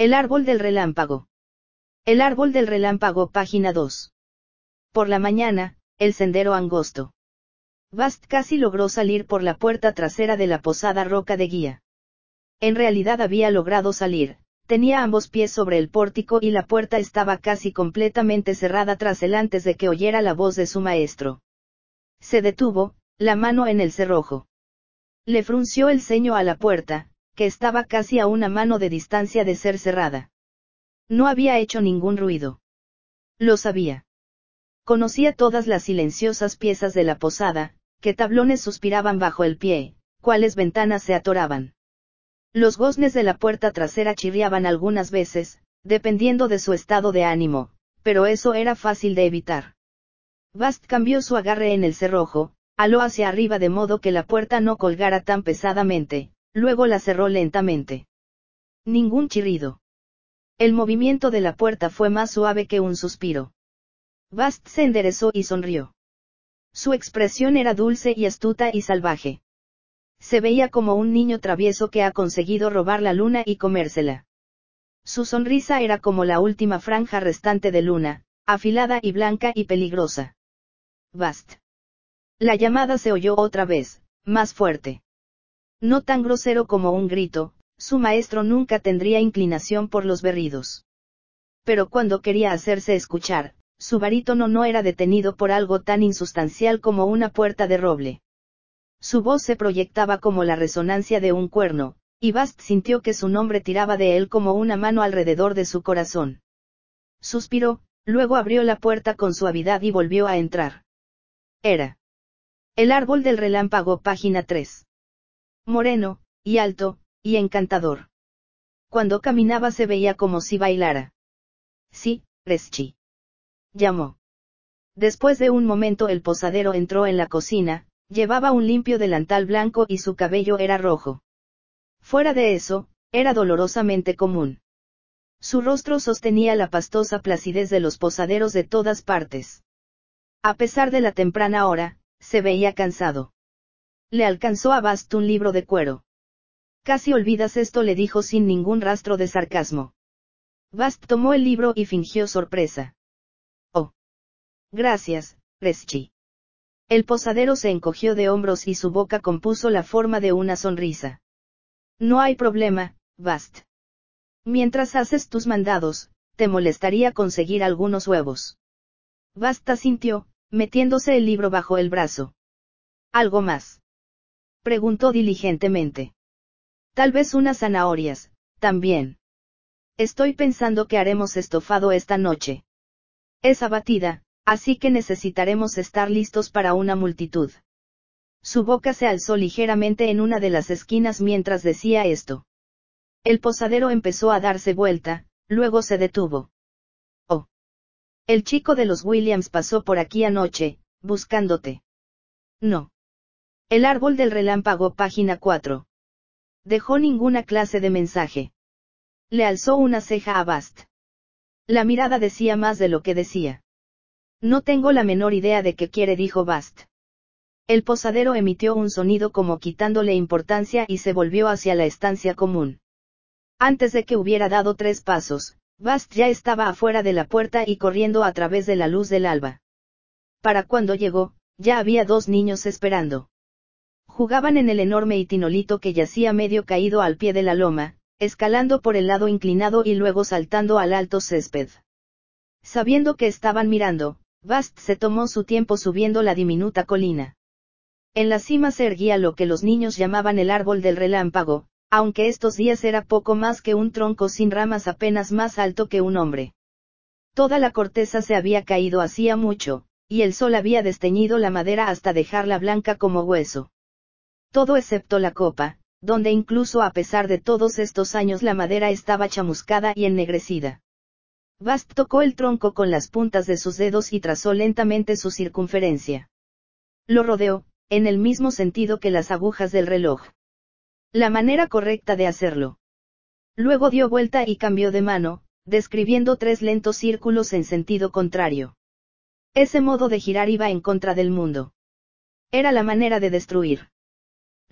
El árbol del relámpago. El árbol del relámpago, página 2. Por la mañana, el sendero angosto. Bast casi logró salir por la puerta trasera de la posada Roca de Guía. En realidad había logrado salir, tenía ambos pies sobre el pórtico y la puerta estaba casi completamente cerrada tras él antes de que oyera la voz de su maestro. Se detuvo, la mano en el cerrojo. Le frunció el ceño a la puerta, que estaba casi a una mano de distancia de ser cerrada. No había hecho ningún ruido. Lo sabía. Conocía todas las silenciosas piezas de la posada, qué tablones suspiraban bajo el pie, cuáles ventanas se atoraban. Los goznes de la puerta trasera chirriaban algunas veces, dependiendo de su estado de ánimo, pero eso era fácil de evitar. Bast cambió su agarre en el cerrojo, aló hacia arriba de modo que la puerta no colgara tan pesadamente, luego la cerró lentamente. Ningún chirrido. El movimiento de la puerta fue más suave que un suspiro. Bast se enderezó y sonrió. Su expresión era dulce y astuta y salvaje. Se veía como un niño travieso que ha conseguido robar la luna y comérsela. Su sonrisa era como la última franja restante de luna, afilada y blanca y peligrosa. Bast. La llamada se oyó otra vez, más fuerte. No tan grosero como un grito, su maestro nunca tendría inclinación por los berridos. Pero cuando quería hacerse escuchar, su barítono no era detenido por algo tan insustancial como una puerta de roble. Su voz se proyectaba como la resonancia de un cuerno, y Bast sintió que su nombre tiraba de él como una mano alrededor de su corazón. Suspiró, luego abrió la puerta con suavidad y volvió a entrar. Era. El árbol del relámpago, página 3. Moreno, y alto, y encantador. Cuando caminaba se veía como si bailara. Sí, Reschi llamó. Después de un momento el posadero entró en la cocina, llevaba un limpio delantal blanco y su cabello era rojo. Fuera de eso, era dolorosamente común. Su rostro sostenía la pastosa placidez de los posaderos de todas partes. A pesar de la temprana hora, se veía cansado. Le alcanzó a Bast un libro de cuero. Casi olvidas esto, le dijo sin ningún rastro de sarcasmo. Bast tomó el libro y fingió sorpresa. Gracias, Reschi. El posadero se encogió de hombros y su boca compuso la forma de una sonrisa. No hay problema, Bast. Mientras haces tus mandados, te molestaría conseguir algunos huevos. Basta sintió, metiéndose el libro bajo el brazo. ¿Algo más? Preguntó diligentemente. Tal vez unas zanahorias, también. Estoy pensando que haremos estofado esta noche. Es abatida, Así que necesitaremos estar listos para una multitud. Su boca se alzó ligeramente en una de las esquinas mientras decía esto. El posadero empezó a darse vuelta, luego se detuvo. Oh. El chico de los Williams pasó por aquí anoche, buscándote. No. El árbol del relámpago, página 4. Dejó ninguna clase de mensaje. Le alzó una ceja a Bast. La mirada decía más de lo que decía. No tengo la menor idea de qué quiere, dijo Bast. El posadero emitió un sonido como quitándole importancia y se volvió hacia la estancia común. Antes de que hubiera dado tres pasos, Bast ya estaba afuera de la puerta y corriendo a través de la luz del alba. Para cuando llegó, ya había dos niños esperando. Jugaban en el enorme itinolito que yacía medio caído al pie de la loma, escalando por el lado inclinado y luego saltando al alto césped. Sabiendo que estaban mirando, Bast se tomó su tiempo subiendo la diminuta colina. En la cima se erguía lo que los niños llamaban el árbol del relámpago, aunque estos días era poco más que un tronco sin ramas apenas más alto que un hombre. Toda la corteza se había caído hacía mucho, y el sol había desteñido la madera hasta dejarla blanca como hueso. Todo excepto la copa, donde incluso a pesar de todos estos años la madera estaba chamuscada y ennegrecida. Bast tocó el tronco con las puntas de sus dedos y trazó lentamente su circunferencia. Lo rodeó, en el mismo sentido que las agujas del reloj. La manera correcta de hacerlo. Luego dio vuelta y cambió de mano, describiendo tres lentos círculos en sentido contrario. Ese modo de girar iba en contra del mundo. Era la manera de destruir.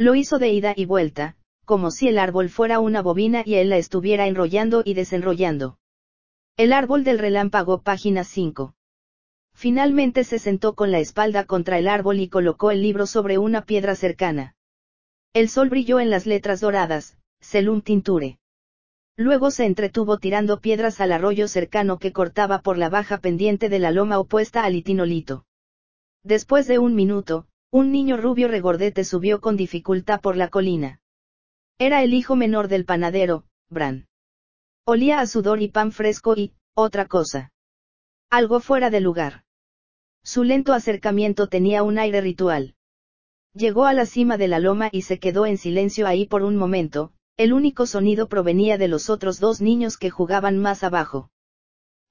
Lo hizo de ida y vuelta, como si el árbol fuera una bobina y él la estuviera enrollando y desenrollando. El árbol del relámpago, página 5. Finalmente se sentó con la espalda contra el árbol y colocó el libro sobre una piedra cercana. El sol brilló en las letras doradas, Selum Tinture. Luego se entretuvo tirando piedras al arroyo cercano que cortaba por la baja pendiente de la loma opuesta al itinolito. Después de un minuto, un niño rubio regordete subió con dificultad por la colina. Era el hijo menor del panadero, Bran. Olía a sudor y pan fresco y, otra cosa. Algo fuera de lugar. Su lento acercamiento tenía un aire ritual. Llegó a la cima de la loma y se quedó en silencio ahí por un momento, el único sonido provenía de los otros dos niños que jugaban más abajo.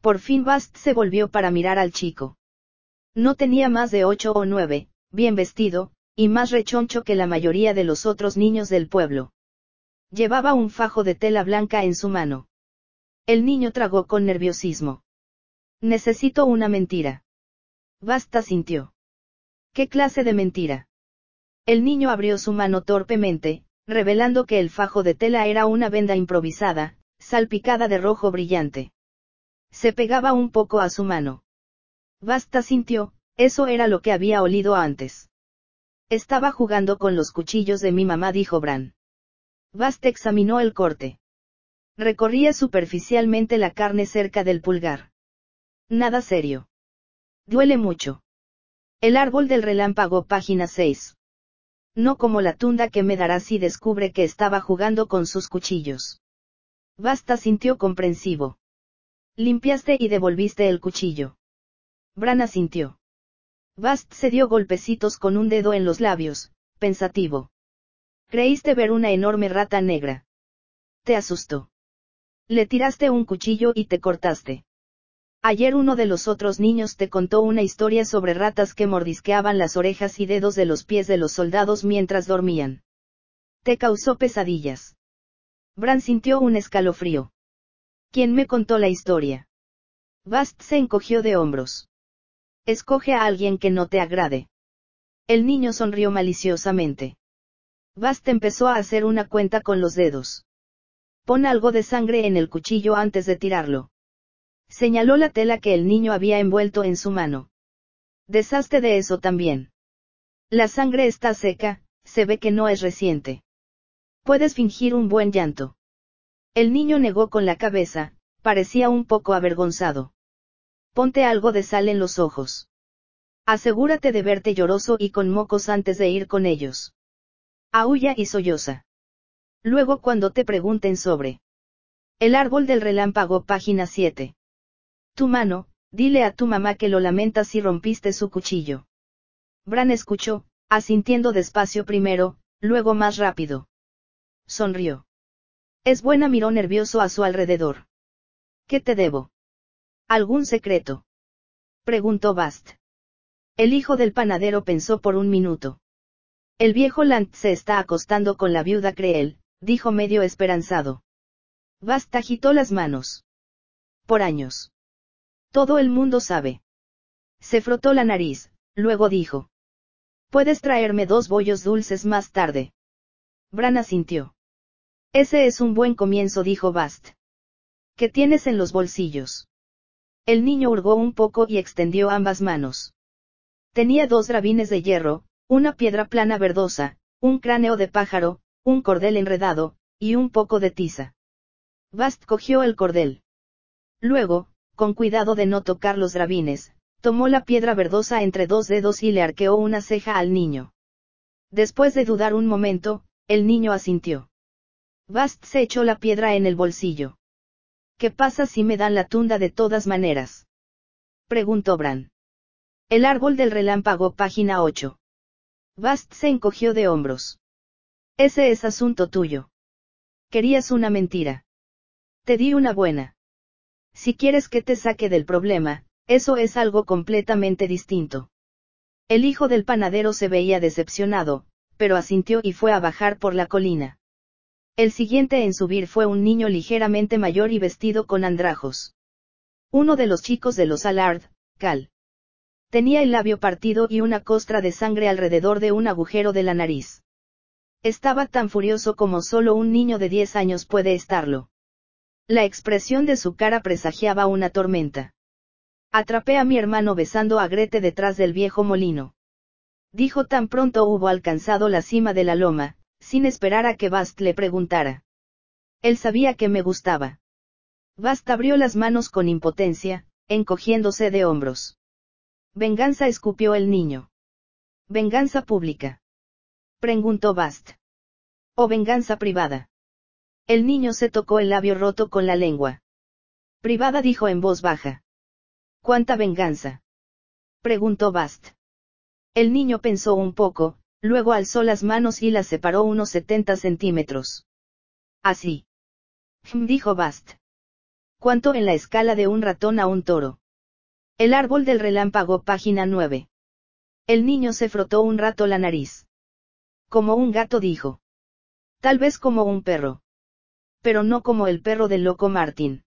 Por fin Bast se volvió para mirar al chico. No tenía más de ocho o nueve, bien vestido, y más rechoncho que la mayoría de los otros niños del pueblo. Llevaba un fajo de tela blanca en su mano. El niño tragó con nerviosismo. Necesito una mentira. Basta sintió. ¿Qué clase de mentira? El niño abrió su mano torpemente, revelando que el fajo de tela era una venda improvisada, salpicada de rojo brillante. Se pegaba un poco a su mano. Basta sintió, eso era lo que había olido antes. Estaba jugando con los cuchillos de mi mamá, dijo Bran. Basta examinó el corte. Recorría superficialmente la carne cerca del pulgar. Nada serio. Duele mucho. El árbol del relámpago, página 6. No como la tunda que me dará si descubre que estaba jugando con sus cuchillos. Basta sintió comprensivo. Limpiaste y devolviste el cuchillo. Brana sintió. Bast se dio golpecitos con un dedo en los labios, pensativo. Creíste ver una enorme rata negra. Te asustó. Le tiraste un cuchillo y te cortaste. Ayer uno de los otros niños te contó una historia sobre ratas que mordisqueaban las orejas y dedos de los pies de los soldados mientras dormían. Te causó pesadillas. Bran sintió un escalofrío. ¿Quién me contó la historia? Bast se encogió de hombros. Escoge a alguien que no te agrade. El niño sonrió maliciosamente. Bast empezó a hacer una cuenta con los dedos. Pon algo de sangre en el cuchillo antes de tirarlo. Señaló la tela que el niño había envuelto en su mano. Deshazte de eso también. La sangre está seca, se ve que no es reciente. Puedes fingir un buen llanto. El niño negó con la cabeza, parecía un poco avergonzado. Ponte algo de sal en los ojos. Asegúrate de verte lloroso y con mocos antes de ir con ellos. Aulla y solloza. Luego cuando te pregunten sobre. El árbol del relámpago, página 7. Tu mano, dile a tu mamá que lo lamentas si rompiste su cuchillo. Bran escuchó, asintiendo despacio primero, luego más rápido. Sonrió. Es buena miró nervioso a su alrededor. ¿Qué te debo? ¿Algún secreto? Preguntó Bast. El hijo del panadero pensó por un minuto. El viejo Lant se está acostando con la viuda Creel, dijo medio esperanzado. Bast agitó las manos. Por años. Todo el mundo sabe. Se frotó la nariz, luego dijo. Puedes traerme dos bollos dulces más tarde. Bran asintió. Ese es un buen comienzo, dijo Bast. ¿Qué tienes en los bolsillos? El niño hurgó un poco y extendió ambas manos. Tenía dos drabines de hierro, una piedra plana verdosa, un cráneo de pájaro, un cordel enredado, y un poco de tiza. Bast cogió el cordel. Luego, con cuidado de no tocar los drabines, tomó la piedra verdosa entre dos dedos y le arqueó una ceja al niño. Después de dudar un momento, el niño asintió. Bast se echó la piedra en el bolsillo. ¿Qué pasa si me dan la tunda de todas maneras? Preguntó Bran. El árbol del relámpago, página 8. Bast se encogió de hombros. Ese es asunto tuyo. Querías una mentira. Te di una buena. Si quieres que te saque del problema, eso es algo completamente distinto. El hijo del panadero se veía decepcionado, pero asintió y fue a bajar por la colina. El siguiente en subir fue un niño ligeramente mayor y vestido con andrajos. Uno de los chicos de los Alard, Cal. Tenía el labio partido y una costra de sangre alrededor de un agujero de la nariz. Estaba tan furioso como solo un niño de 10 años puede estarlo. La expresión de su cara presagiaba una tormenta. Atrapé a mi hermano besando a Grete detrás del viejo molino. Dijo tan pronto hubo alcanzado la cima de la loma, sin esperar a que Bast le preguntara. Él sabía que me gustaba. Bast abrió las manos con impotencia, encogiéndose de hombros. Venganza escupió el niño. Venganza pública. Preguntó Bast. O venganza privada. El niño se tocó el labio roto con la lengua. Privada dijo en voz baja. ¿Cuánta venganza? Preguntó Bast. El niño pensó un poco, luego alzó las manos y las separó unos 70 centímetros. Así. Dijo Bast. ¿Cuánto en la escala de un ratón a un toro? El árbol del relámpago, página 9. El niño se frotó un rato la nariz. Como un gato dijo. Tal vez como un perro. Pero no como el perro del loco Martín.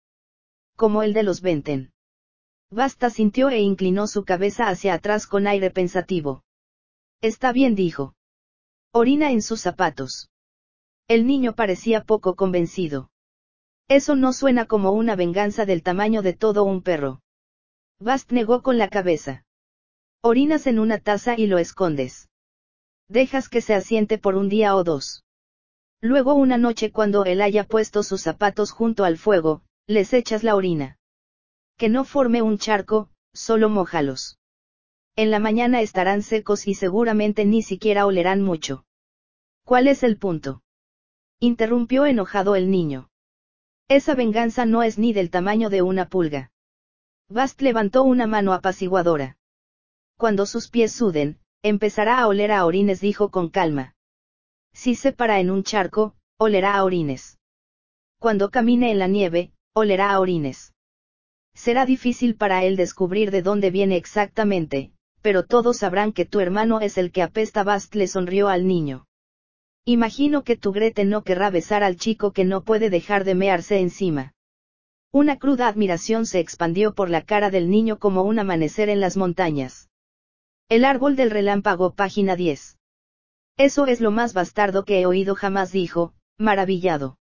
Como el de los Benten. Basta sintió e inclinó su cabeza hacia atrás con aire pensativo. Está bien dijo. Orina en sus zapatos. El niño parecía poco convencido. Eso no suena como una venganza del tamaño de todo un perro. Bast negó con la cabeza. Orinas en una taza y lo escondes. Dejas que se asiente por un día o dos. Luego una noche cuando él haya puesto sus zapatos junto al fuego, les echas la orina. Que no forme un charco, solo mojalos. En la mañana estarán secos y seguramente ni siquiera olerán mucho. ¿Cuál es el punto? Interrumpió enojado el niño. Esa venganza no es ni del tamaño de una pulga. Bast levantó una mano apaciguadora. Cuando sus pies suden, empezará a oler a orines, dijo con calma. Si se para en un charco, olerá a orines. Cuando camine en la nieve, olerá a orines. Será difícil para él descubrir de dónde viene exactamente, pero todos sabrán que tu hermano es el que apesta. Bast le sonrió al niño. Imagino que tu Grete no querrá besar al chico que no puede dejar de mearse encima. Una cruda admiración se expandió por la cara del niño como un amanecer en las montañas. El árbol del relámpago, página 10. Eso es lo más bastardo que he oído jamás, dijo, maravillado.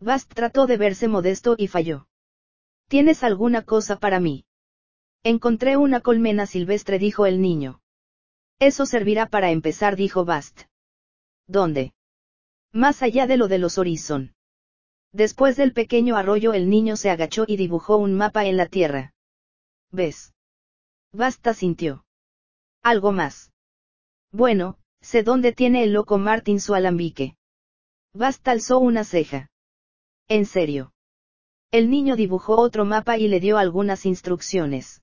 Bast trató de verse modesto y falló. ¿Tienes alguna cosa para mí? Encontré una colmena silvestre, dijo el niño. Eso servirá para empezar, dijo Bast. ¿Dónde? Más allá de lo de los Horizon. Después del pequeño arroyo el niño se agachó y dibujó un mapa en la tierra. ¿Ves? Basta sintió. Algo más. Bueno, sé dónde tiene el loco Martín su alambique. Basta alzó una ceja. ¿En serio? El niño dibujó otro mapa y le dio algunas instrucciones.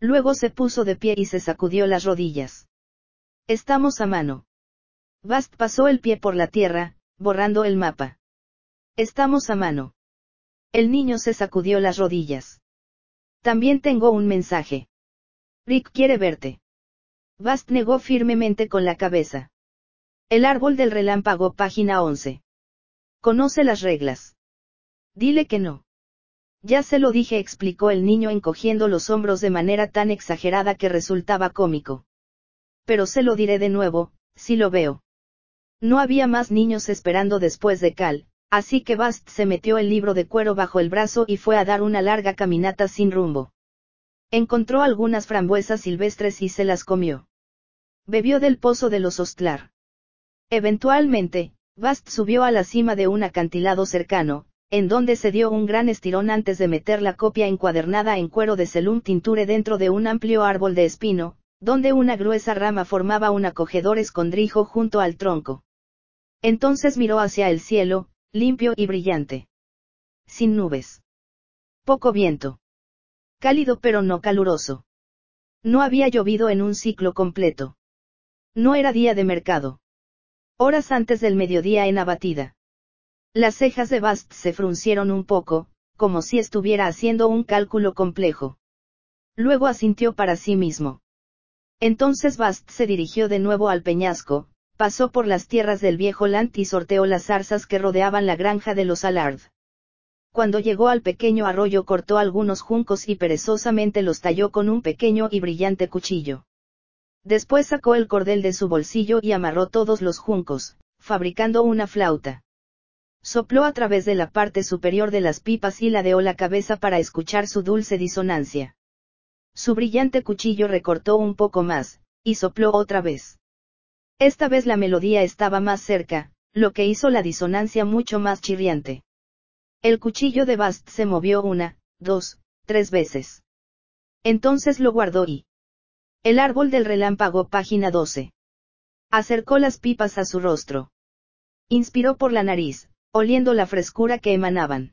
Luego se puso de pie y se sacudió las rodillas. Estamos a mano. Bast pasó el pie por la tierra, borrando el mapa. Estamos a mano. El niño se sacudió las rodillas. También tengo un mensaje. Rick quiere verte. Bast negó firmemente con la cabeza. El árbol del relámpago, página 11. Conoce las reglas. Dile que no. Ya se lo dije, explicó el niño encogiendo los hombros de manera tan exagerada que resultaba cómico. Pero se lo diré de nuevo, si lo veo. No había más niños esperando después de Cal, así que Bast se metió el libro de cuero bajo el brazo y fue a dar una larga caminata sin rumbo. Encontró algunas frambuesas silvestres y se las comió. Bebió del pozo de los Ostlar. Eventualmente, Bast subió a la cima de un acantilado cercano, en donde se dio un gran estirón antes de meter la copia encuadernada en cuero de Selum Tinture dentro de un amplio árbol de espino, donde una gruesa rama formaba un acogedor escondrijo junto al tronco. Entonces miró hacia el cielo, limpio y brillante. Sin nubes. Poco viento. Cálido pero no caluroso. No había llovido en un ciclo completo. No era día de mercado. Horas antes del mediodía en abatida. Las cejas de Bast se fruncieron un poco, como si estuviera haciendo un cálculo complejo. Luego asintió para sí mismo. Entonces Bast se dirigió de nuevo al peñasco, pasó por las tierras del viejo Lant y sorteó las zarzas que rodeaban la granja de los Alard. Cuando llegó al pequeño arroyo cortó algunos juncos y perezosamente los talló con un pequeño y brillante cuchillo. Después sacó el cordel de su bolsillo y amarró todos los juncos, fabricando una flauta. Sopló a través de la parte superior de las pipas y ladeó la cabeza para escuchar su dulce disonancia. Su brillante cuchillo recortó un poco más, y sopló otra vez. Esta vez la melodía estaba más cerca, lo que hizo la disonancia mucho más chirriante. El cuchillo de Bast se movió una, dos, tres veces. Entonces lo guardó y... El árbol del relámpago, página 12. Acercó las pipas a su rostro. Inspiró por la nariz, oliendo la frescura que emanaban.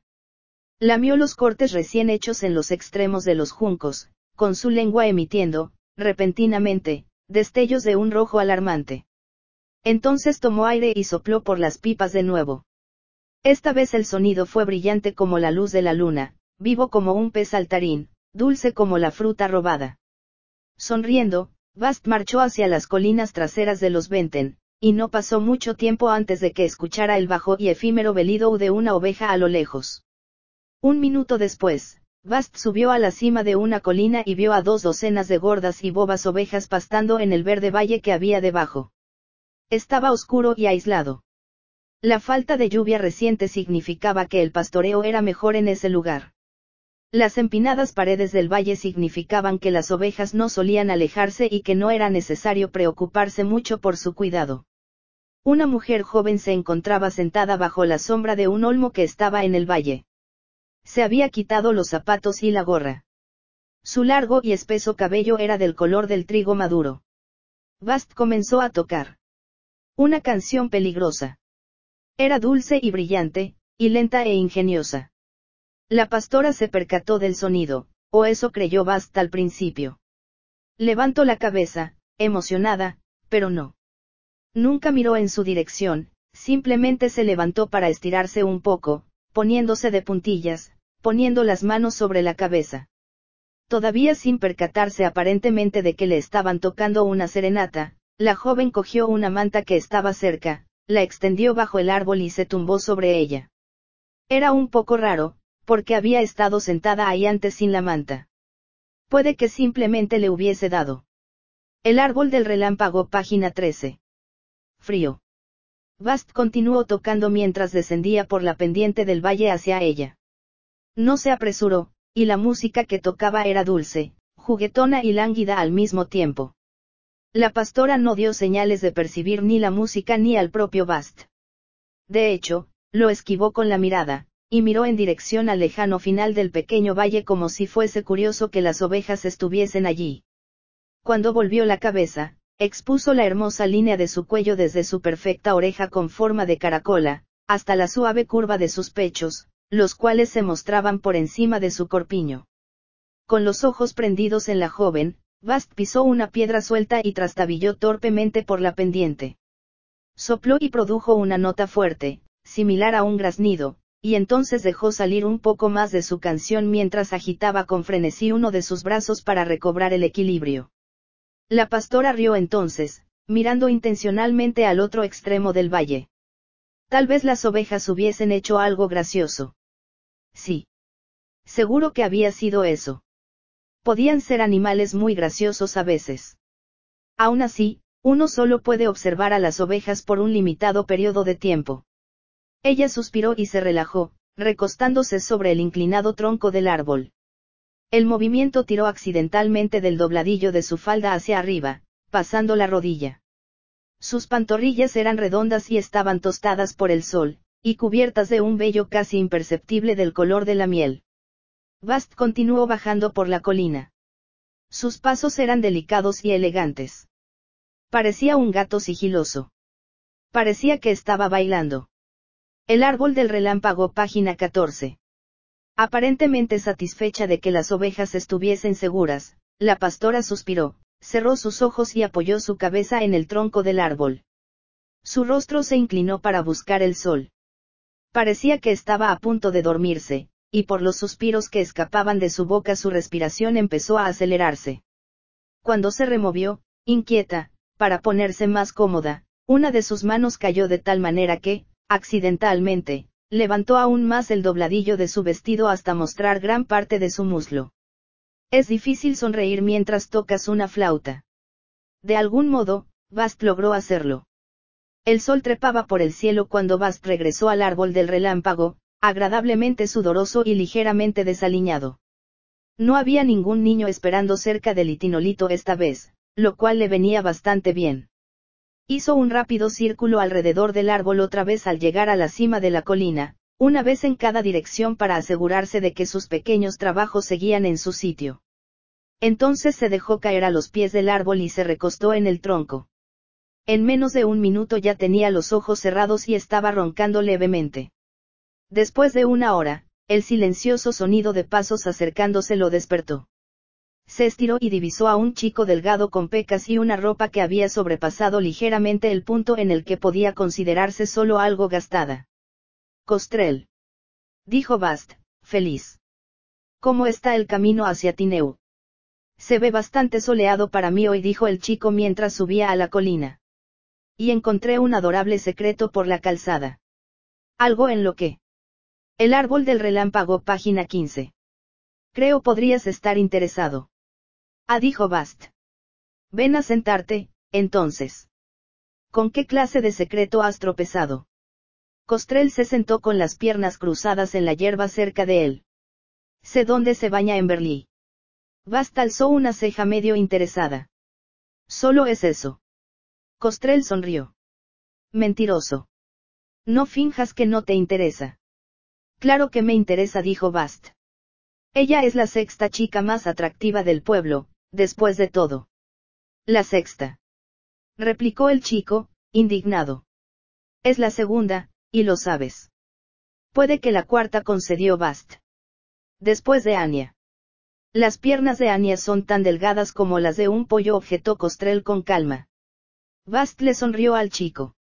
Lamió los cortes recién hechos en los extremos de los juncos, con su lengua emitiendo, repentinamente, destellos de un rojo alarmante. Entonces tomó aire y sopló por las pipas de nuevo. Esta vez el sonido fue brillante como la luz de la luna, vivo como un pez saltarín, dulce como la fruta robada. Sonriendo, Bast marchó hacia las colinas traseras de los Benten, y no pasó mucho tiempo antes de que escuchara el bajo y efímero belido de una oveja a lo lejos. Un minuto después, Bast subió a la cima de una colina y vio a dos docenas de gordas y bobas ovejas pastando en el verde valle que había debajo. Estaba oscuro y aislado. La falta de lluvia reciente significaba que el pastoreo era mejor en ese lugar. Las empinadas paredes del valle significaban que las ovejas no solían alejarse y que no era necesario preocuparse mucho por su cuidado. Una mujer joven se encontraba sentada bajo la sombra de un olmo que estaba en el valle. Se había quitado los zapatos y la gorra. Su largo y espeso cabello era del color del trigo maduro. Bast comenzó a tocar. Una canción peligrosa. Era dulce y brillante, y lenta e ingeniosa. La pastora se percató del sonido, o eso creyó Bast al principio. Levantó la cabeza, emocionada, pero no. Nunca miró en su dirección, simplemente se levantó para estirarse un poco, poniéndose de puntillas, poniendo las manos sobre la cabeza. Todavía sin percatarse aparentemente de que le estaban tocando una serenata, la joven cogió una manta que estaba cerca, la extendió bajo el árbol y se tumbó sobre ella. Era un poco raro, porque había estado sentada ahí antes sin la manta. Puede que simplemente le hubiese dado. El árbol del relámpago, página 13. Frío. Bast continuó tocando mientras descendía por la pendiente del valle hacia ella. No se apresuró, y la música que tocaba era dulce, juguetona y lánguida al mismo tiempo. La pastora no dio señales de percibir ni la música ni al propio Bast. De hecho, lo esquivó con la mirada, y miró en dirección al lejano final del pequeño valle como si fuese curioso que las ovejas estuviesen allí. Cuando volvió la cabeza, expuso la hermosa línea de su cuello desde su perfecta oreja con forma de caracola, hasta la suave curva de sus pechos, los cuales se mostraban por encima de su corpiño. Con los ojos prendidos en la joven, Bast pisó una piedra suelta y trastabilló torpemente por la pendiente. Sopló y produjo una nota fuerte, similar a un graznido, y entonces dejó salir un poco más de su canción mientras agitaba con frenesí uno de sus brazos para recobrar el equilibrio. La pastora rió entonces, mirando intencionalmente al otro extremo del valle. Tal vez las ovejas hubiesen hecho algo gracioso. Sí. Seguro que había sido eso. Podían ser animales muy graciosos a veces. Aún así, uno solo puede observar a las ovejas por un limitado periodo de tiempo. Ella suspiró y se relajó, recostándose sobre el inclinado tronco del árbol. El movimiento tiró accidentalmente del dobladillo de su falda hacia arriba, pasando la rodilla. Sus pantorrillas eran redondas y estaban tostadas por el sol, y cubiertas de un vello casi imperceptible del color de la miel. Bast continuó bajando por la colina. Sus pasos eran delicados y elegantes. Parecía un gato sigiloso. Parecía que estaba bailando. El árbol del relámpago, página 14. Aparentemente satisfecha de que las ovejas estuviesen seguras, la pastora suspiró, cerró sus ojos y apoyó su cabeza en el tronco del árbol. Su rostro se inclinó para buscar el sol. Parecía que estaba a punto de dormirse, y por los suspiros que escapaban de su boca su respiración empezó a acelerarse. Cuando se removió, inquieta, para ponerse más cómoda, una de sus manos cayó de tal manera que, accidentalmente, levantó aún más el dobladillo de su vestido hasta mostrar gran parte de su muslo. Es difícil sonreír mientras tocas una flauta. De algún modo, Bast logró hacerlo. El sol trepaba por el cielo cuando Bast regresó al árbol del relámpago, agradablemente sudoroso y ligeramente desaliñado. No había ningún niño esperando cerca del itinolito esta vez, lo cual le venía bastante bien. Hizo un rápido círculo alrededor del árbol otra vez al llegar a la cima de la colina, una vez en cada dirección para asegurarse de que sus pequeños trabajos seguían en su sitio. Entonces se dejó caer a los pies del árbol y se recostó en el tronco. En menos de un minuto ya tenía los ojos cerrados y estaba roncando levemente. Después de una hora, el silencioso sonido de pasos acercándose lo despertó. Se estiró y divisó a un chico delgado con pecas y una ropa que había sobrepasado ligeramente el punto en el que podía considerarse solo algo gastada. Costrel. Dijo Bast, feliz. ¿Cómo está el camino hacia Tineu? Se ve bastante soleado para mí hoy, dijo el chico mientras subía a la colina. Y encontré un adorable secreto por la calzada. Algo en lo que. El árbol del relámpago, página 15. Creo podrías estar interesado. Ah, dijo Bast. Ven a sentarte, entonces. ¿Con qué clase de secreto has tropezado? Costrel se sentó con las piernas cruzadas en la hierba cerca de él. Sé dónde se baña en Berlín. Bast alzó una ceja medio interesada. Solo es eso. Costrel sonrió. Mentiroso. No finjas que no te interesa. Claro que me interesa, dijo Bast. Ella es la sexta chica más atractiva del pueblo, después de todo. La sexta. Replicó el chico, indignado. Es la segunda, y lo sabes. Puede que la cuarta concedió Bast. Después de Anya. Las piernas de Anya son tan delgadas como las de un pollo, objetó Costrel con calma. Bast le sonrió al chico.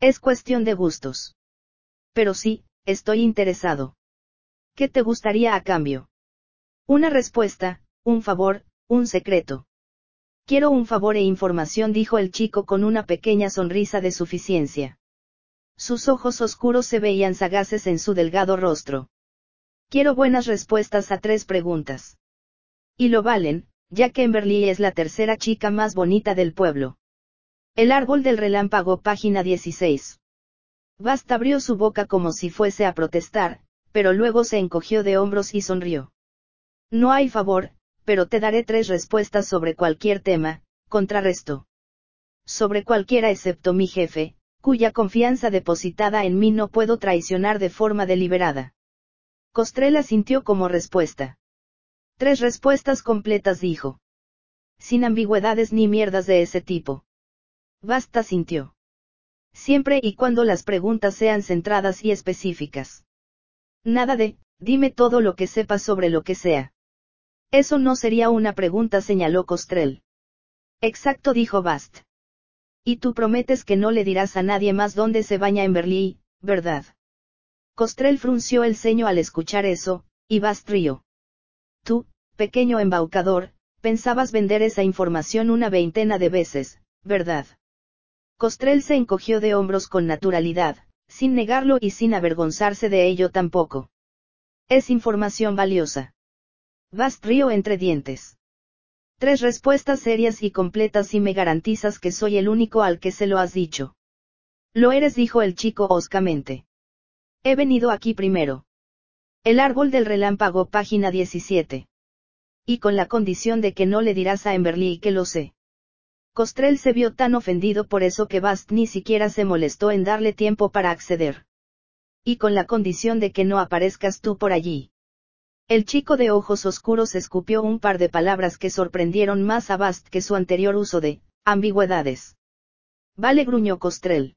Es cuestión de gustos. Pero sí, estoy interesado. ¿Qué te gustaría a cambio? Una respuesta, un favor, un secreto. Quiero un favor e información, dijo el chico con una pequeña sonrisa de suficiencia. Sus ojos oscuros se veían sagaces en su delgado rostro. Quiero buenas respuestas a tres preguntas. Y lo valen, ya que Emberly es la tercera chica más bonita del pueblo. El árbol del relámpago, página 16. Bast abrió su boca como si fuese a protestar, pero luego se encogió de hombros y sonrió. No hay favor, pero te daré tres respuestas sobre cualquier tema, contrarrestó. Sobre cualquiera excepto mi jefe, cuya confianza depositada en mí no puedo traicionar de forma deliberada. Costrela sintió como respuesta. Tres respuestas completas dijo. Sin ambigüedades ni mierdas de ese tipo. Basta sintió. Siempre y cuando las preguntas sean centradas y específicas. Nada de, dime todo lo que sepas sobre lo que sea. Eso no sería una pregunta, señaló Costrel. Exacto, dijo Bast. Y tú prometes que no le dirás a nadie más dónde se baña en Berlín, ¿verdad? Costrel frunció el ceño al escuchar eso, y Bast rió. Tú, pequeño embaucador, pensabas vender esa información una veintena de veces, ¿verdad? Costrel se encogió de hombros con naturalidad, sin negarlo y sin avergonzarse de ello tampoco. Es información valiosa. Bast río entre dientes. Tres respuestas serias y completas y me garantizas que soy el único al que se lo has dicho. Lo eres, dijo el chico hoscamente. He venido aquí primero. El árbol del relámpago, página 17. Y con la condición de que no le dirás a Emberly que lo sé. Costrel se vio tan ofendido por eso que Bast ni siquiera se molestó en darle tiempo para acceder. Y con la condición de que no aparezcas tú por allí. El chico de ojos oscuros escupió un par de palabras que sorprendieron más a Bast que su anterior uso de ambigüedades. Vale, gruñó Costrel.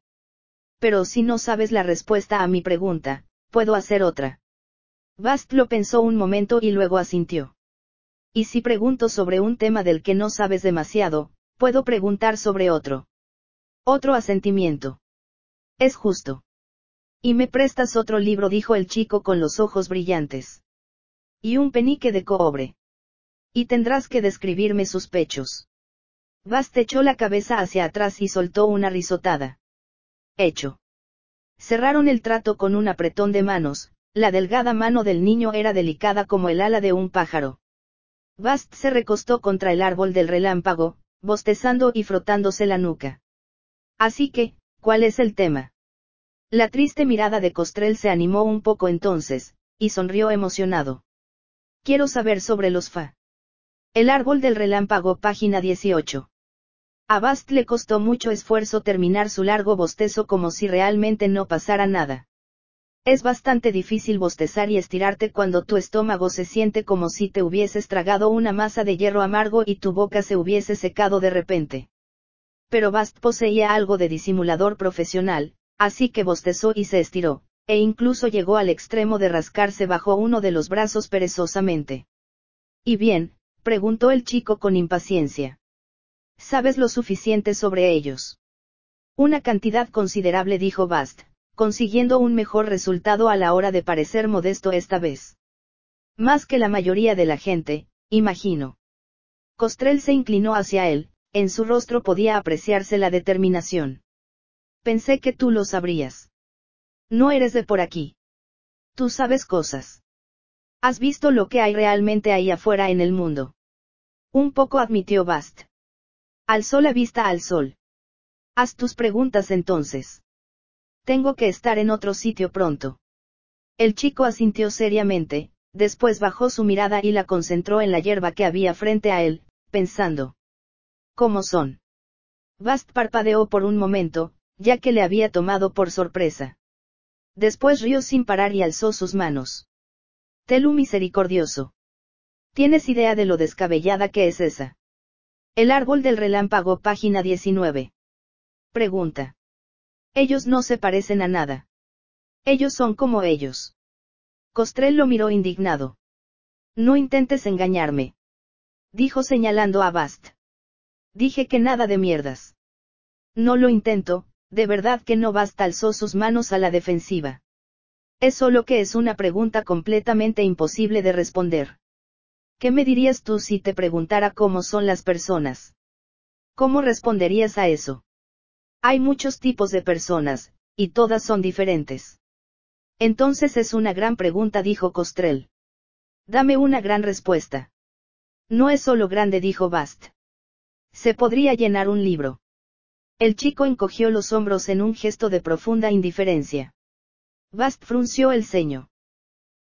Pero si no sabes la respuesta a mi pregunta, puedo hacer otra. Bast lo pensó un momento y luego asintió. Y si pregunto sobre un tema del que no sabes demasiado, puedo preguntar sobre otro. Otro asentimiento. Es justo. Y me prestas otro libro, dijo el chico con los ojos brillantes. Y un penique de cobre. Y tendrás que describirme sus pechos. Bast echó la cabeza hacia atrás y soltó una risotada. Hecho. Cerraron el trato con un apretón de manos, la delgada mano del niño era delicada como el ala de un pájaro. Bast se recostó contra el árbol del relámpago, bostezando y frotándose la nuca. Así que, ¿cuál es el tema? La triste mirada de Costrel se animó un poco entonces, y sonrió emocionado. Quiero saber sobre los fa. El árbol del relámpago, página 18. A Bast le costó mucho esfuerzo terminar su largo bostezo como si realmente no pasara nada. Es bastante difícil bostezar y estirarte cuando tu estómago se siente como si te hubieses tragado una masa de hierro amargo y tu boca se hubiese secado de repente. Pero Bast poseía algo de disimulador profesional, así que bostezó y se estiró, e incluso llegó al extremo de rascarse bajo uno de los brazos perezosamente. ¿Y bien? preguntó el chico con impaciencia. ¿Sabes lo suficiente sobre ellos? Una cantidad considerable dijo Bast, consiguiendo un mejor resultado a la hora de parecer modesto esta vez. Más que la mayoría de la gente, imagino. Costrel se inclinó hacia él, en su rostro podía apreciarse la determinación. Pensé que tú lo sabrías. No eres de por aquí. Tú sabes cosas. Has visto lo que hay realmente ahí afuera en el mundo. Un poco admitió Bast. Alzó la vista al sol. Haz tus preguntas entonces. Tengo que estar en otro sitio pronto. El chico asintió seriamente, después bajó su mirada y la concentró en la hierba que había frente a él, pensando. ¿Cómo son? Bast parpadeó por un momento, ya que le había tomado por sorpresa. Después rió sin parar y alzó sus manos. Telu misericordioso. ¿Tienes idea de lo descabellada que es esa? El árbol del relámpago, página 19. Pregunta. Ellos no se parecen a nada. Ellos son como ellos. Costrel lo miró indignado. No intentes engañarme. Dijo señalando a Bast. Dije que nada de mierdas. No lo intento, de verdad que no Bast alzó sus manos a la defensiva. Es solo que es una pregunta completamente imposible de responder. ¿Qué me dirías tú si te preguntara cómo son las personas? ¿Cómo responderías a eso? Hay muchos tipos de personas, y todas son diferentes. Entonces es una gran pregunta, dijo Costrel. Dame una gran respuesta. No es solo grande, dijo Bast. Se podría llenar un libro. El chico encogió los hombros en un gesto de profunda indiferencia. Bast frunció el ceño.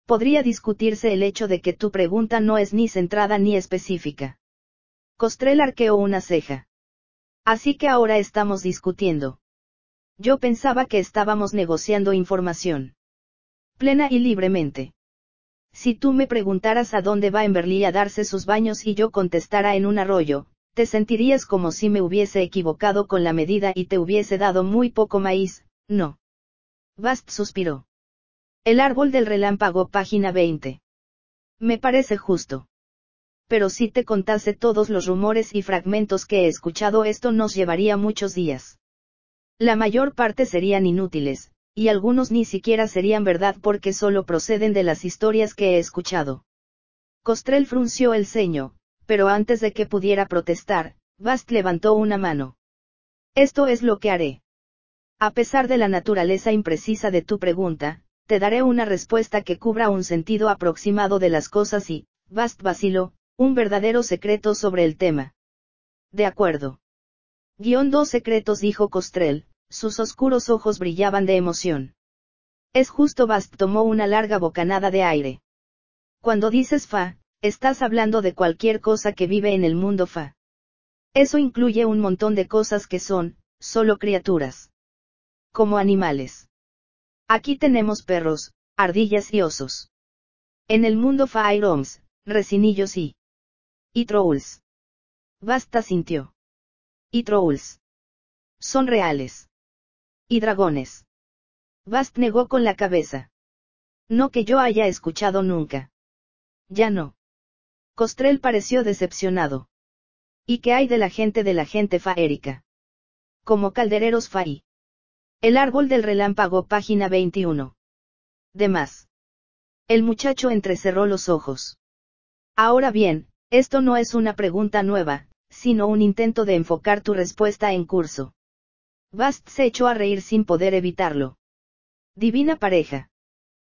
Podría discutirse el hecho de que tu pregunta no es ni centrada ni específica. Costrel arqueó una ceja. Así que ahora estamos discutiendo. Yo pensaba que estábamos negociando información. Plena y libremente. Si tú me preguntaras a dónde va Emberly a darse sus baños y yo contestara en un arroyo, te sentirías como si me hubiese equivocado con la medida y te hubiese dado muy poco maíz, no. Bast suspiró. El árbol del relámpago, página 20. Me parece justo pero si te contase todos los rumores y fragmentos que he escuchado esto nos llevaría muchos días. La mayor parte serían inútiles, y algunos ni siquiera serían verdad porque solo proceden de las historias que he escuchado. Costrel frunció el ceño, pero antes de que pudiera protestar, Bast levantó una mano. Esto es lo que haré. A pesar de la naturaleza imprecisa de tu pregunta, te daré una respuesta que cubra un sentido aproximado de las cosas y, Bast vaciló, un verdadero secreto sobre el tema. De acuerdo. Guión dos secretos dijo Costrel, sus oscuros ojos brillaban de emoción. Es justo Bast tomó una larga bocanada de aire. Cuando dices fa, estás hablando de cualquier cosa que vive en el mundo fa. Eso incluye un montón de cosas que son, solo criaturas. Como animales. Aquí tenemos perros, ardillas y osos. En el mundo fa hay roms, resinillos y y trolls. Basta sintió. Y trolls. Son reales. Y dragones. Bast negó con la cabeza. No que yo haya escuchado nunca. Ya no. Costrel pareció decepcionado. ¿Y qué hay de la gente de la gente faérica? Como caldereros faí. El árbol del relámpago, página 21. De más. El muchacho entrecerró los ojos. Ahora bien, esto no es una pregunta nueva, sino un intento de enfocar tu respuesta en curso. Bast se echó a reír sin poder evitarlo. Divina pareja.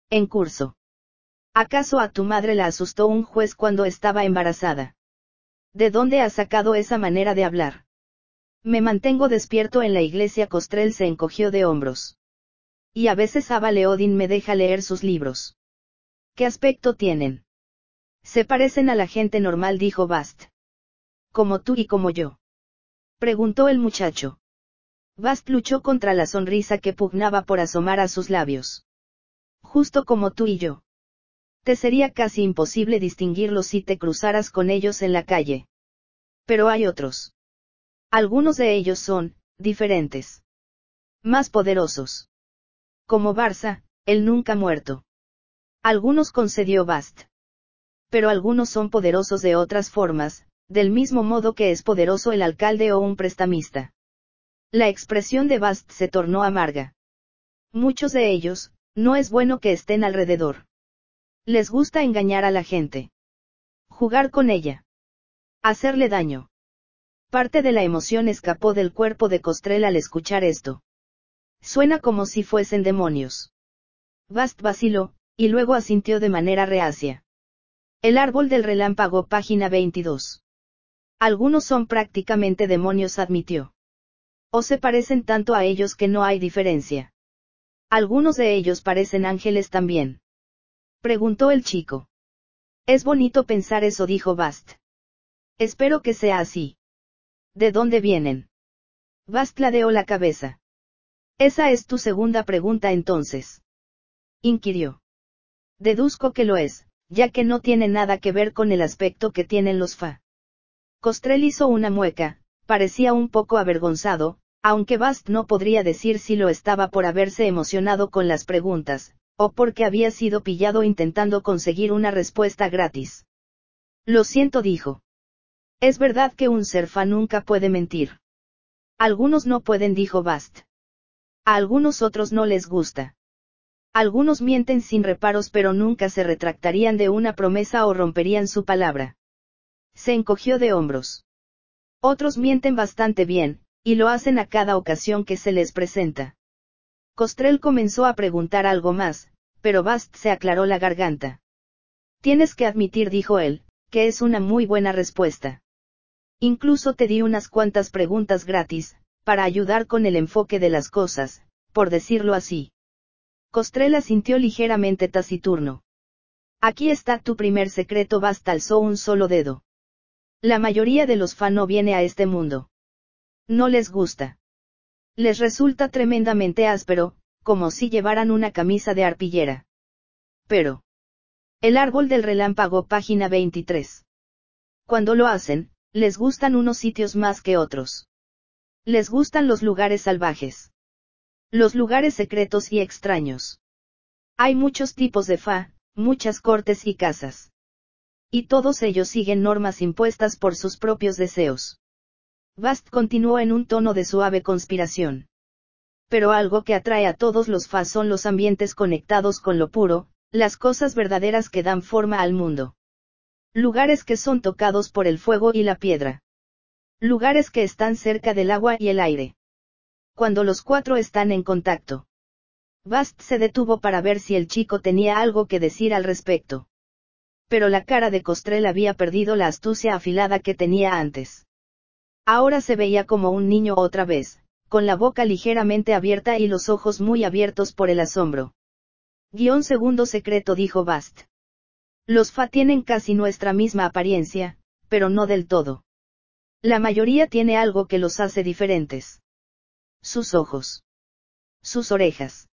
En curso. ¿Acaso a tu madre la asustó un juez cuando estaba embarazada? ¿De dónde has sacado esa manera de hablar? Me mantengo despierto en la iglesia. Costrel se encogió de hombros. Y a veces Ava Leodin me deja leer sus libros. ¿Qué aspecto tienen? Se parecen a la gente normal, dijo Bast. Como tú y como yo. Preguntó el muchacho. Bast luchó contra la sonrisa que pugnaba por asomar a sus labios. Justo como tú y yo. Te sería casi imposible distinguirlos si te cruzaras con ellos en la calle. Pero hay otros. Algunos de ellos son, diferentes. Más poderosos. Como Barça, el nunca muerto. Algunos concedió Bast. Pero algunos son poderosos de otras formas, del mismo modo que es poderoso el alcalde o un prestamista. La expresión de Bast se tornó amarga. Muchos de ellos, no es bueno que estén alrededor. Les gusta engañar a la gente. Jugar con ella. Hacerle daño. Parte de la emoción escapó del cuerpo de Costrel al escuchar esto. Suena como si fuesen demonios. Bast vaciló, y luego asintió de manera reacia. El árbol del relámpago, página 22. Algunos son prácticamente demonios, admitió. O se parecen tanto a ellos que no hay diferencia. Algunos de ellos parecen ángeles también. Preguntó el chico. Es bonito pensar eso, dijo Bast. Espero que sea así. ¿De dónde vienen? Bast ladeó la cabeza. Esa es tu segunda pregunta entonces. Inquirió. Deduzco que lo es, ya que no tiene nada que ver con el aspecto que tienen los fa. Costrel hizo una mueca, parecía un poco avergonzado, aunque Bast no podría decir si lo estaba por haberse emocionado con las preguntas, o porque había sido pillado intentando conseguir una respuesta gratis. Lo siento, dijo. Es verdad que un serfa nunca puede mentir. Algunos no pueden, dijo Bast. A algunos otros no les gusta. Algunos mienten sin reparos pero nunca se retractarían de una promesa o romperían su palabra. Se encogió de hombros. Otros mienten bastante bien, y lo hacen a cada ocasión que se les presenta. Costrel comenzó a preguntar algo más, pero Bast se aclaró la garganta. Tienes que admitir, dijo él, que es una muy buena respuesta. Incluso te di unas cuantas preguntas gratis, para ayudar con el enfoque de las cosas, por decirlo así. Costrela sintió ligeramente taciturno. Aquí está tu primer secreto, Bast alzó un solo dedo. La mayoría de los fan no viene a este mundo. No les gusta. Les resulta tremendamente áspero, como si llevaran una camisa de arpillera. Pero. El árbol del relámpago, página 23. Cuando lo hacen, les gustan unos sitios más que otros. Les gustan los lugares salvajes. Los lugares secretos y extraños. Hay muchos tipos de fa, muchas cortes y casas. Y todos ellos siguen normas impuestas por sus propios deseos. Bast continuó en un tono de suave conspiración. Pero algo que atrae a todos los fa son los ambientes conectados con lo puro, las cosas verdaderas que dan forma al mundo. Lugares que son tocados por el fuego y la piedra. Lugares que están cerca del agua y el aire. Cuando los cuatro están en contacto. Bast se detuvo para ver si el chico tenía algo que decir al respecto. Pero la cara de Costrel había perdido la astucia afilada que tenía antes. Ahora se veía como un niño otra vez, con la boca ligeramente abierta y los ojos muy abiertos por el asombro. Guión segundo secreto dijo Bast. Los Fa tienen casi nuestra misma apariencia, pero no del todo. La mayoría tiene algo que los hace diferentes. Sus ojos. Sus orejas.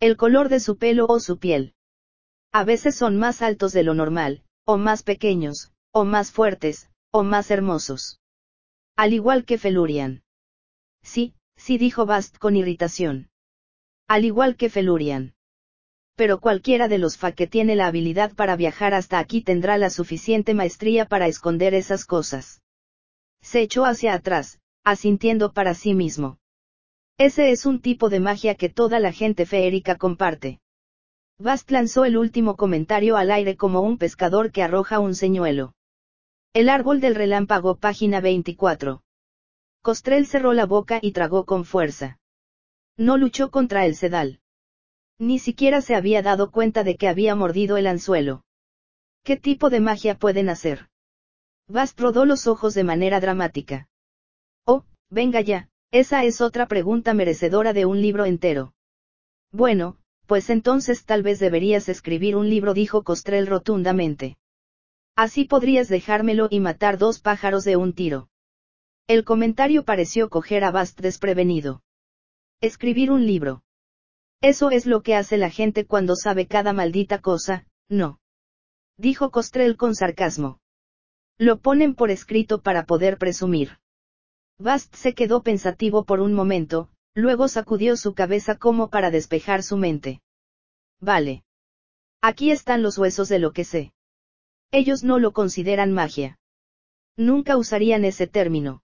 El color de su pelo o su piel. A veces son más altos de lo normal, o más pequeños, o más fuertes, o más hermosos. Al igual que Felurian. Sí, sí dijo Bast con irritación. Al igual que Felurian. Pero cualquiera de los Fa que tiene la habilidad para viajar hasta aquí tendrá la suficiente maestría para esconder esas cosas. Se echó hacia atrás, asintiendo para sí mismo. Ese es un tipo de magia que toda la gente feérica comparte. Bast lanzó el último comentario al aire como un pescador que arroja un señuelo. El árbol del relámpago, página 24. Costrel cerró la boca y tragó con fuerza. No luchó contra el sedal. Ni siquiera se había dado cuenta de que había mordido el anzuelo. ¿Qué tipo de magia pueden hacer? Bast rodó los ojos de manera dramática. Oh, Venga ya, esa es otra pregunta merecedora de un libro entero. Bueno, pues entonces tal vez deberías escribir un libro, dijo Costrel rotundamente. Así podrías dejármelo y matar dos pájaros de un tiro. El comentario pareció coger a Bast desprevenido. Escribir un libro. Eso es lo que hace la gente cuando sabe cada maldita cosa, no. Dijo Costrel con sarcasmo. Lo ponen por escrito para poder presumir. Bast se quedó pensativo por un momento, luego sacudió su cabeza como para despejar su mente. Vale. Aquí están los huesos de lo que sé. Ellos no lo consideran magia. Nunca usarían ese término.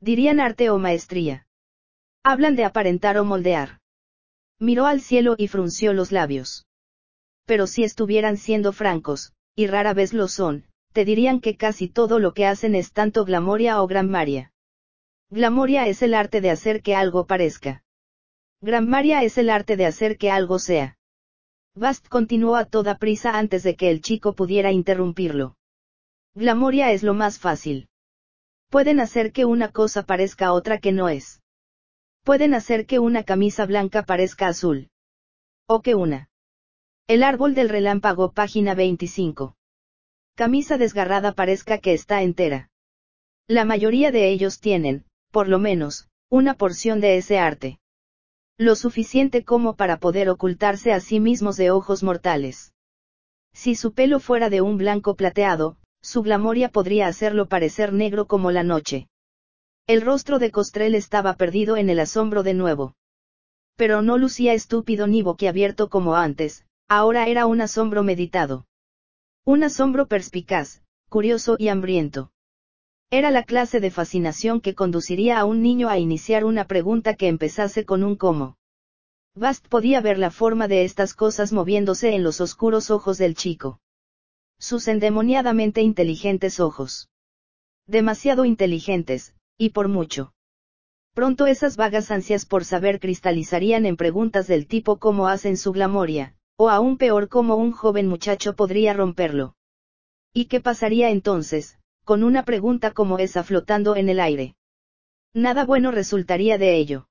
Dirían arte o maestría. Hablan de aparentar o moldear. Miró al cielo y frunció los labios. Pero si estuvieran siendo francos, y rara vez lo son, te dirían que casi todo lo que hacen es tanto glamoria o grammaria. Glamoria es el arte de hacer que algo parezca. Grammaria es el arte de hacer que algo sea. Bast continuó a toda prisa antes de que el chico pudiera interrumpirlo. Glamoria es lo más fácil. Pueden hacer que una cosa parezca otra que no es. Pueden hacer que una camisa blanca parezca azul. O que una. El árbol del relámpago, página 25. Camisa desgarrada parezca que está entera. La mayoría de ellos tienen, por lo menos, una porción de ese arte. Lo suficiente como para poder ocultarse a sí mismos de ojos mortales. Si su pelo fuera de un blanco plateado, su glamoria podría hacerlo parecer negro como la noche. El rostro de Costrel estaba perdido en el asombro de nuevo. Pero no lucía estúpido ni boquiabierto como antes, ahora era un asombro meditado. Un asombro perspicaz, curioso y hambriento. Era la clase de fascinación que conduciría a un niño a iniciar una pregunta que empezase con un cómo. Bast podía ver la forma de estas cosas moviéndose en los oscuros ojos del chico. Sus endemoniadamente inteligentes ojos. Demasiado inteligentes, y por mucho. Pronto esas vagas ansias por saber cristalizarían en preguntas del tipo cómo hacen su glamoria, o aún peor cómo un joven muchacho podría romperlo. ¿Y qué pasaría entonces, con una pregunta como esa flotando en el aire. Nada bueno resultaría de ello.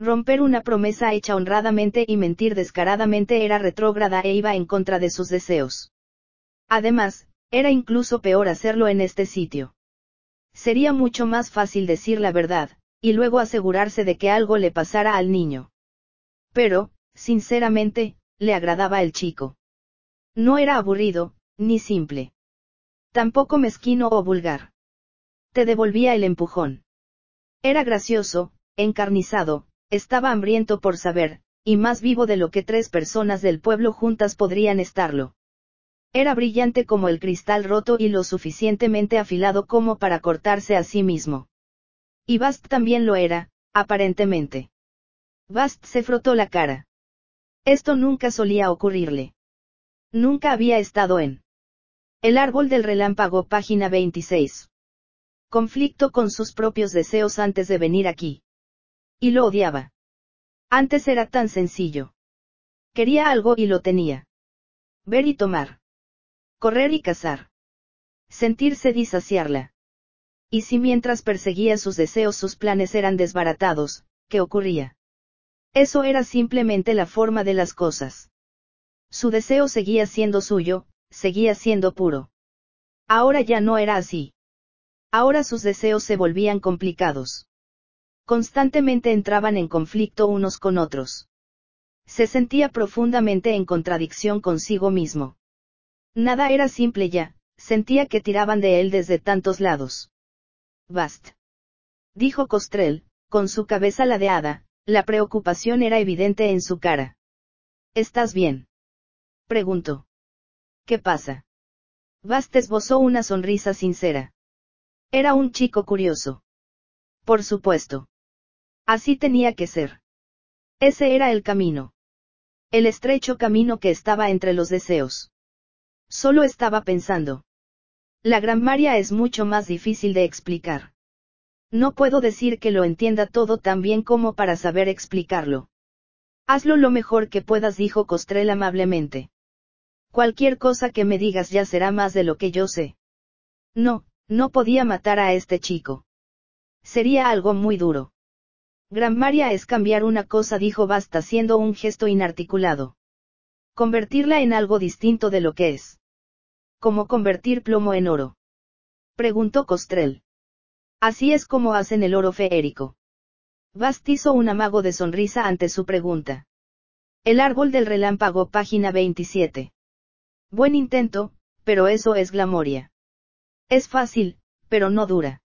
Romper una promesa hecha honradamente y mentir descaradamente era retrógrada e iba en contra de sus deseos. Además, era incluso peor hacerlo en este sitio. Sería mucho más fácil decir la verdad, y luego asegurarse de que algo le pasara al niño. Pero, sinceramente, le agradaba el chico. No era aburrido, ni simple. Tampoco mezquino o vulgar. Te devolvía el empujón. Era gracioso, encarnizado, estaba hambriento por saber, y más vivo de lo que tres personas del pueblo juntas podrían estarlo. Era brillante como el cristal roto y lo suficientemente afilado como para cortarse a sí mismo. Y Bast también lo era, aparentemente. Bast se frotó la cara. Esto nunca solía ocurrirle. Nunca había estado en el árbol del relámpago, página 26. Conflicto con sus propios deseos antes de venir aquí. Y lo odiaba. Antes era tan sencillo. Quería algo y lo tenía. Ver y tomar. Correr y cazar. Sentirse disaciarla. Y si mientras perseguía sus deseos sus planes eran desbaratados, ¿qué ocurría? Eso era simplemente la forma de las cosas. Su deseo seguía siendo suyo, seguía siendo puro. Ahora ya no era así. Ahora sus deseos se volvían complicados. Constantemente entraban en conflicto unos con otros. Se sentía profundamente en contradicción consigo mismo. Nada era simple ya, sentía que tiraban de él desde tantos lados. Bast. Dijo Costrel, con su cabeza ladeada, la preocupación era evidente en su cara. ¿Estás bien? Preguntó. ¿Qué pasa? Bast esbozó una sonrisa sincera. Era un chico curioso. Por supuesto. Así tenía que ser. Ese era el camino. El estrecho camino que estaba entre los deseos. Solo estaba pensando. La Gran María es mucho más difícil de explicar. No puedo decir que lo entienda todo tan bien como para saber explicarlo. Hazlo lo mejor que puedas, dijo Costrel amablemente. Cualquier cosa que me digas ya será más de lo que yo sé. No, no podía matar a este chico. Sería algo muy duro. Gran Maria es cambiar una cosa, dijo Bast haciendo un gesto inarticulado. Convertirla en algo distinto de lo que es. ¿Cómo convertir plomo en oro? Preguntó Costrel. Así es como hacen el oro feérico. Bast hizo un amago de sonrisa ante su pregunta. El árbol del relámpago, página 27. Buen intento, pero eso es glamoria. Es fácil, pero no dura.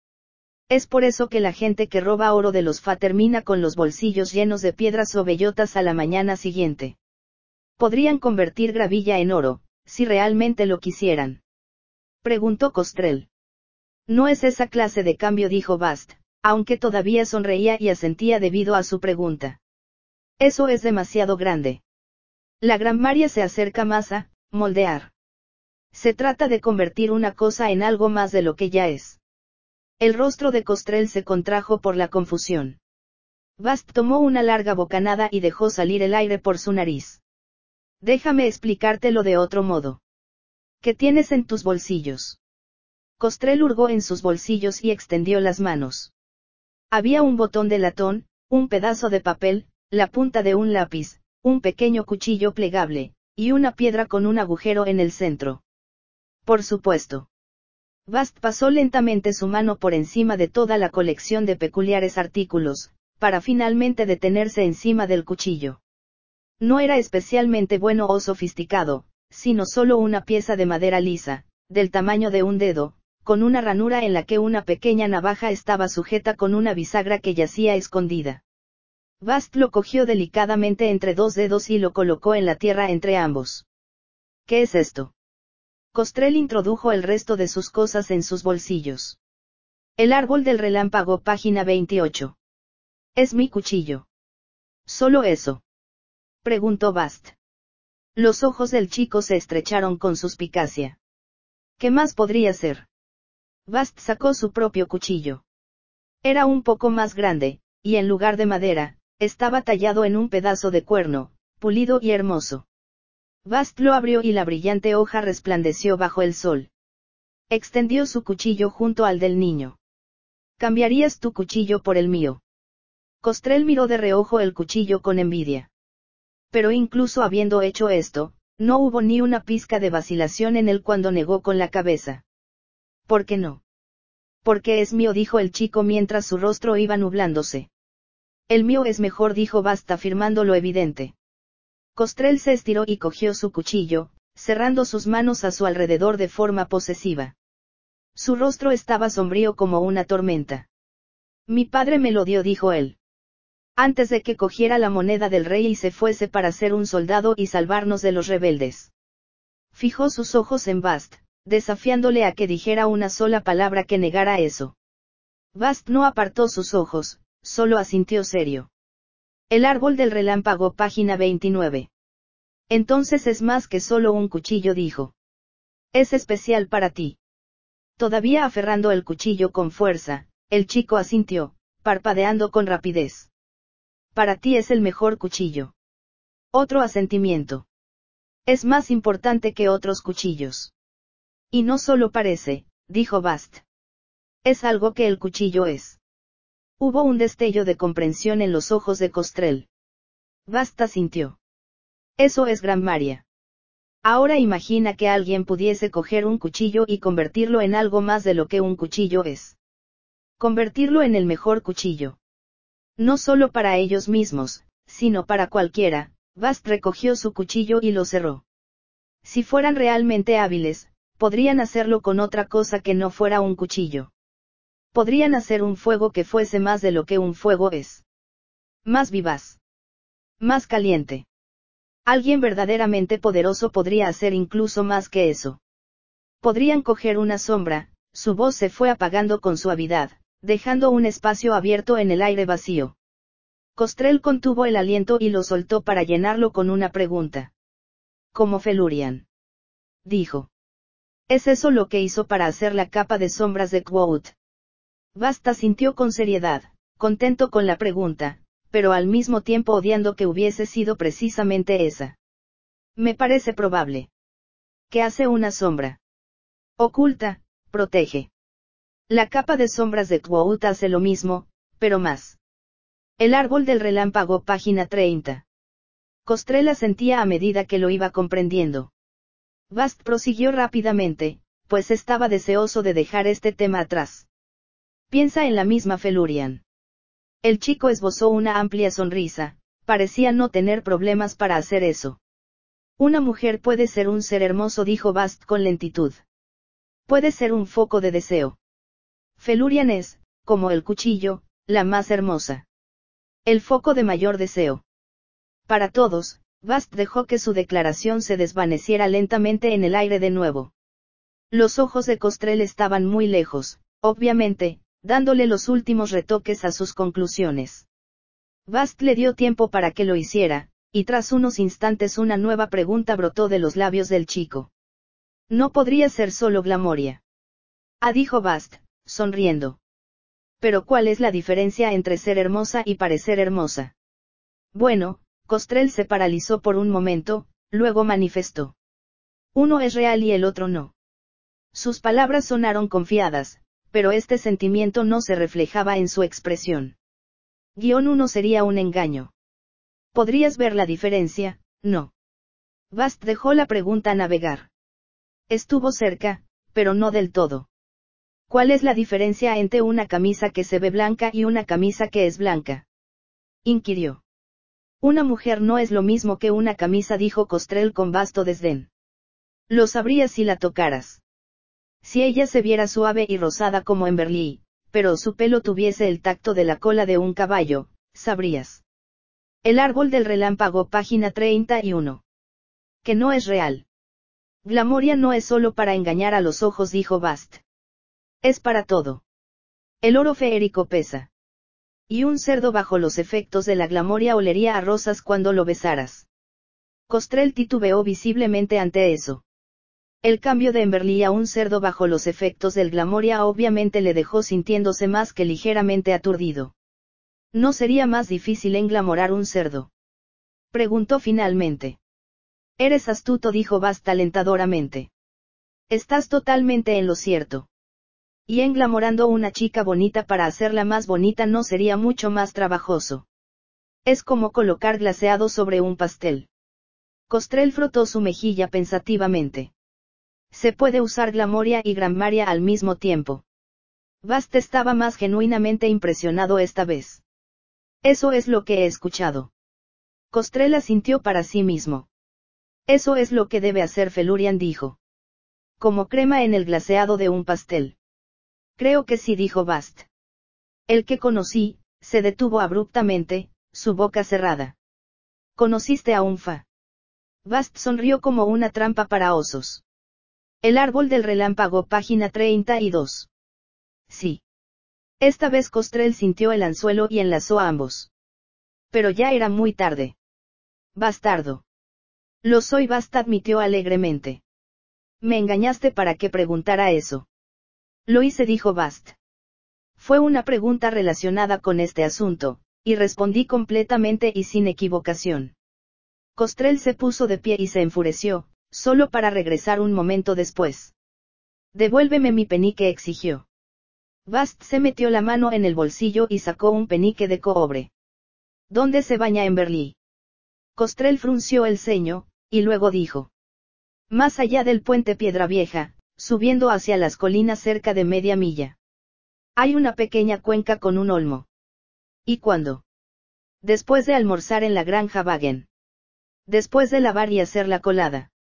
Es por eso que la gente que roba oro de los FA termina con los bolsillos llenos de piedras o bellotas a la mañana siguiente. Podrían convertir gravilla en oro, si realmente lo quisieran. Preguntó Costrel. No es esa clase de cambio, dijo Bast, aunque todavía sonreía y asentía debido a su pregunta. Eso es demasiado grande. La Gran Maria se acerca más a, moldear. Se trata de convertir una cosa en algo más de lo que ya es. El rostro de Costrel se contrajo por la confusión. Bast tomó una larga bocanada y dejó salir el aire por su nariz. Déjame explicártelo de otro modo. ¿Qué tienes en tus bolsillos? Costrel hurgó en sus bolsillos y extendió las manos. Había un botón de latón, un pedazo de papel, la punta de un lápiz, un pequeño cuchillo plegable, y una piedra con un agujero en el centro. Por supuesto. Bast pasó lentamente su mano por encima de toda la colección de peculiares artículos, para finalmente detenerse encima del cuchillo. No era especialmente bueno o sofisticado, sino solo una pieza de madera lisa, del tamaño de un dedo, con una ranura en la que una pequeña navaja estaba sujeta con una bisagra que yacía escondida. Bast lo cogió delicadamente entre dos dedos y lo colocó en la tierra entre ambos. ¿Qué es esto? Costrel introdujo el resto de sus cosas en sus bolsillos. El árbol del relámpago, página 28. Es mi cuchillo. ¿Solo eso? Preguntó Bast. Los ojos del chico se estrecharon con suspicacia. ¿Qué más podría ser? Bast sacó su propio cuchillo. Era un poco más grande, y en lugar de madera, estaba tallado en un pedazo de cuerno, pulido y hermoso. Bast lo abrió y la brillante hoja resplandeció bajo el sol. Extendió su cuchillo junto al del niño. ¿Cambiarías tu cuchillo por el mío? Costrel miró de reojo el cuchillo con envidia. Pero incluso habiendo hecho esto, no hubo ni una pizca de vacilación en él cuando negó con la cabeza. ¿Por qué no? Porque es mío, dijo el chico mientras su rostro iba nublándose. El mío es mejor, dijo Bast afirmando lo evidente. Costrel se estiró y cogió su cuchillo, cerrando sus manos a su alrededor de forma posesiva. Su rostro estaba sombrío como una tormenta. Mi padre me lo dio, dijo él. Antes de que cogiera la moneda del rey y se fuese para ser un soldado y salvarnos de los rebeldes. Fijó sus ojos en Bast, desafiándole a que dijera una sola palabra que negara eso. Bast no apartó sus ojos, solo asintió serio. El árbol del relámpago, página 29. Entonces es más que solo un cuchillo, dijo. Es especial para ti. Todavía aferrando el cuchillo con fuerza, el chico asintió, parpadeando con rapidez. Para ti es el mejor cuchillo. Otro asentimiento. Es más importante que otros cuchillos. Y no solo parece, dijo Bast. Es algo que el cuchillo es. Hubo un destello de comprensión en los ojos de Costrel. Basta sintió. Eso es Gran Maria. Ahora imagina que alguien pudiese coger un cuchillo y convertirlo en algo más de lo que un cuchillo es. Convertirlo en el mejor cuchillo. No solo para ellos mismos, sino para cualquiera, Bast recogió su cuchillo y lo cerró. Si fueran realmente hábiles, podrían hacerlo con otra cosa que no fuera un cuchillo podrían hacer un fuego que fuese más de lo que un fuego es. Más vivaz. Más caliente. Alguien verdaderamente poderoso podría hacer incluso más que eso. Podrían coger una sombra, su voz se fue apagando con suavidad, dejando un espacio abierto en el aire vacío. Costrel contuvo el aliento y lo soltó para llenarlo con una pregunta. ¿Cómo Felurian? Dijo. ¿Es eso lo que hizo para hacer la capa de sombras de Quote? Basta sintió con seriedad, contento con la pregunta, pero al mismo tiempo odiando que hubiese sido precisamente esa. Me parece probable. Que hace una sombra. Oculta, protege. La capa de sombras de Quout hace lo mismo, pero más. El árbol del relámpago, página 30. Costrela sentía a medida que lo iba comprendiendo. Bast prosiguió rápidamente, pues estaba deseoso de dejar este tema atrás. Piensa en la misma Felurian. El chico esbozó una amplia sonrisa, parecía no tener problemas para hacer eso. Una mujer puede ser un ser hermoso, dijo Bast con lentitud. Puede ser un foco de deseo. Felurian es, como el cuchillo, la más hermosa. El foco de mayor deseo. Para todos, Bast dejó que su declaración se desvaneciera lentamente en el aire de nuevo. Los ojos de Costrel estaban muy lejos, obviamente, dándole los últimos retoques a sus conclusiones. Bast le dio tiempo para que lo hiciera, y tras unos instantes una nueva pregunta brotó de los labios del chico. No podría ser solo Glamoria. Ah, dijo Bast, sonriendo. Pero ¿cuál es la diferencia entre ser hermosa y parecer hermosa? Bueno, Costrel se paralizó por un momento, luego manifestó. Uno es real y el otro no. Sus palabras sonaron confiadas, pero este sentimiento no se reflejaba en su expresión. Guión uno sería un engaño. ¿Podrías ver la diferencia? No. Bast dejó la pregunta navegar. Estuvo cerca, pero no del todo. ¿Cuál es la diferencia entre una camisa que se ve blanca y una camisa que es blanca? inquirió. Una mujer no es lo mismo que una camisa, dijo Costrel con vasto desdén. Lo sabrías si la tocaras. Si ella se viera suave y rosada como Emberly, pero su pelo tuviese el tacto de la cola de un caballo, sabrías. El árbol del relámpago, página 31. Que no es real. Glamoria no es solo para engañar a los ojos, dijo Bast. Es para todo. El oro feérico pesa. Y un cerdo bajo los efectos de la glamoria olería a rosas cuando lo besaras. Costrel titubeó visiblemente ante eso. El cambio de Emberly a un cerdo bajo los efectos del glamoria obviamente le dejó sintiéndose más que ligeramente aturdido. ¿No sería más difícil englamorar un cerdo? Preguntó finalmente. Eres astuto, dijo Bast alentadoramente. Estás totalmente en lo cierto. Y englamorando una chica bonita para hacerla más bonita no sería mucho más trabajoso. Es como colocar glaseado sobre un pastel. Costrel frotó su mejilla pensativamente. Se puede usar glamoria y grammaria al mismo tiempo. Bast estaba más genuinamente impresionado esta vez. Eso es lo que he escuchado. Costrel sintió para sí mismo. Eso es lo que debe hacer Felurian dijo. Como crema en el glaseado de un pastel. Creo que sí, dijo Bast. El que conocí, se detuvo abruptamente, su boca cerrada. ¿Conociste a un fa? Bast sonrió como una trampa para osos. El árbol del relámpago, página 32. Sí. Esta vez Costrel sintió el anzuelo y enlazó ambos. Pero ya era muy tarde. Bastardo. Lo soy, Bast admitió alegremente. Me engañaste para que preguntara eso. Lo hice, dijo Bast. Fue una pregunta relacionada con este asunto, y respondí completamente y sin equivocación. Costrel se puso de pie y se enfureció, solo para regresar un momento después. Devuélveme mi penique, exigió. Bast se metió la mano en el bolsillo y sacó un penique de cobre. ¿Dónde se baña en Berlí? Costrel frunció el ceño, y luego dijo. Más allá del puente Piedra Vieja, subiendo hacia las colinas cerca de media milla. Hay una pequeña cuenca con un olmo. ¿Y cuándo? Después de almorzar en la granja Wagen. Después de lavar y hacer la colada.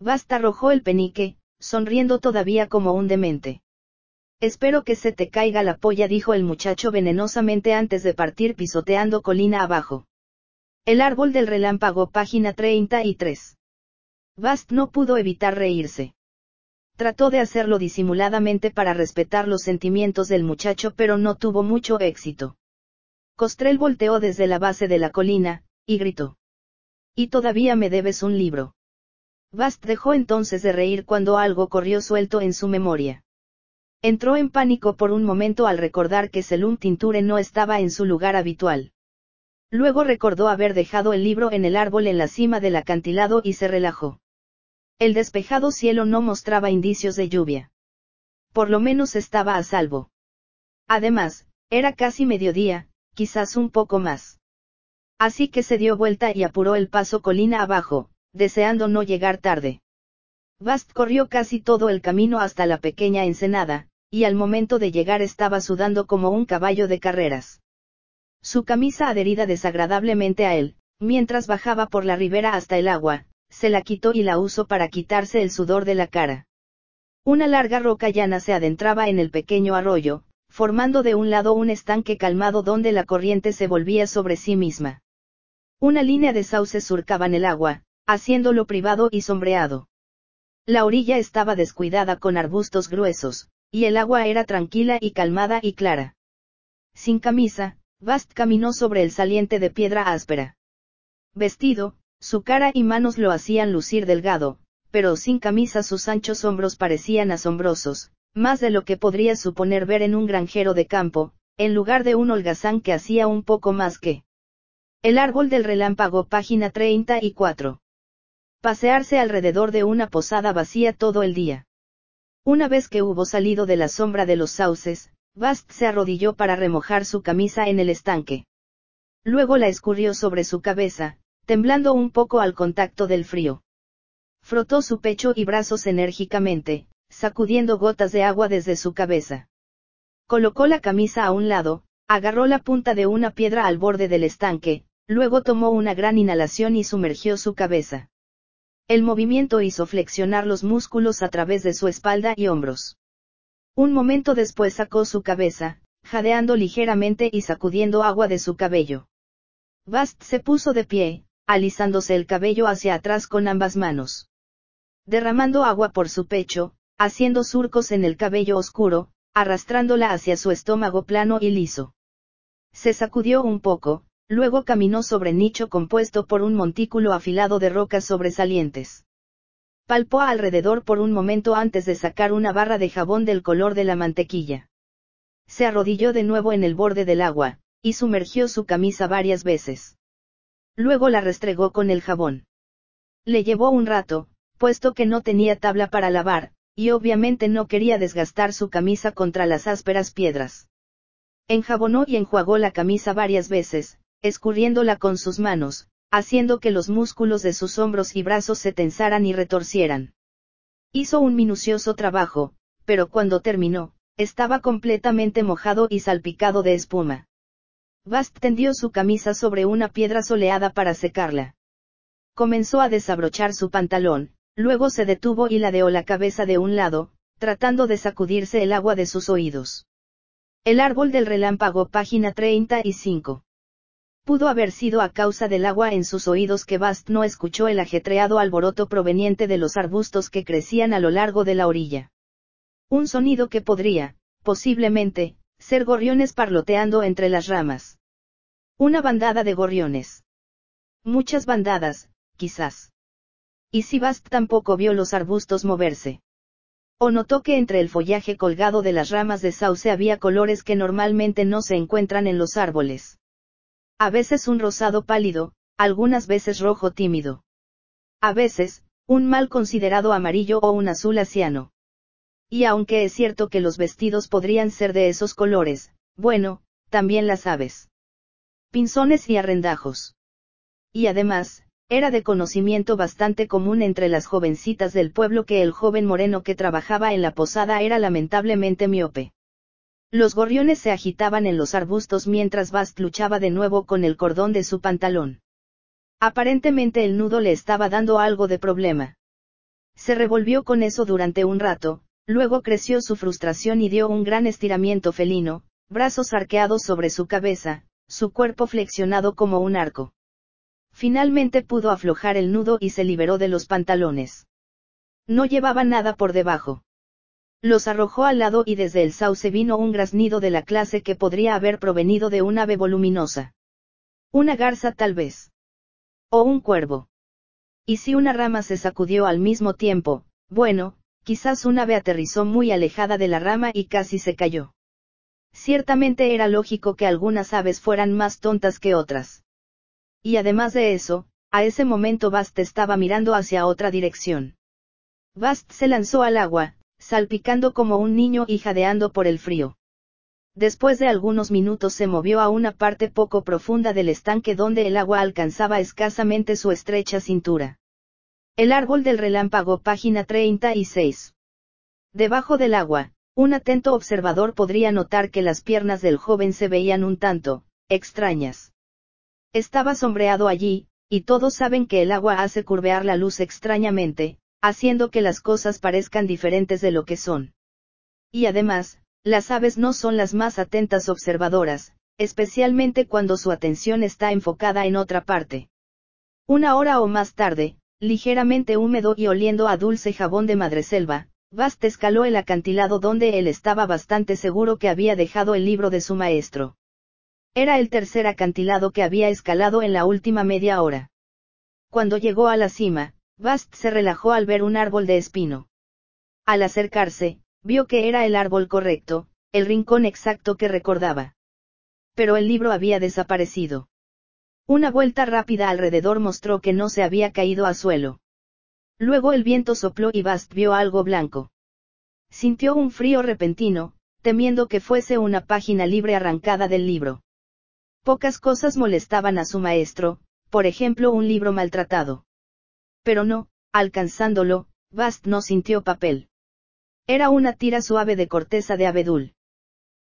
Basta arrojó el penique, sonriendo todavía como un demente. Espero que se te caiga la polla, dijo el muchacho venenosamente antes de partir pisoteando colina abajo. El árbol del relámpago, página 33. Bast no pudo evitar reírse. Trató de hacerlo disimuladamente para respetar los sentimientos del muchacho pero no tuvo mucho éxito. Costrel volteó desde la base de la colina, y gritó. Y todavía me debes un libro. Bast dejó entonces de reír cuando algo corrió suelto en su memoria. Entró en pánico por un momento al recordar que Selum Tinture no estaba en su lugar habitual. Luego recordó haber dejado el libro en el árbol en la cima del acantilado y se relajó. El despejado cielo no mostraba indicios de lluvia. Por lo menos estaba a salvo. Además, era casi mediodía, quizás un poco más. Así que se dio vuelta y apuró el paso colina abajo, deseando no llegar tarde. Bast corrió casi todo el camino hasta la pequeña ensenada, y al momento de llegar estaba sudando como un caballo de carreras. Su camisa adherida desagradablemente a él, mientras bajaba por la ribera hasta el agua, se la quitó y la usó para quitarse el sudor de la cara. Una larga roca llana se adentraba en el pequeño arroyo, formando de un lado un estanque calmado donde la corriente se volvía sobre sí misma. Una línea de sauces surcaban el agua, haciéndolo privado y sombreado. La orilla estaba descuidada con arbustos gruesos, y el agua era tranquila y calmada y clara. Sin camisa, Bast caminó sobre el saliente de piedra áspera. Vestido, su cara y manos lo hacían lucir delgado, pero sin camisa sus anchos hombros parecían asombrosos, más de lo que podría suponer ver en un granjero de campo, en lugar de un holgazán que hacía un poco más que. El árbol del relámpago, página 34 pasearse alrededor de una posada vacía todo el día. Una vez que hubo salido de la sombra de los sauces, Bast se arrodilló para remojar su camisa en el estanque. Luego la escurrió sobre su cabeza, temblando un poco al contacto del frío. Frotó su pecho y brazos enérgicamente, sacudiendo gotas de agua desde su cabeza. Colocó la camisa a un lado, agarró la punta de una piedra al borde del estanque, luego tomó una gran inhalación y sumergió su cabeza. El movimiento hizo flexionar los músculos a través de su espalda y hombros. Un momento después sacó su cabeza, jadeando ligeramente y sacudiendo agua de su cabello. Bast se puso de pie, alisándose el cabello hacia atrás con ambas manos. Derramando agua por su pecho, haciendo surcos en el cabello oscuro, arrastrándola hacia su estómago plano y liso. Se sacudió un poco, Luego caminó sobre nicho compuesto por un montículo afilado de rocas sobresalientes. Palpó alrededor por un momento antes de sacar una barra de jabón del color de la mantequilla. Se arrodilló de nuevo en el borde del agua, y sumergió su camisa varias veces. Luego la restregó con el jabón. Le llevó un rato, puesto que no tenía tabla para lavar, y obviamente no quería desgastar su camisa contra las ásperas piedras. Enjabonó y enjuagó la camisa varias veces, escurriéndola con sus manos, haciendo que los músculos de sus hombros y brazos se tensaran y retorcieran. Hizo un minucioso trabajo, pero cuando terminó, estaba completamente mojado y salpicado de espuma. Bast tendió su camisa sobre una piedra soleada para secarla. Comenzó a desabrochar su pantalón, luego se detuvo y ladeó la cabeza de un lado, tratando de sacudirse el agua de sus oídos. El árbol del relámpago, página 35. Pudo haber sido a causa del agua en sus oídos que Bast no escuchó el ajetreado alboroto proveniente de los arbustos que crecían a lo largo de la orilla. Un sonido que podría, posiblemente, ser gorriones parloteando entre las ramas. Una bandada de gorriones. Muchas bandadas, quizás. Y si Bast tampoco vio los arbustos moverse. O notó que entre el follaje colgado de las ramas de sauce había colores que normalmente no se encuentran en los árboles. A veces un rosado pálido, algunas veces rojo tímido. A veces, un mal considerado amarillo o un azul asiano. Y aunque es cierto que los vestidos podrían ser de esos colores, bueno, también las aves. Pinzones y arrendajos. Y además, era de conocimiento bastante común entre las jovencitas del pueblo que el joven moreno que trabajaba en la posada era lamentablemente miope. Los gorriones se agitaban en los arbustos mientras Bast luchaba de nuevo con el cordón de su pantalón. Aparentemente el nudo le estaba dando algo de problema. Se revolvió con eso durante un rato, luego creció su frustración y dio un gran estiramiento felino, brazos arqueados sobre su cabeza, su cuerpo flexionado como un arco. Finalmente pudo aflojar el nudo y se liberó de los pantalones. No llevaba nada por debajo. Los arrojó al lado y desde el sauce vino un graznido de la clase que podría haber provenido de un ave voluminosa. Una garza tal vez. O un cuervo. Y si una rama se sacudió al mismo tiempo, bueno, quizás un ave aterrizó muy alejada de la rama y casi se cayó. Ciertamente era lógico que algunas aves fueran más tontas que otras. Y además de eso, a ese momento Bast estaba mirando hacia otra dirección. Bast se lanzó al agua, salpicando como un niño y jadeando por el frío. Después de algunos minutos se movió a una parte poco profunda del estanque donde el agua alcanzaba escasamente su estrecha cintura. El árbol del relámpago, página 36. Debajo del agua, un atento observador podría notar que las piernas del joven se veían un tanto, extrañas. Estaba sombreado allí, y todos saben que el agua hace curvear la luz extrañamente, haciendo que las cosas parezcan diferentes de lo que son. Y además, las aves no son las más atentas observadoras, especialmente cuando su atención está enfocada en otra parte. Una hora o más tarde, ligeramente húmedo y oliendo a dulce jabón de madreselva, Bast escaló el acantilado donde él estaba bastante seguro que había dejado el libro de su maestro. Era el tercer acantilado que había escalado en la última media hora. Cuando llegó a la cima, Bast se relajó al ver un árbol de espino. Al acercarse, vio que era el árbol correcto, el rincón exacto que recordaba. Pero el libro había desaparecido. Una vuelta rápida alrededor mostró que no se había caído a suelo. Luego el viento sopló y Bast vio algo blanco. Sintió un frío repentino, temiendo que fuese una página libre arrancada del libro. Pocas cosas molestaban a su maestro, por ejemplo un libro maltratado. Pero no, alcanzándolo, Bast no sintió papel. Era una tira suave de corteza de abedul.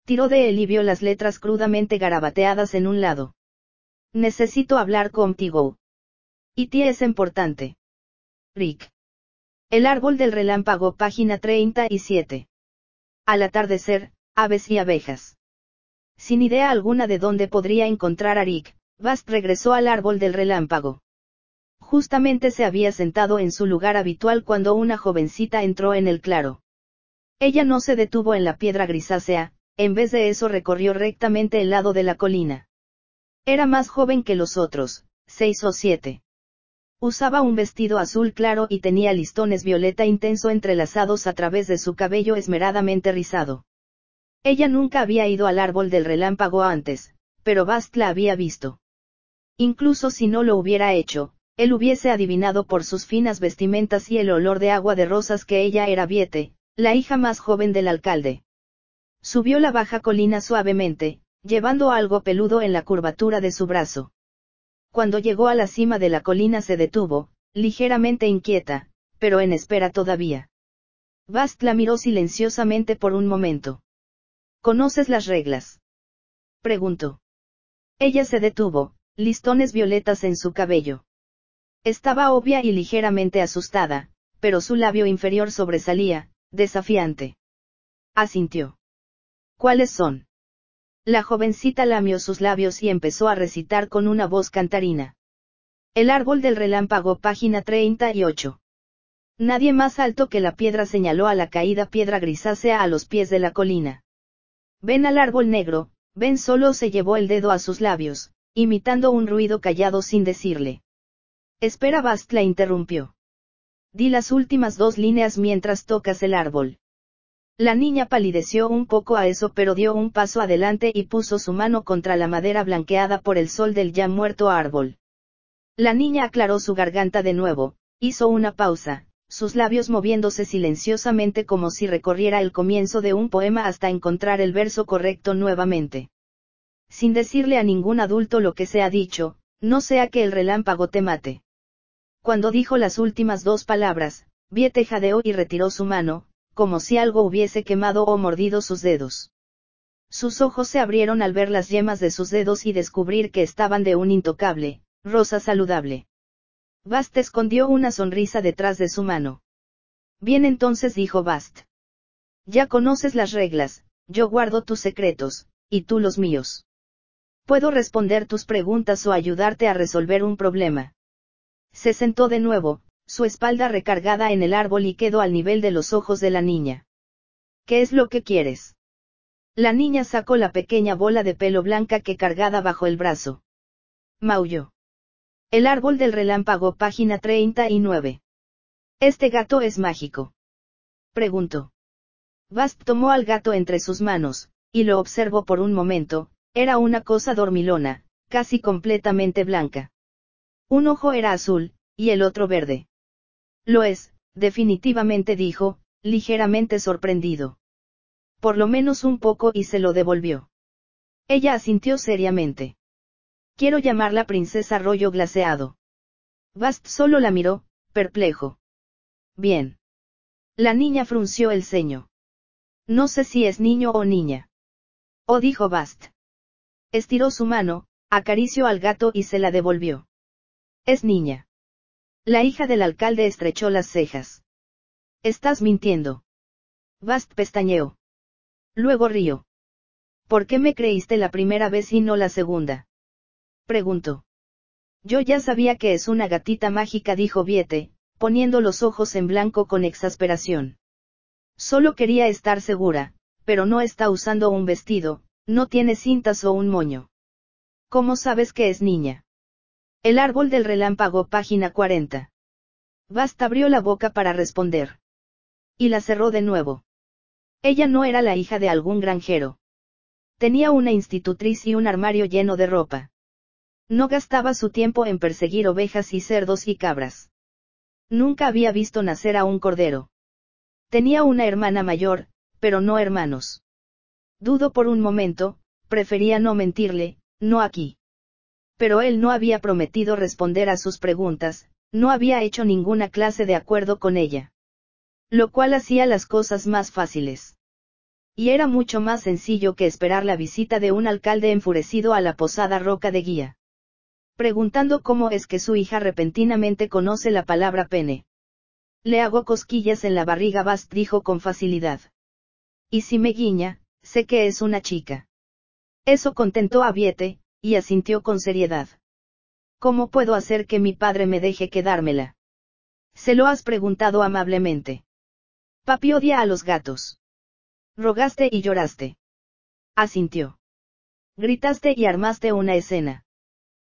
Tiró de él y vio las letras crudamente garabateadas en un lado. Necesito hablar contigo. Y ti es importante. Rick. El árbol del relámpago, página 37. Al atardecer, aves y abejas. Sin idea alguna de dónde podría encontrar a Rick, Bast regresó al árbol del relámpago. Justamente se había sentado en su lugar habitual cuando una jovencita entró en el claro. Ella no se detuvo en la piedra grisácea, en vez de eso recorrió rectamente el lado de la colina. Era más joven que los otros, seis o siete. Usaba un vestido azul claro y tenía listones violeta intenso entrelazados a través de su cabello esmeradamente rizado. Ella nunca había ido al árbol del relámpago antes, pero Bast la había visto. Incluso si no lo hubiera hecho, él hubiese adivinado por sus finas vestimentas y el olor de agua de rosas que ella era Viete, la hija más joven del alcalde. Subió la baja colina suavemente, llevando algo peludo en la curvatura de su brazo. Cuando llegó a la cima de la colina se detuvo, ligeramente inquieta, pero en espera todavía. Bast la miró silenciosamente por un momento. ¿Conoces las reglas? Preguntó. Ella se detuvo, listones violetas en su cabello. Estaba obvia y ligeramente asustada, pero su labio inferior sobresalía, desafiante. Asintió. ¿Cuáles son? La jovencita lamió sus labios y empezó a recitar con una voz cantarina. El árbol del relámpago, página 38. Nadie más alto que la piedra señaló a la caída piedra grisácea a los pies de la colina. Ven al árbol negro, ven solo se llevó el dedo a sus labios, imitando un ruido callado sin decirle. Espera Bast la interrumpió. Di las últimas dos líneas mientras tocas el árbol. La niña palideció un poco a eso pero dio un paso adelante y puso su mano contra la madera blanqueada por el sol del ya muerto árbol. La niña aclaró su garganta de nuevo, hizo una pausa, sus labios moviéndose silenciosamente como si recorriera el comienzo de un poema hasta encontrar el verso correcto nuevamente. Sin decirle a ningún adulto lo que se ha dicho, no sea que el relámpago te mate. Cuando dijo las últimas dos palabras, Viete jadeó y retiró su mano, como si algo hubiese quemado o mordido sus dedos. Sus ojos se abrieron al ver las yemas de sus dedos y descubrir que estaban de un intocable, rosa saludable. Bast escondió una sonrisa detrás de su mano. Bien entonces dijo Bast. Ya conoces las reglas, yo guardo tus secretos, y tú los míos. Puedo responder tus preguntas o ayudarte a resolver un problema. Se sentó de nuevo, su espalda recargada en el árbol y quedó al nivel de los ojos de la niña. ¿Qué es lo que quieres? La niña sacó la pequeña bola de pelo blanca que cargada bajo el brazo. Maulló. El árbol del relámpago, página 39. Este gato es mágico. Preguntó. Bast tomó al gato entre sus manos, y lo observó por un momento, era una cosa dormilona, casi completamente blanca. Un ojo era azul, y el otro verde. Lo es, definitivamente dijo, ligeramente sorprendido. Por lo menos un poco y se lo devolvió. Ella asintió seriamente. Quiero llamarla princesa rollo glaseado. Bast solo la miró, perplejo. Bien. La niña frunció el ceño. No sé si es niño o niña. Oh dijo Bast. Estiró su mano, acarició al gato y se la devolvió. Es niña. La hija del alcalde estrechó las cejas. Estás mintiendo. Bast pestañeó. Luego rió. ¿Por qué me creíste la primera vez y no la segunda? Preguntó. Yo ya sabía que es una gatita mágica, dijo Viete, poniendo los ojos en blanco con exasperación. Solo quería estar segura, pero no está usando un vestido, no tiene cintas o un moño. ¿Cómo sabes que es niña? El árbol del relámpago, página 40. Bast abrió la boca para responder. Y la cerró de nuevo. Ella no era la hija de algún granjero. Tenía una institutriz y un armario lleno de ropa. No gastaba su tiempo en perseguir ovejas y cerdos y cabras. Nunca había visto nacer a un cordero. Tenía una hermana mayor, pero no hermanos. Dudo por un momento, prefería no mentirle, no aquí. Pero él no había prometido responder a sus preguntas, no había hecho ninguna clase de acuerdo con ella. Lo cual hacía las cosas más fáciles. Y era mucho más sencillo que esperar la visita de un alcalde enfurecido a la posada Roca de Guía preguntando cómo es que su hija repentinamente conoce la palabra pene. Le hago cosquillas en la barriga, Bast dijo con facilidad. Y si me guiña, sé que es una chica. Eso contentó a Viete, y asintió con seriedad. ¿Cómo puedo hacer que mi padre me deje quedármela? Se lo has preguntado amablemente. Papi odia a los gatos. Rogaste y lloraste. Asintió. Gritaste y armaste una escena.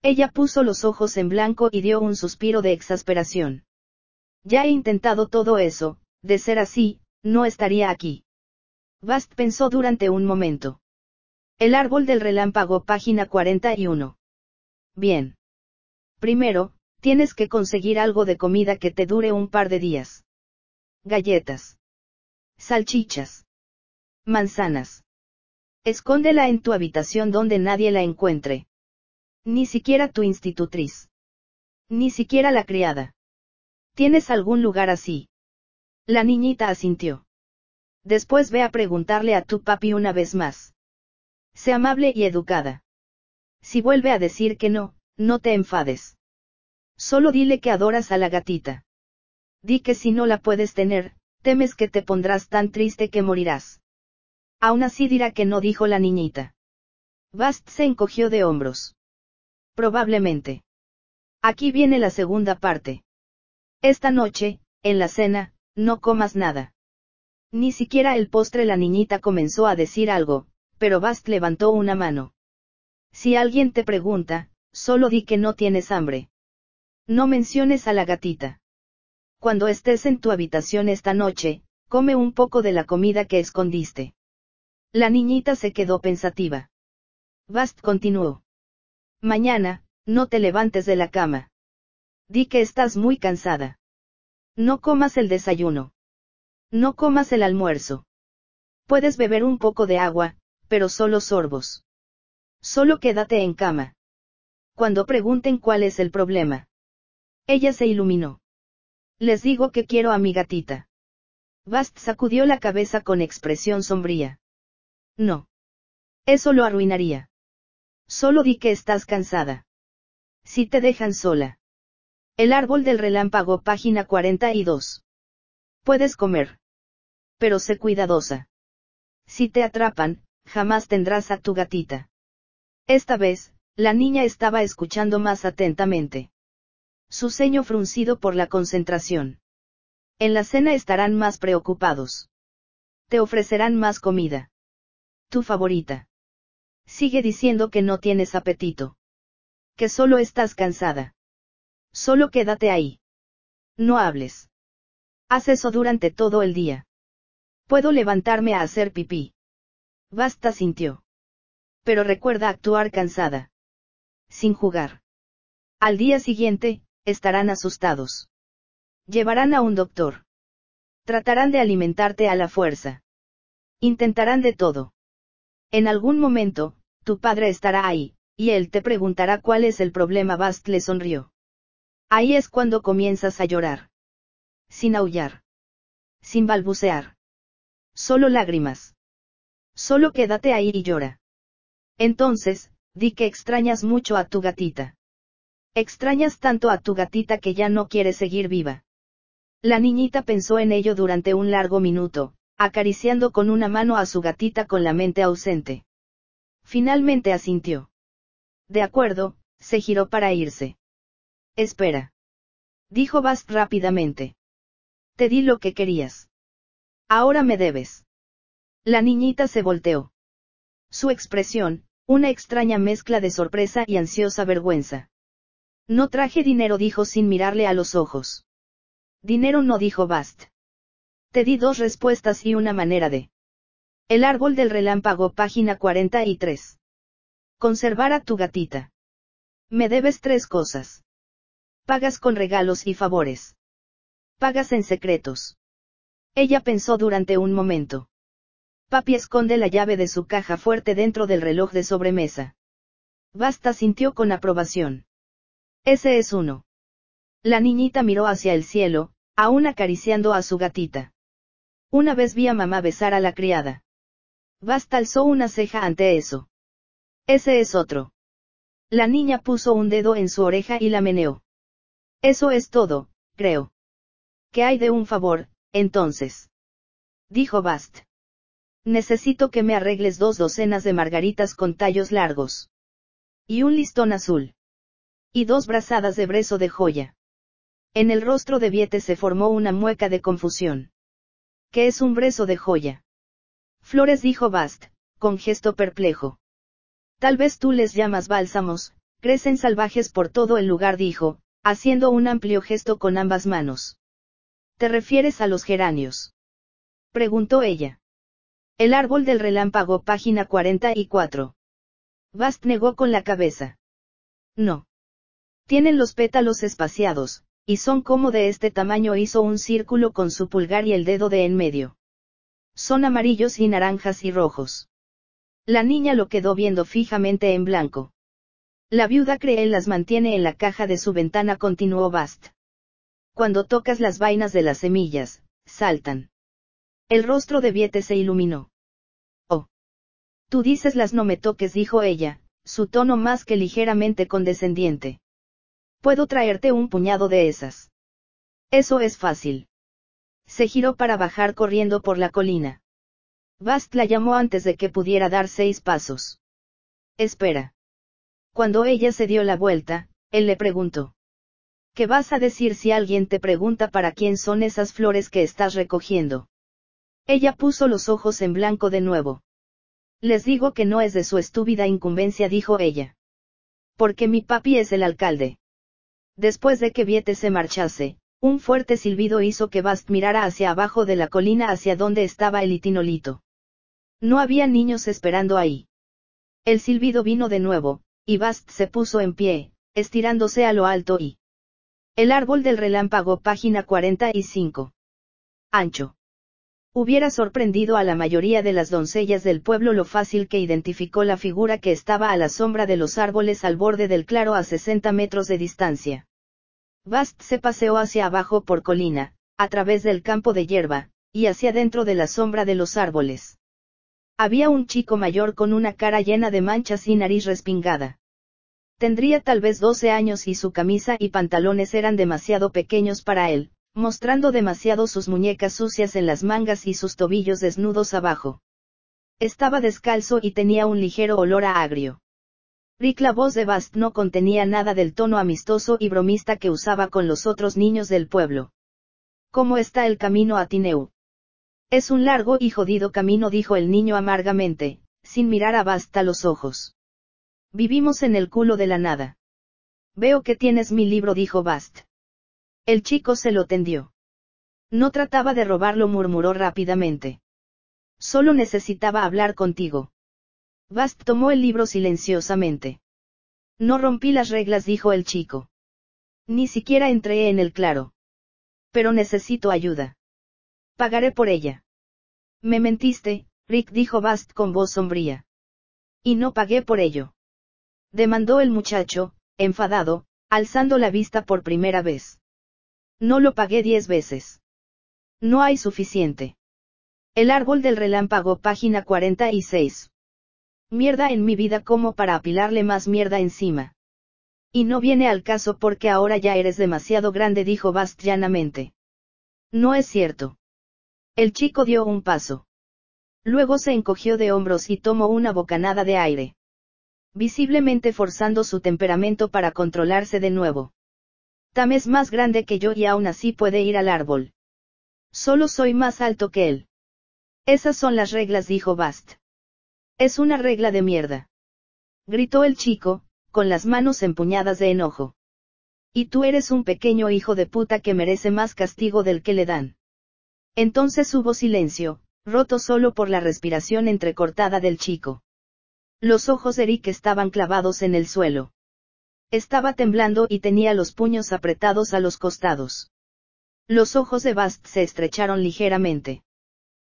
Ella puso los ojos en blanco y dio un suspiro de exasperación. Ya he intentado todo eso, de ser así, no estaría aquí. Bast pensó durante un momento. El árbol del relámpago, página 41. Bien. Primero, tienes que conseguir algo de comida que te dure un par de días. Galletas. Salchichas. Manzanas. Escóndela en tu habitación donde nadie la encuentre. Ni siquiera tu institutriz. Ni siquiera la criada. ¿Tienes algún lugar así? La niñita asintió. Después ve a preguntarle a tu papi una vez más. Sé amable y educada. Si vuelve a decir que no, no te enfades. Solo dile que adoras a la gatita. Di que si no la puedes tener, temes que te pondrás tan triste que morirás. Aún así dirá que no dijo la niñita. Bast se encogió de hombros. Probablemente. Aquí viene la segunda parte. Esta noche, en la cena, no comas nada. Ni siquiera el postre la niñita comenzó a decir algo, pero Bast levantó una mano. Si alguien te pregunta, solo di que no tienes hambre. No menciones a la gatita. Cuando estés en tu habitación esta noche, come un poco de la comida que escondiste. La niñita se quedó pensativa. Bast continuó. Mañana, no te levantes de la cama. Di que estás muy cansada. No comas el desayuno. No comas el almuerzo. Puedes beber un poco de agua, pero solo sorbos. Solo quédate en cama. Cuando pregunten cuál es el problema. Ella se iluminó. Les digo que quiero a mi gatita. Bast sacudió la cabeza con expresión sombría. No. Eso lo arruinaría. Solo di que estás cansada. Si te dejan sola. El árbol del relámpago, página 42. Puedes comer. Pero sé cuidadosa. Si te atrapan, jamás tendrás a tu gatita. Esta vez, la niña estaba escuchando más atentamente. Su ceño fruncido por la concentración. En la cena estarán más preocupados. Te ofrecerán más comida. Tu favorita. Sigue diciendo que no tienes apetito. Que solo estás cansada. Solo quédate ahí. No hables. Haz eso durante todo el día. Puedo levantarme a hacer pipí. Basta sintió. Pero recuerda actuar cansada. Sin jugar. Al día siguiente, estarán asustados. Llevarán a un doctor. Tratarán de alimentarte a la fuerza. Intentarán de todo. En algún momento, tu padre estará ahí, y él te preguntará cuál es el problema. Bast le sonrió. Ahí es cuando comienzas a llorar. Sin aullar. Sin balbucear. Solo lágrimas. Solo quédate ahí y llora. Entonces, di que extrañas mucho a tu gatita. Extrañas tanto a tu gatita que ya no quiere seguir viva. La niñita pensó en ello durante un largo minuto, acariciando con una mano a su gatita con la mente ausente. Finalmente asintió. De acuerdo, se giró para irse. Espera. Dijo Bast rápidamente. Te di lo que querías. Ahora me debes. La niñita se volteó. Su expresión, una extraña mezcla de sorpresa y ansiosa vergüenza. No traje dinero, dijo sin mirarle a los ojos. Dinero no dijo Bast. Te di dos respuestas y una manera de. El árbol del relámpago, página 43. Conservar a tu gatita. Me debes tres cosas. Pagas con regalos y favores. Pagas en secretos. Ella pensó durante un momento. Papi esconde la llave de su caja fuerte dentro del reloj de sobremesa. Basta sintió con aprobación. Ese es uno. La niñita miró hacia el cielo, aún acariciando a su gatita. Una vez vi a mamá besar a la criada. Basta alzó una ceja ante eso. Ese es otro. La niña puso un dedo en su oreja y la meneó. Eso es todo, creo. ¿Qué hay de un favor, entonces? Dijo Bast. Necesito que me arregles dos docenas de margaritas con tallos largos. Y un listón azul. Y dos brazadas de brezo de joya. En el rostro de Viete se formó una mueca de confusión. ¿Qué es un brezo de joya? Flores dijo Bast, con gesto perplejo. Tal vez tú les llamas bálsamos, crecen salvajes por todo el lugar dijo, haciendo un amplio gesto con ambas manos. ¿Te refieres a los geranios? Preguntó ella. El árbol del relámpago, página 44. Bast negó con la cabeza. No. Tienen los pétalos espaciados, y son como de este tamaño hizo un círculo con su pulgar y el dedo de en medio. Son amarillos y naranjas y rojos. La niña lo quedó viendo fijamente en blanco. La viuda cree las mantiene en la caja de su ventana, continuó Bast. Cuando tocas las vainas de las semillas, saltan. El rostro de Viete se iluminó. Oh. Tú dices las no me toques, dijo ella, su tono más que ligeramente condescendiente. Puedo traerte un puñado de esas. Eso es fácil. Se giró para bajar corriendo por la colina. Bast la llamó antes de que pudiera dar seis pasos. Espera. Cuando ella se dio la vuelta, él le preguntó. ¿Qué vas a decir si alguien te pregunta para quién son esas flores que estás recogiendo? Ella puso los ojos en blanco de nuevo. Les digo que no es de su estúpida incumbencia, dijo ella. Porque mi papi es el alcalde. Después de que Viete se marchase, un fuerte silbido hizo que Bast mirara hacia abajo de la colina hacia donde estaba el itinolito. No había niños esperando ahí. El silbido vino de nuevo, y Bast se puso en pie, estirándose a lo alto y... El árbol del relámpago, página 45. Ancho. Hubiera sorprendido a la mayoría de las doncellas del pueblo lo fácil que identificó la figura que estaba a la sombra de los árboles al borde del claro a 60 metros de distancia. Bast se paseó hacia abajo por colina, a través del campo de hierba, y hacia dentro de la sombra de los árboles. Había un chico mayor con una cara llena de manchas y nariz respingada. Tendría tal vez 12 años y su camisa y pantalones eran demasiado pequeños para él, mostrando demasiado sus muñecas sucias en las mangas y sus tobillos desnudos abajo. Estaba descalzo y tenía un ligero olor a agrio. Rick la voz de Bast no contenía nada del tono amistoso y bromista que usaba con los otros niños del pueblo. ¿Cómo está el camino a Tineu? Es un largo y jodido camino, dijo el niño amargamente, sin mirar a Bast a los ojos. Vivimos en el culo de la nada. Veo que tienes mi libro, dijo Bast. El chico se lo tendió. No trataba de robarlo, murmuró rápidamente. Solo necesitaba hablar contigo. Bast tomó el libro silenciosamente. No rompí las reglas, dijo el chico. Ni siquiera entré en el claro. Pero necesito ayuda. Pagaré por ella. Me mentiste, Rick dijo Bast con voz sombría. Y no pagué por ello. Demandó el muchacho, enfadado, alzando la vista por primera vez. No lo pagué diez veces. No hay suficiente. El árbol del relámpago, página 46. Mierda en mi vida como para apilarle más mierda encima. Y no viene al caso porque ahora ya eres demasiado grande, dijo Bast llanamente. No es cierto. El chico dio un paso. Luego se encogió de hombros y tomó una bocanada de aire. Visiblemente forzando su temperamento para controlarse de nuevo. Tam es más grande que yo y aún así puede ir al árbol. Solo soy más alto que él. Esas son las reglas, dijo Bast. Es una regla de mierda. Gritó el chico, con las manos empuñadas de enojo. Y tú eres un pequeño hijo de puta que merece más castigo del que le dan. Entonces hubo silencio, roto solo por la respiración entrecortada del chico. Los ojos de Eric estaban clavados en el suelo. Estaba temblando y tenía los puños apretados a los costados. Los ojos de Bast se estrecharon ligeramente.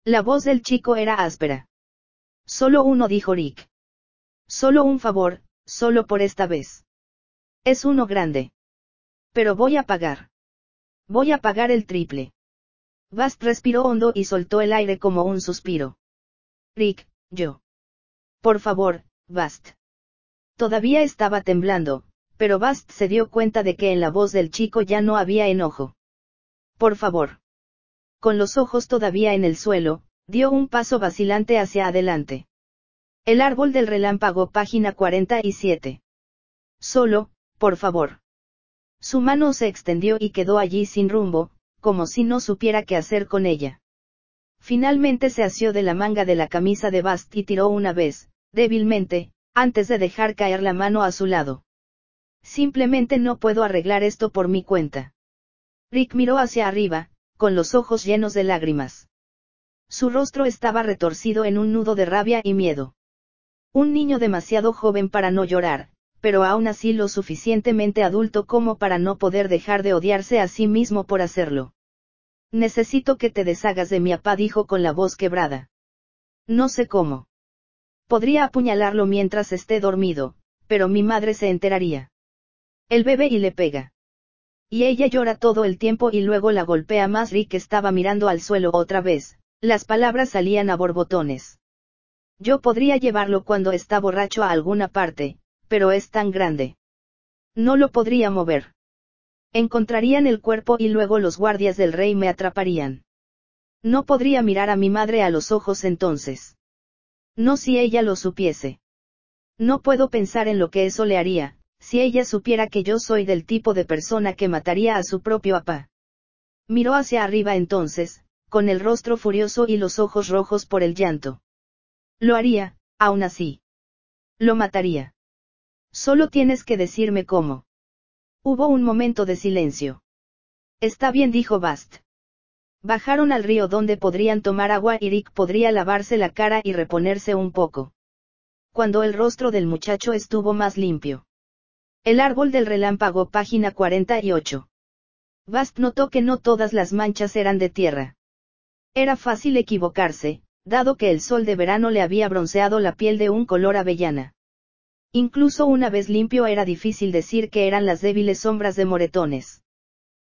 La voz del chico era áspera. Solo uno dijo Rick. Solo un favor, solo por esta vez. Es uno grande. Pero voy a pagar. Voy a pagar el triple. Bast respiró hondo y soltó el aire como un suspiro. Rick, yo. Por favor, Bast. Todavía estaba temblando, pero Bast se dio cuenta de que en la voz del chico ya no había enojo. Por favor. Con los ojos todavía en el suelo, dio un paso vacilante hacia adelante. El árbol del relámpago, página 47. Solo, por favor. Su mano se extendió y quedó allí sin rumbo, como si no supiera qué hacer con ella. Finalmente se asió de la manga de la camisa de Bast y tiró una vez, débilmente, antes de dejar caer la mano a su lado. Simplemente no puedo arreglar esto por mi cuenta. Rick miró hacia arriba, con los ojos llenos de lágrimas. Su rostro estaba retorcido en un nudo de rabia y miedo. Un niño demasiado joven para no llorar, pero aún así lo suficientemente adulto como para no poder dejar de odiarse a sí mismo por hacerlo. Necesito que te deshagas de mi papá, dijo con la voz quebrada. No sé cómo. Podría apuñalarlo mientras esté dormido, pero mi madre se enteraría. Él bebe y le pega. Y ella llora todo el tiempo y luego la golpea más. Rick estaba mirando al suelo otra vez, las palabras salían a borbotones. Yo podría llevarlo cuando está borracho a alguna parte, pero es tan grande. No lo podría mover. Encontrarían el cuerpo y luego los guardias del rey me atraparían. No podría mirar a mi madre a los ojos entonces. No si ella lo supiese. No puedo pensar en lo que eso le haría, si ella supiera que yo soy del tipo de persona que mataría a su propio papá. Miró hacia arriba entonces, con el rostro furioso y los ojos rojos por el llanto. Lo haría, aún así. Lo mataría. Solo tienes que decirme cómo. Hubo un momento de silencio. Está bien, dijo Bast. Bajaron al río donde podrían tomar agua y Rick podría lavarse la cara y reponerse un poco. Cuando el rostro del muchacho estuvo más limpio. El árbol del relámpago, página 48. Bast notó que no todas las manchas eran de tierra. Era fácil equivocarse, dado que el sol de verano le había bronceado la piel de un color avellana. Incluso una vez limpio era difícil decir que eran las débiles sombras de moretones.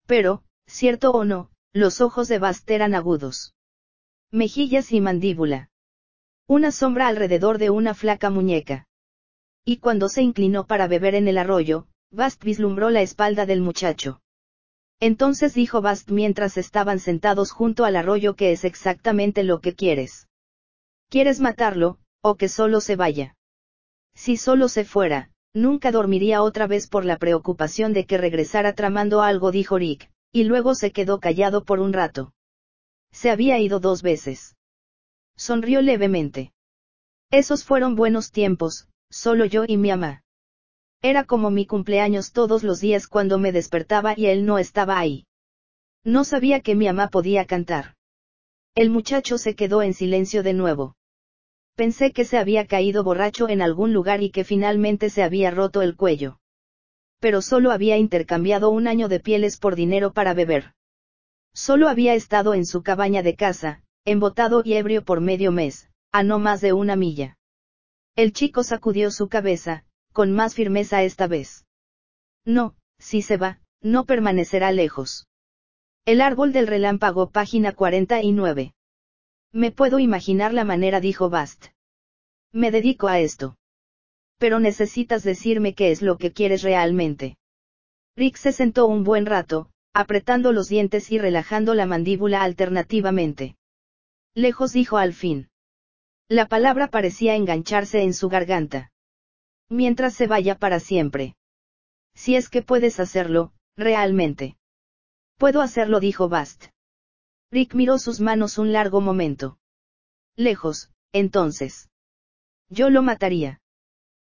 Pero, cierto o no, los ojos de Bast eran agudos. Mejillas y mandíbula. Una sombra alrededor de una flaca muñeca. Y cuando se inclinó para beber en el arroyo, Bast vislumbró la espalda del muchacho. Entonces dijo Bast mientras estaban sentados junto al arroyo que es exactamente lo que quieres. ¿Quieres matarlo, o que solo se vaya? Si solo se fuera, nunca dormiría otra vez por la preocupación de que regresara tramando algo, dijo Rick, y luego se quedó callado por un rato. Se había ido dos veces. Sonrió levemente. Esos fueron buenos tiempos, solo yo y mi mamá. Era como mi cumpleaños todos los días cuando me despertaba y él no estaba ahí. No sabía que mi mamá podía cantar. El muchacho se quedó en silencio de nuevo. Pensé que se había caído borracho en algún lugar y que finalmente se había roto el cuello. Pero solo había intercambiado un año de pieles por dinero para beber. Solo había estado en su cabaña de casa, embotado y ebrio por medio mes, a no más de una milla. El chico sacudió su cabeza, con más firmeza esta vez. No, si se va, no permanecerá lejos. El árbol del relámpago, página 49. Me puedo imaginar la manera, dijo Bast. Me dedico a esto. Pero necesitas decirme qué es lo que quieres realmente. Rick se sentó un buen rato, apretando los dientes y relajando la mandíbula alternativamente. Lejos dijo al fin. La palabra parecía engancharse en su garganta. Mientras se vaya para siempre. Si es que puedes hacerlo, realmente. Puedo hacerlo, dijo Bast. Rick miró sus manos un largo momento. Lejos, entonces. Yo lo mataría.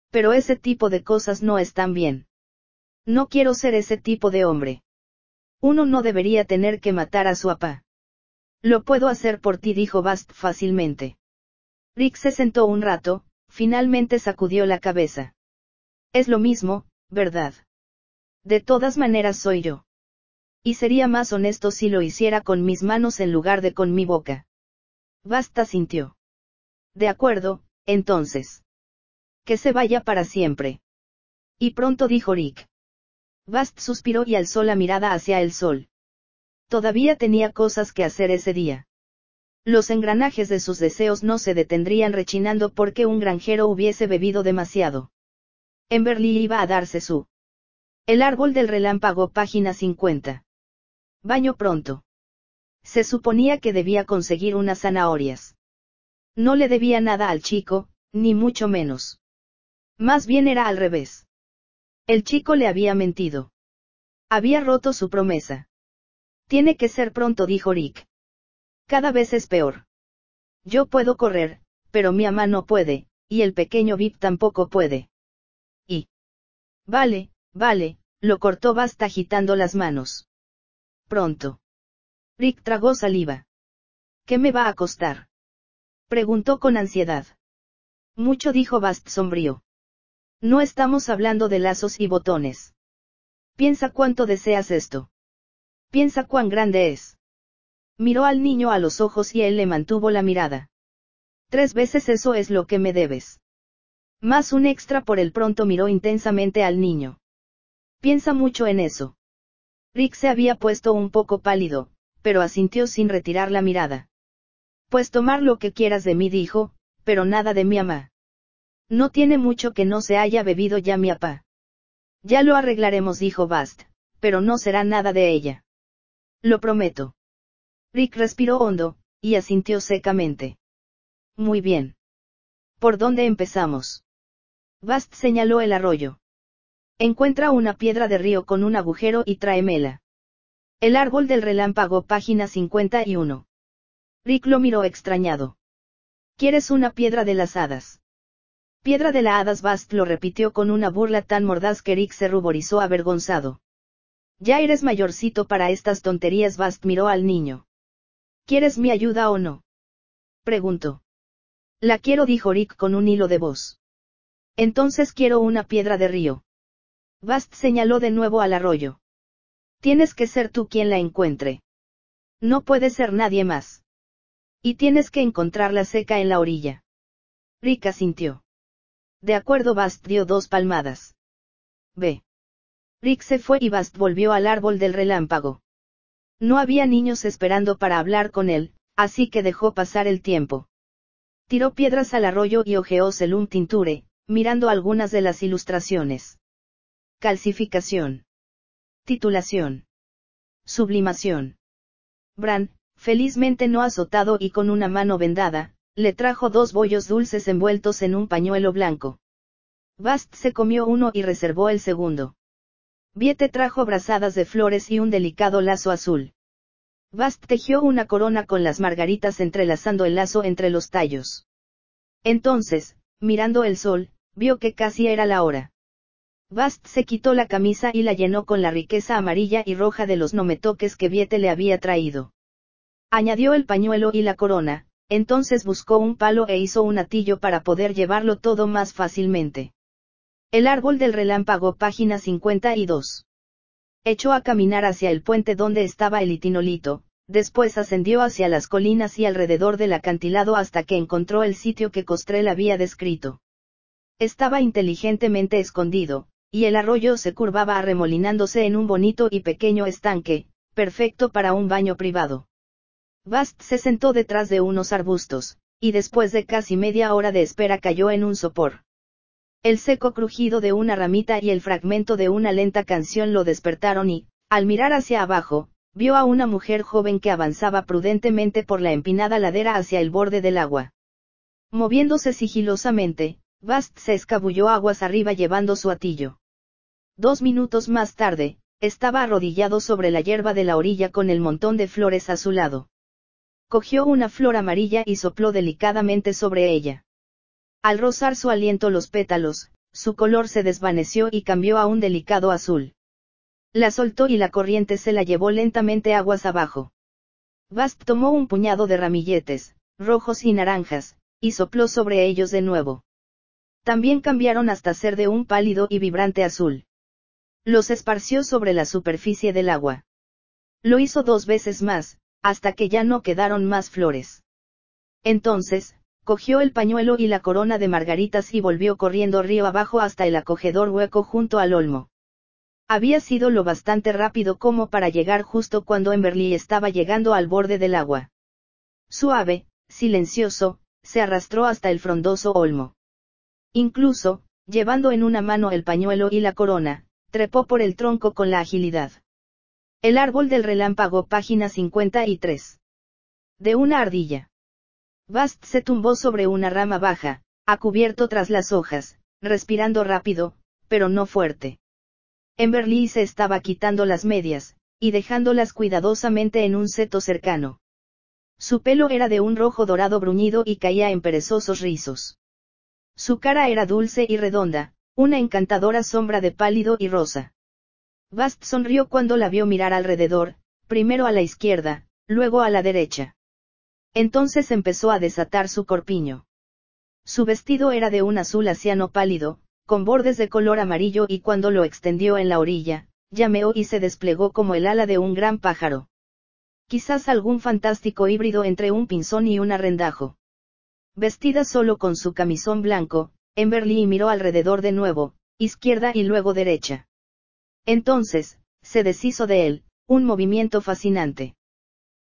Pero ese tipo de cosas no están bien. No quiero ser ese tipo de hombre. Uno no debería tener que matar a su papá. Lo puedo hacer por ti, dijo Bast fácilmente. Rick se sentó un rato, finalmente sacudió la cabeza. Es lo mismo, ¿verdad? De todas maneras soy yo. Y sería más honesto si lo hiciera con mis manos en lugar de con mi boca. Basta sintió. De acuerdo, entonces. Que se vaya para siempre. Y pronto dijo Rick. Bast suspiró y alzó la mirada hacia el sol. Todavía tenía cosas que hacer ese día. Los engranajes de sus deseos no se detendrían rechinando porque un granjero hubiese bebido demasiado. Emberly iba a darse su. El árbol del relámpago, página 50. Baño pronto. Se suponía que debía conseguir unas zanahorias. No le debía nada al chico, ni mucho menos. Más bien era al revés. El chico le había mentido. Había roto su promesa. Tiene que ser pronto, dijo Rick. Cada vez es peor. Yo puedo correr, pero mi ama no puede, y el pequeño Vip tampoco puede. Y. Vale, vale, lo cortó Basta agitando las manos. Pronto. Rick tragó saliva. ¿Qué me va a costar? Preguntó con ansiedad. Mucho dijo Bast sombrío. No estamos hablando de lazos y botones. Piensa cuánto deseas esto. Piensa cuán grande es. Miró al niño a los ojos y él le mantuvo la mirada. Tres veces eso es lo que me debes. Más un extra por el pronto miró intensamente al niño. Piensa mucho en eso. Rick se había puesto un poco pálido, pero asintió sin retirar la mirada. Pues tomar lo que quieras de mí dijo, pero nada de mi ama. No tiene mucho que no se haya bebido ya mi apá. Ya lo arreglaremos, dijo Bast, pero no será nada de ella. Lo prometo. Rick respiró hondo, y asintió secamente. Muy bien. ¿Por dónde empezamos? Bast señaló el arroyo. Encuentra una piedra de río con un agujero y tráemela. El árbol del relámpago, página 51. Rick lo miró extrañado. ¿Quieres una piedra de las hadas? Piedra de la hadas Bast lo repitió con una burla tan mordaz que Rick se ruborizó avergonzado. Ya eres mayorcito para estas tonterías Bast miró al niño. ¿Quieres mi ayuda o no? Preguntó. La quiero dijo Rick con un hilo de voz. Entonces quiero una piedra de río. Bast señaló de nuevo al arroyo. Tienes que ser tú quien la encuentre. No puede ser nadie más. Y tienes que encontrarla seca en la orilla. Rick asintió. De acuerdo, Bast dio dos palmadas. Ve. Rick se fue y Bast volvió al árbol del relámpago. No había niños esperando para hablar con él, así que dejó pasar el tiempo. Tiró piedras al arroyo y ojeó Selum Tinture, mirando algunas de las ilustraciones. Calcificación. Titulación. Sublimación. Bran, felizmente no azotado y con una mano vendada, le trajo dos bollos dulces envueltos en un pañuelo blanco. Bast se comió uno y reservó el segundo. Viete trajo brazadas de flores y un delicado lazo azul. Bast tejió una corona con las margaritas entrelazando el lazo entre los tallos. Entonces, mirando el sol, vio que casi era la hora. Bast se quitó la camisa y la llenó con la riqueza amarilla y roja de los nometoques que Viete le había traído. Añadió el pañuelo y la corona, entonces buscó un palo e hizo un atillo para poder llevarlo todo más fácilmente. El árbol del relámpago, página 52. Echó a caminar hacia el puente donde estaba el itinolito, después ascendió hacia las colinas y alrededor del acantilado hasta que encontró el sitio que Costrel había descrito. Estaba inteligentemente escondido, y el arroyo se curvaba arremolinándose en un bonito y pequeño estanque, perfecto para un baño privado. Bast se sentó detrás de unos arbustos, y después de casi media hora de espera cayó en un sopor. El seco crujido de una ramita y el fragmento de una lenta canción lo despertaron y, al mirar hacia abajo, vio a una mujer joven que avanzaba prudentemente por la empinada ladera hacia el borde del agua. Moviéndose sigilosamente, Bast se escabulló aguas arriba llevando su atillo. Dos minutos más tarde, estaba arrodillado sobre la hierba de la orilla con el montón de flores a su lado. Cogió una flor amarilla y sopló delicadamente sobre ella. Al rozar su aliento los pétalos, su color se desvaneció y cambió a un delicado azul. La soltó y la corriente se la llevó lentamente aguas abajo. Bast tomó un puñado de ramilletes, rojos y naranjas, y sopló sobre ellos de nuevo. También cambiaron hasta ser de un pálido y vibrante azul. Los esparció sobre la superficie del agua. Lo hizo dos veces más, hasta que ya no quedaron más flores. Entonces, cogió el pañuelo y la corona de margaritas y volvió corriendo río abajo hasta el acogedor hueco junto al olmo. Había sido lo bastante rápido como para llegar justo cuando Emberly estaba llegando al borde del agua. Suave, silencioso, se arrastró hasta el frondoso olmo. Incluso, llevando en una mano el pañuelo y la corona, trepó por el tronco con la agilidad. El árbol del relámpago, página 53. De una ardilla. Bast se tumbó sobre una rama baja, a cubierto tras las hojas, respirando rápido, pero no fuerte. Emberly se estaba quitando las medias, y dejándolas cuidadosamente en un seto cercano. Su pelo era de un rojo dorado bruñido y caía en perezosos rizos. Su cara era dulce y redonda, una encantadora sombra de pálido y rosa. Bast sonrió cuando la vio mirar alrededor, primero a la izquierda, luego a la derecha. Entonces empezó a desatar su corpiño. Su vestido era de un azul asiano pálido, con bordes de color amarillo y cuando lo extendió en la orilla, llameó y se desplegó como el ala de un gran pájaro. Quizás algún fantástico híbrido entre un pinzón y un arrendajo. Vestida solo con su camisón blanco, Emberly miró alrededor de nuevo, izquierda y luego derecha. Entonces, se deshizo de él, un movimiento fascinante.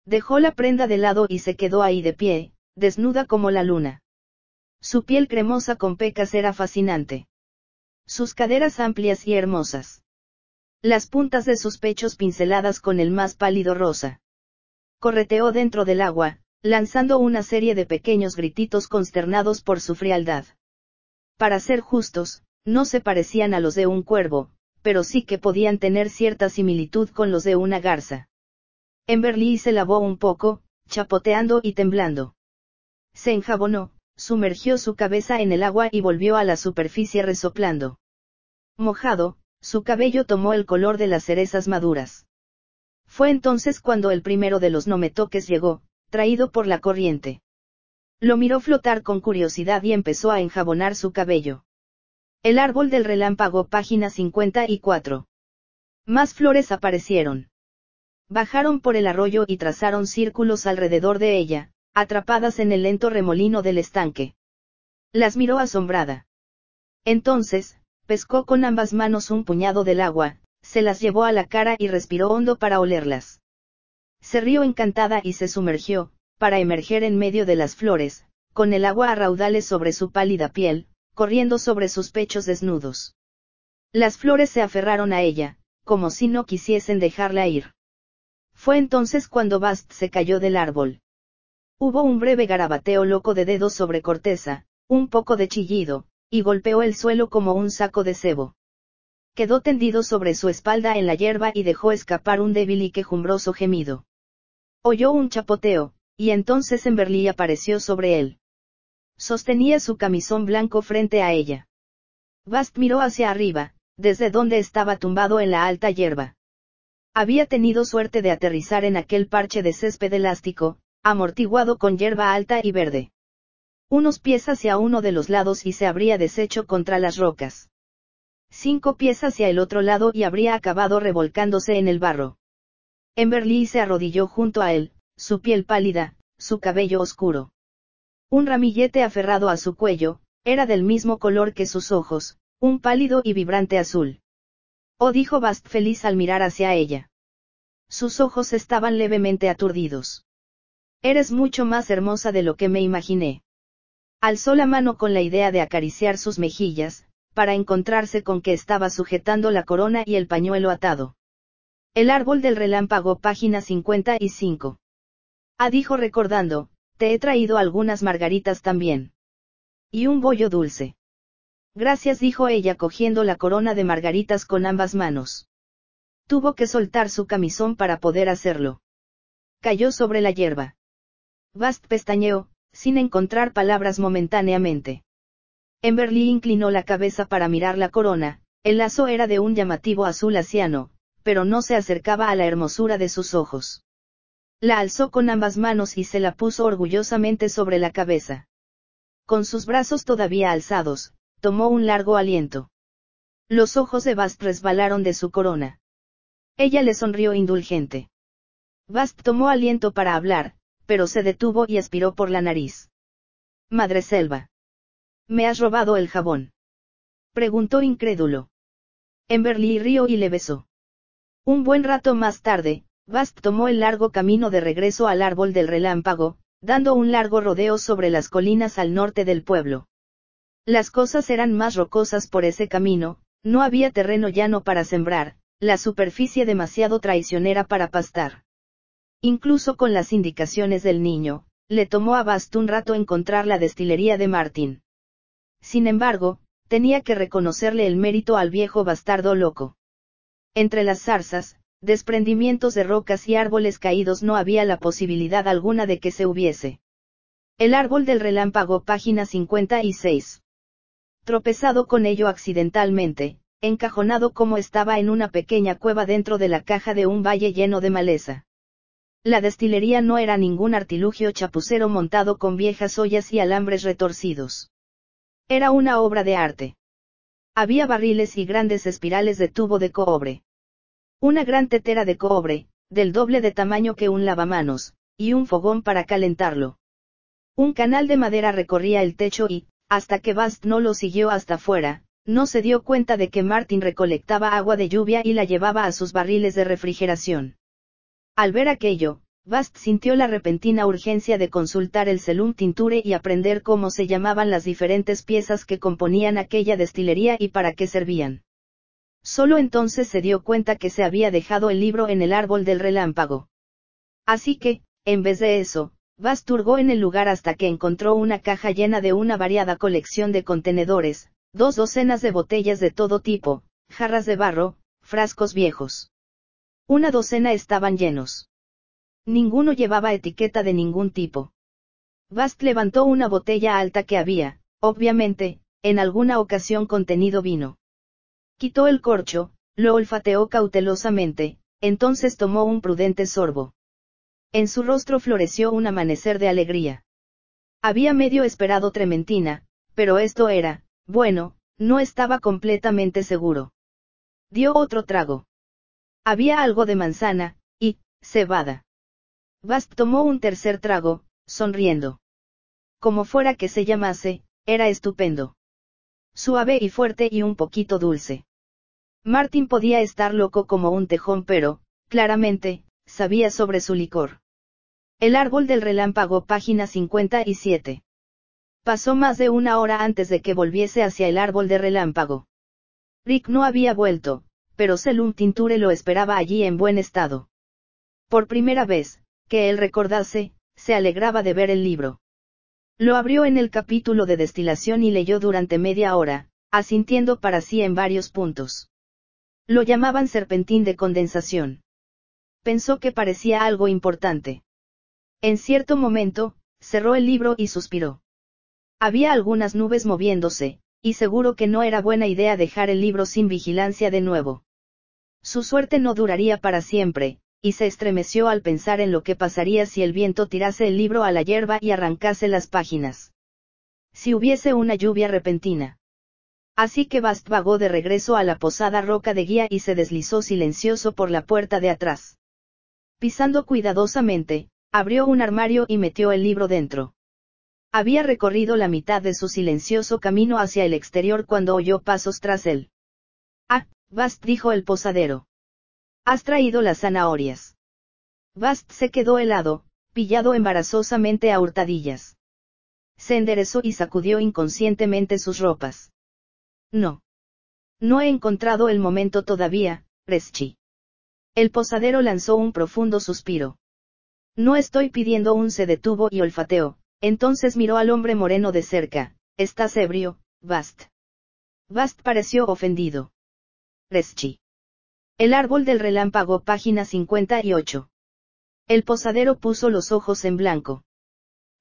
Dejó la prenda de lado y se quedó ahí de pie, desnuda como la luna. Su piel cremosa con pecas era fascinante. Sus caderas amplias y hermosas. Las puntas de sus pechos pinceladas con el más pálido rosa. Correteó dentro del agua, lanzando una serie de pequeños grititos consternados por su frialdad. Para ser justos, no se parecían a los de un cuervo, pero sí que podían tener cierta similitud con los de una garza. Emberly se lavó un poco, chapoteando y temblando. Se enjabonó, sumergió su cabeza en el agua y volvió a la superficie resoplando. Mojado, su cabello tomó el color de las cerezas maduras. Fue entonces cuando el primero de los nometoques llegó, traído por la corriente. Lo miró flotar con curiosidad y empezó a enjabonar su cabello. El árbol del relámpago, página 54. Más flores aparecieron. Bajaron por el arroyo y trazaron círculos alrededor de ella, atrapadas en el lento remolino del estanque. Las miró asombrada. Entonces, pescó con ambas manos un puñado del agua, se las llevó a la cara y respiró hondo para olerlas. Se rió encantada y se sumergió, para emerger en medio de las flores, con el agua a raudales sobre su pálida piel, corriendo sobre sus pechos desnudos. Las flores se aferraron a ella, como si no quisiesen dejarla ir. Fue entonces cuando Bast se cayó del árbol. Hubo un breve garabateo loco de dedos sobre corteza, un poco de chillido, y golpeó el suelo como un saco de cebo. Quedó tendido sobre su espalda en la hierba y dejó escapar un débil y quejumbroso gemido. Oyó un chapoteo, y entonces Emberly apareció sobre él. Sostenía su camisón blanco frente a ella. Bast miró hacia arriba, desde donde estaba tumbado en la alta hierba. Había tenido suerte de aterrizar en aquel parche de césped elástico, amortiguado con hierba alta y verde. Unos pies hacia uno de los lados y se habría deshecho contra las rocas. Cinco pies hacia el otro lado y habría acabado revolcándose en el barro. Emberly se arrodilló junto a él, su piel pálida, su cabello oscuro. Un ramillete aferrado a su cuello, era del mismo color que sus ojos, un pálido y vibrante azul. Oh dijo Bast feliz al mirar hacia ella. Sus ojos estaban levemente aturdidos. Eres mucho más hermosa de lo que me imaginé. Alzó la mano con la idea de acariciar sus mejillas, para encontrarse con que estaba sujetando la corona y el pañuelo atado. El árbol del relámpago, página 55. Ah, dijo recordando, te he traído algunas margaritas también. Y un bollo dulce. Gracias, dijo ella cogiendo la corona de margaritas con ambas manos. Tuvo que soltar su camisón para poder hacerlo. Cayó sobre la hierba. Bast pestañeó, sin encontrar palabras momentáneamente. Emberly inclinó la cabeza para mirar la corona, el lazo era de un llamativo azul asiano, pero no se acercaba a la hermosura de sus ojos. La alzó con ambas manos y se la puso orgullosamente sobre la cabeza. Con sus brazos todavía alzados, tomó un largo aliento. Los ojos de Bast resbalaron de su corona. Ella le sonrió indulgente. Bast tomó aliento para hablar, pero se detuvo y aspiró por la nariz. Madre Selva. ¿Me has robado el jabón? Preguntó incrédulo. Emberly rió y le besó. Un buen rato más tarde, Bast tomó el largo camino de regreso al árbol del relámpago, dando un largo rodeo sobre las colinas al norte del pueblo. Las cosas eran más rocosas por ese camino, no había terreno llano para sembrar, la superficie demasiado traicionera para pastar. Incluso con las indicaciones del niño, le tomó a Bast un rato encontrar la destilería de Martin. Sin embargo, tenía que reconocerle el mérito al viejo bastardo loco. Entre las zarzas, desprendimientos de rocas y árboles caídos no había la posibilidad alguna de que se hubiese. El árbol del relámpago, página 56. Tropezado con ello accidentalmente, encajonado como estaba en una pequeña cueva dentro de la caja de un valle lleno de maleza. La destilería no era ningún artilugio chapucero montado con viejas ollas y alambres retorcidos. Era una obra de arte. Había barriles y grandes espirales de tubo de cobre. Una gran tetera de cobre, del doble de tamaño que un lavamanos, y un fogón para calentarlo. Un canal de madera recorría el techo y, hasta que Bast no lo siguió hasta fuera, no se dio cuenta de que Martin recolectaba agua de lluvia y la llevaba a sus barriles de refrigeración. Al ver aquello, Bast sintió la repentina urgencia de consultar el Selum Tinture y aprender cómo se llamaban las diferentes piezas que componían aquella destilería y para qué servían. Solo entonces se dio cuenta que se había dejado el libro en el árbol del relámpago. Así que, en vez de eso, Bast turgó en el lugar hasta que encontró una caja llena de una variada colección de contenedores, dos docenas de botellas de todo tipo, jarras de barro, frascos viejos. Una docena estaban llenos. Ninguno llevaba etiqueta de ningún tipo. Bast levantó una botella alta que había, obviamente, en alguna ocasión contenido vino. Quitó el corcho, lo olfateó cautelosamente, entonces tomó un prudente sorbo. En su rostro floreció un amanecer de alegría. Había medio esperado trementina, pero esto era, bueno, no estaba completamente seguro. Dio otro trago. Había algo de manzana, y, cebada. Bast tomó un tercer trago, sonriendo. Como fuera que se llamase, era estupendo. Suave y fuerte y un poquito dulce. Martin podía estar loco como un tejón pero, claramente, sabía sobre su licor. El árbol del relámpago, página 57. Pasó más de una hora antes de que volviese hacia el árbol de relámpago. Rick no había vuelto, pero Selum Tinture lo esperaba allí en buen estado. Por primera vez, que él recordase, se alegraba de ver el libro. Lo abrió en el capítulo de destilación y leyó durante media hora, asintiendo para sí en varios puntos. Lo llamaban serpentín de condensación. Pensó que parecía algo importante. En cierto momento, cerró el libro y suspiró. Había algunas nubes moviéndose, y seguro que no era buena idea dejar el libro sin vigilancia de nuevo. Su suerte no duraría para siempre, y se estremeció al pensar en lo que pasaría si el viento tirase el libro a la hierba y arrancase las páginas. Si hubiese una lluvia repentina. Así que Bast vagó de regreso a la posada roca de guía y se deslizó silencioso por la puerta de atrás. Pisando cuidadosamente, abrió un armario y metió el libro dentro. Había recorrido la mitad de su silencioso camino hacia el exterior cuando oyó pasos tras él. Ah, Bast dijo el posadero. Has traído las zanahorias. Bast se quedó helado, pillado embarazosamente a hurtadillas. Se enderezó y sacudió inconscientemente sus ropas. No. No he encontrado el momento todavía, Reschi. El posadero lanzó un profundo suspiro. No estoy pidiendo un se detuvo y olfateó, entonces miró al hombre moreno de cerca, estás ebrio, Bast. Bast pareció ofendido. Reschi. El árbol del relámpago, página 58. El posadero puso los ojos en blanco.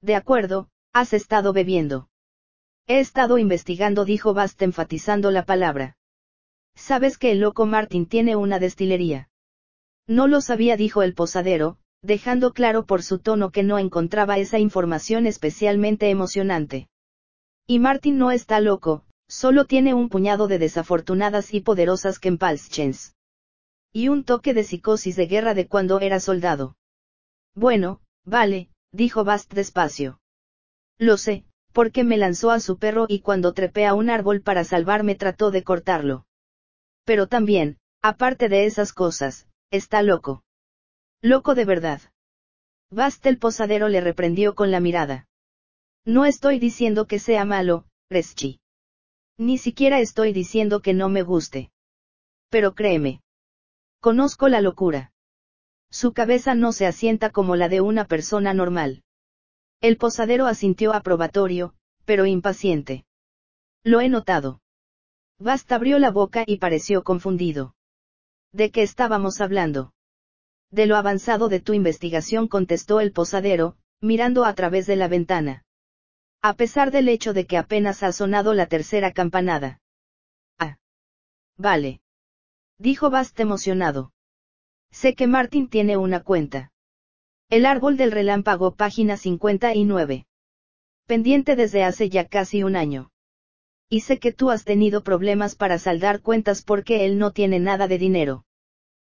De acuerdo, has estado bebiendo. He estado investigando, dijo Bast enfatizando la palabra. Sabes que el loco Martin tiene una destilería. No lo sabía, dijo el posadero, dejando claro por su tono que no encontraba esa información especialmente emocionante. Y Martin no está loco, solo tiene un puñado de desafortunadas y poderosas Kempalschens. Y un toque de psicosis de guerra de cuando era soldado. Bueno, vale, dijo Bast despacio. Lo sé, porque me lanzó a su perro y cuando trepé a un árbol para salvarme trató de cortarlo. Pero también, aparte de esas cosas, está loco. Loco de verdad. Bast el posadero le reprendió con la mirada. No estoy diciendo que sea malo, Reschi. Ni siquiera estoy diciendo que no me guste. Pero créeme. Conozco la locura. Su cabeza no se asienta como la de una persona normal. El posadero asintió aprobatorio, pero impaciente. Lo he notado. Bast abrió la boca y pareció confundido. ¿De qué estábamos hablando? De lo avanzado de tu investigación contestó el posadero, mirando a través de la ventana. A pesar del hecho de que apenas ha sonado la tercera campanada. Ah. Vale. Dijo Bast emocionado. Sé que Martin tiene una cuenta. El árbol del relámpago, página 59. Pendiente desde hace ya casi un año. Y sé que tú has tenido problemas para saldar cuentas porque él no tiene nada de dinero.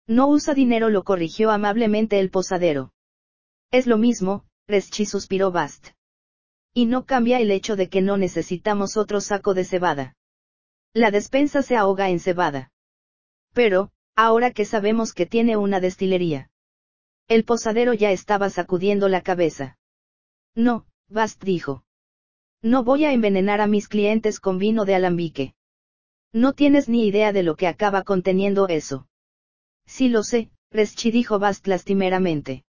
No usa dinero, lo corrigió amablemente el posadero. Es lo mismo, Reschi suspiró Bast. Y no cambia el hecho de que no necesitamos otro saco de cebada. La despensa se ahoga en cebada. Pero, ahora que sabemos que tiene una destilería. El posadero ya estaba sacudiendo la cabeza. No, Bast dijo. No voy a envenenar a mis clientes con vino de alambique. No tienes ni idea de lo que acaba conteniendo eso. Sí lo sé, Reschi dijo Bast lastimeramente.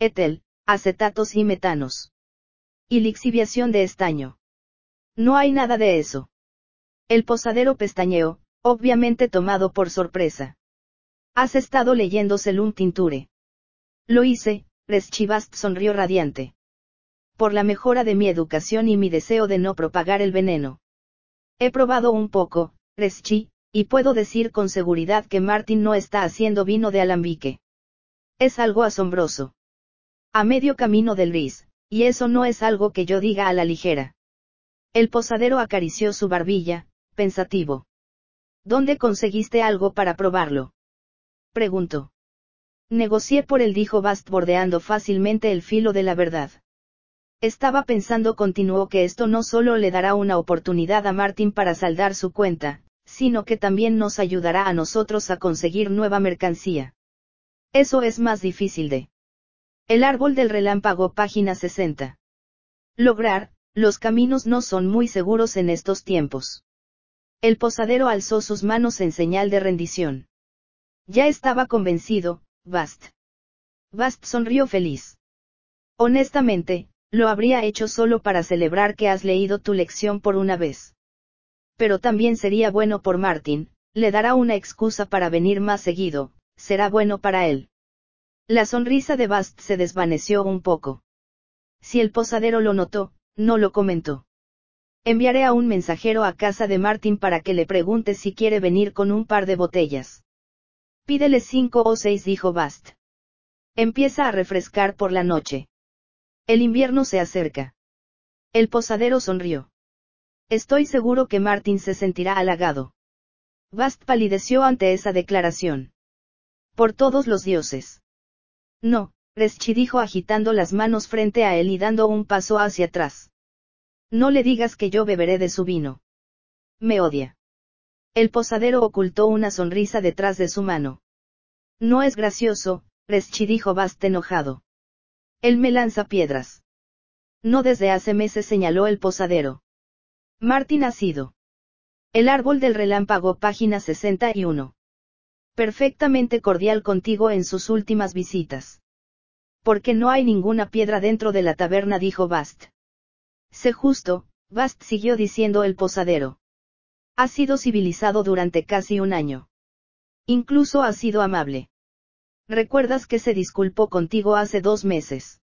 Etel, acetatos y metanos. Y lixiviación de estaño. No hay nada de eso. El posadero pestañeó, obviamente tomado por sorpresa. Has estado leyendo Selum Tinture. Lo hice, Reschi Bast sonrió radiante por la mejora de mi educación y mi deseo de no propagar el veneno. He probado un poco, Reschi, y puedo decir con seguridad que Martin no está haciendo vino de alambique. Es algo asombroso. A medio camino del RIS, y eso no es algo que yo diga a la ligera. El posadero acarició su barbilla, pensativo. ¿Dónde conseguiste algo para probarlo? Preguntó. Negocié por él, dijo Bast bordeando fácilmente el filo de la verdad. Estaba pensando, continuó, que esto no solo le dará una oportunidad a Martin para saldar su cuenta, sino que también nos ayudará a nosotros a conseguir nueva mercancía. Eso es más difícil de. El árbol del relámpago, página 60. Lograr, los caminos no son muy seguros en estos tiempos. El posadero alzó sus manos en señal de rendición. Ya estaba convencido, Bast. Bast sonrió feliz. Honestamente, lo habría hecho solo para celebrar que has leído tu lección por una vez. Pero también sería bueno por Martin, le dará una excusa para venir más seguido, será bueno para él. La sonrisa de Bast se desvaneció un poco. Si el posadero lo notó, no lo comentó. Enviaré a un mensajero a casa de Martin para que le pregunte si quiere venir con un par de botellas. Pídele cinco o seis, dijo Bast. Empieza a refrescar por la noche. El invierno se acerca. El posadero sonrió. Estoy seguro que Martin se sentirá halagado. Bast palideció ante esa declaración. Por todos los dioses. No, Reschi dijo agitando las manos frente a él y dando un paso hacia atrás. No le digas que yo beberé de su vino. Me odia. El posadero ocultó una sonrisa detrás de su mano. No es gracioso, Reschi dijo Bast enojado. Él me lanza piedras. No desde hace meses señaló el posadero. Martín ha sido. El árbol del relámpago, página 61. Perfectamente cordial contigo en sus últimas visitas. Porque no hay ninguna piedra dentro de la taberna, dijo Bast. Sé justo, Bast siguió diciendo el posadero. Ha sido civilizado durante casi un año. Incluso ha sido amable. ¿Recuerdas que se disculpó contigo hace dos meses?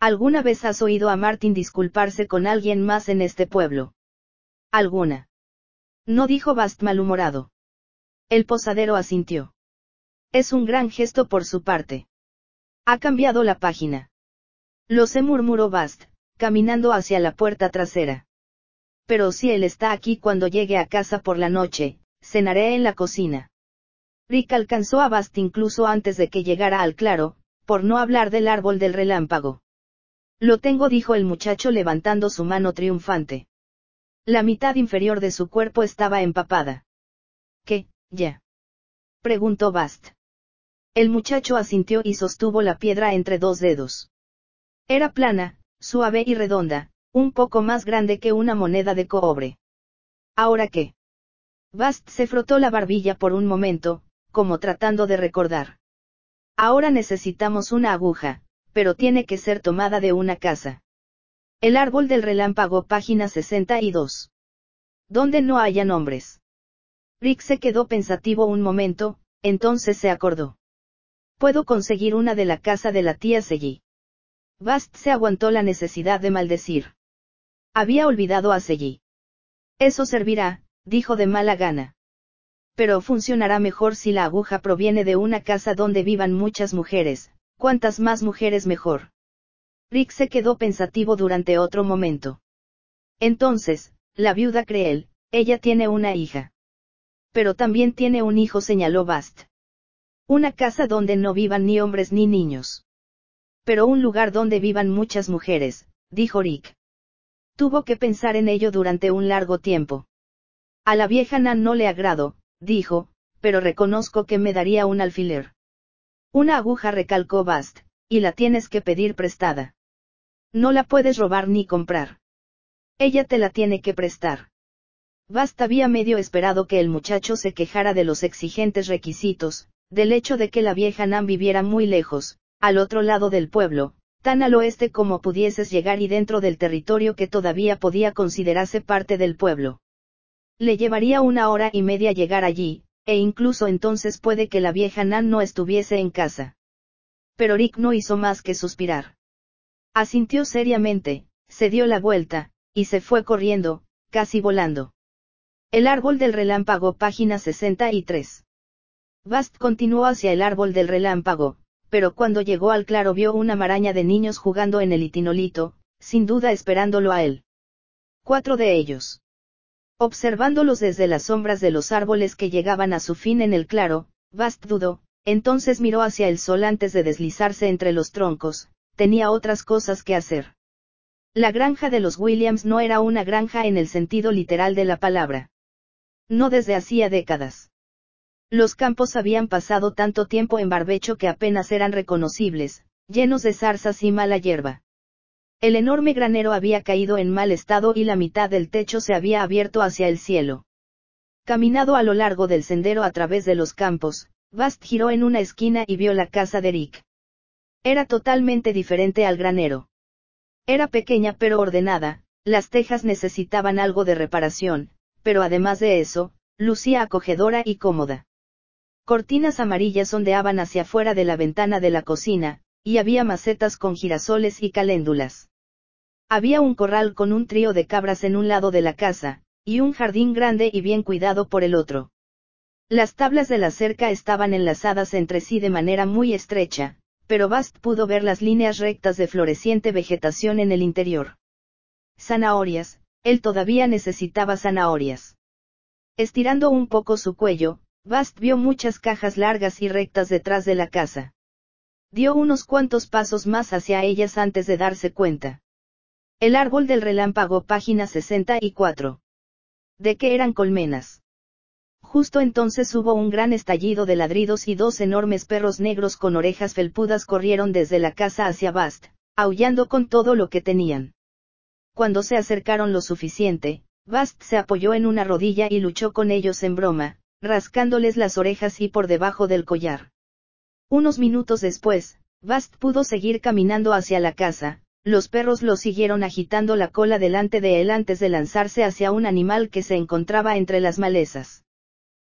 ¿Alguna vez has oído a Martin disculparse con alguien más en este pueblo? ¿Alguna? No dijo Bast malhumorado. El posadero asintió. Es un gran gesto por su parte. Ha cambiado la página. Lo sé murmuró Bast, caminando hacia la puerta trasera. Pero si él está aquí cuando llegue a casa por la noche, cenaré en la cocina. Rick alcanzó a Bast incluso antes de que llegara al claro, por no hablar del árbol del relámpago. Lo tengo, dijo el muchacho levantando su mano triunfante. La mitad inferior de su cuerpo estaba empapada. ¿Qué, ya? preguntó Bast. El muchacho asintió y sostuvo la piedra entre dos dedos. Era plana, suave y redonda, un poco más grande que una moneda de cobre. ¿Ahora qué? Bast se frotó la barbilla por un momento, como tratando de recordar. Ahora necesitamos una aguja, pero tiene que ser tomada de una casa. El árbol del relámpago, página 62. Donde no haya nombres. Rick se quedó pensativo un momento, entonces se acordó. Puedo conseguir una de la casa de la tía Selly. Bast se aguantó la necesidad de maldecir. Había olvidado a Selly. Eso servirá, dijo de mala gana pero funcionará mejor si la aguja proviene de una casa donde vivan muchas mujeres, cuantas más mujeres mejor. Rick se quedó pensativo durante otro momento. Entonces, la viuda Creel, ella tiene una hija. Pero también tiene un hijo, señaló Bast. Una casa donde no vivan ni hombres ni niños. Pero un lugar donde vivan muchas mujeres, dijo Rick. Tuvo que pensar en ello durante un largo tiempo. A la vieja Nan no le agradó, dijo, pero reconozco que me daría un alfiler. Una aguja recalcó Bast, y la tienes que pedir prestada. No la puedes robar ni comprar. Ella te la tiene que prestar. Bast había medio esperado que el muchacho se quejara de los exigentes requisitos, del hecho de que la vieja Nan viviera muy lejos, al otro lado del pueblo, tan al oeste como pudieses llegar y dentro del territorio que todavía podía considerarse parte del pueblo. Le llevaría una hora y media llegar allí, e incluso entonces puede que la vieja Nan no estuviese en casa. Pero Rick no hizo más que suspirar. Asintió seriamente, se dio la vuelta, y se fue corriendo, casi volando. El árbol del relámpago, página 63. Bast continuó hacia el árbol del relámpago, pero cuando llegó al claro vio una maraña de niños jugando en el itinolito, sin duda esperándolo a él. Cuatro de ellos. Observándolos desde las sombras de los árboles que llegaban a su fin en el claro, Bast dudó, entonces miró hacia el sol antes de deslizarse entre los troncos, tenía otras cosas que hacer. La granja de los Williams no era una granja en el sentido literal de la palabra. No desde hacía décadas. Los campos habían pasado tanto tiempo en barbecho que apenas eran reconocibles, llenos de zarzas y mala hierba. El enorme granero había caído en mal estado y la mitad del techo se había abierto hacia el cielo. Caminado a lo largo del sendero a través de los campos, Bast giró en una esquina y vio la casa de Rick. Era totalmente diferente al granero. Era pequeña pero ordenada, las tejas necesitaban algo de reparación, pero además de eso, lucía acogedora y cómoda. Cortinas amarillas ondeaban hacia afuera de la ventana de la cocina, y había macetas con girasoles y caléndulas. Había un corral con un trío de cabras en un lado de la casa, y un jardín grande y bien cuidado por el otro. Las tablas de la cerca estaban enlazadas entre sí de manera muy estrecha, pero Bast pudo ver las líneas rectas de floreciente vegetación en el interior. Zanahorias, él todavía necesitaba zanahorias. Estirando un poco su cuello, Bast vio muchas cajas largas y rectas detrás de la casa. Dio unos cuantos pasos más hacia ellas antes de darse cuenta. El árbol del relámpago, página 64. ¿De qué eran colmenas? Justo entonces hubo un gran estallido de ladridos y dos enormes perros negros con orejas felpudas corrieron desde la casa hacia Bast, aullando con todo lo que tenían. Cuando se acercaron lo suficiente, Bast se apoyó en una rodilla y luchó con ellos en broma, rascándoles las orejas y por debajo del collar. Unos minutos después, Bast pudo seguir caminando hacia la casa, los perros lo siguieron agitando la cola delante de él antes de lanzarse hacia un animal que se encontraba entre las malezas.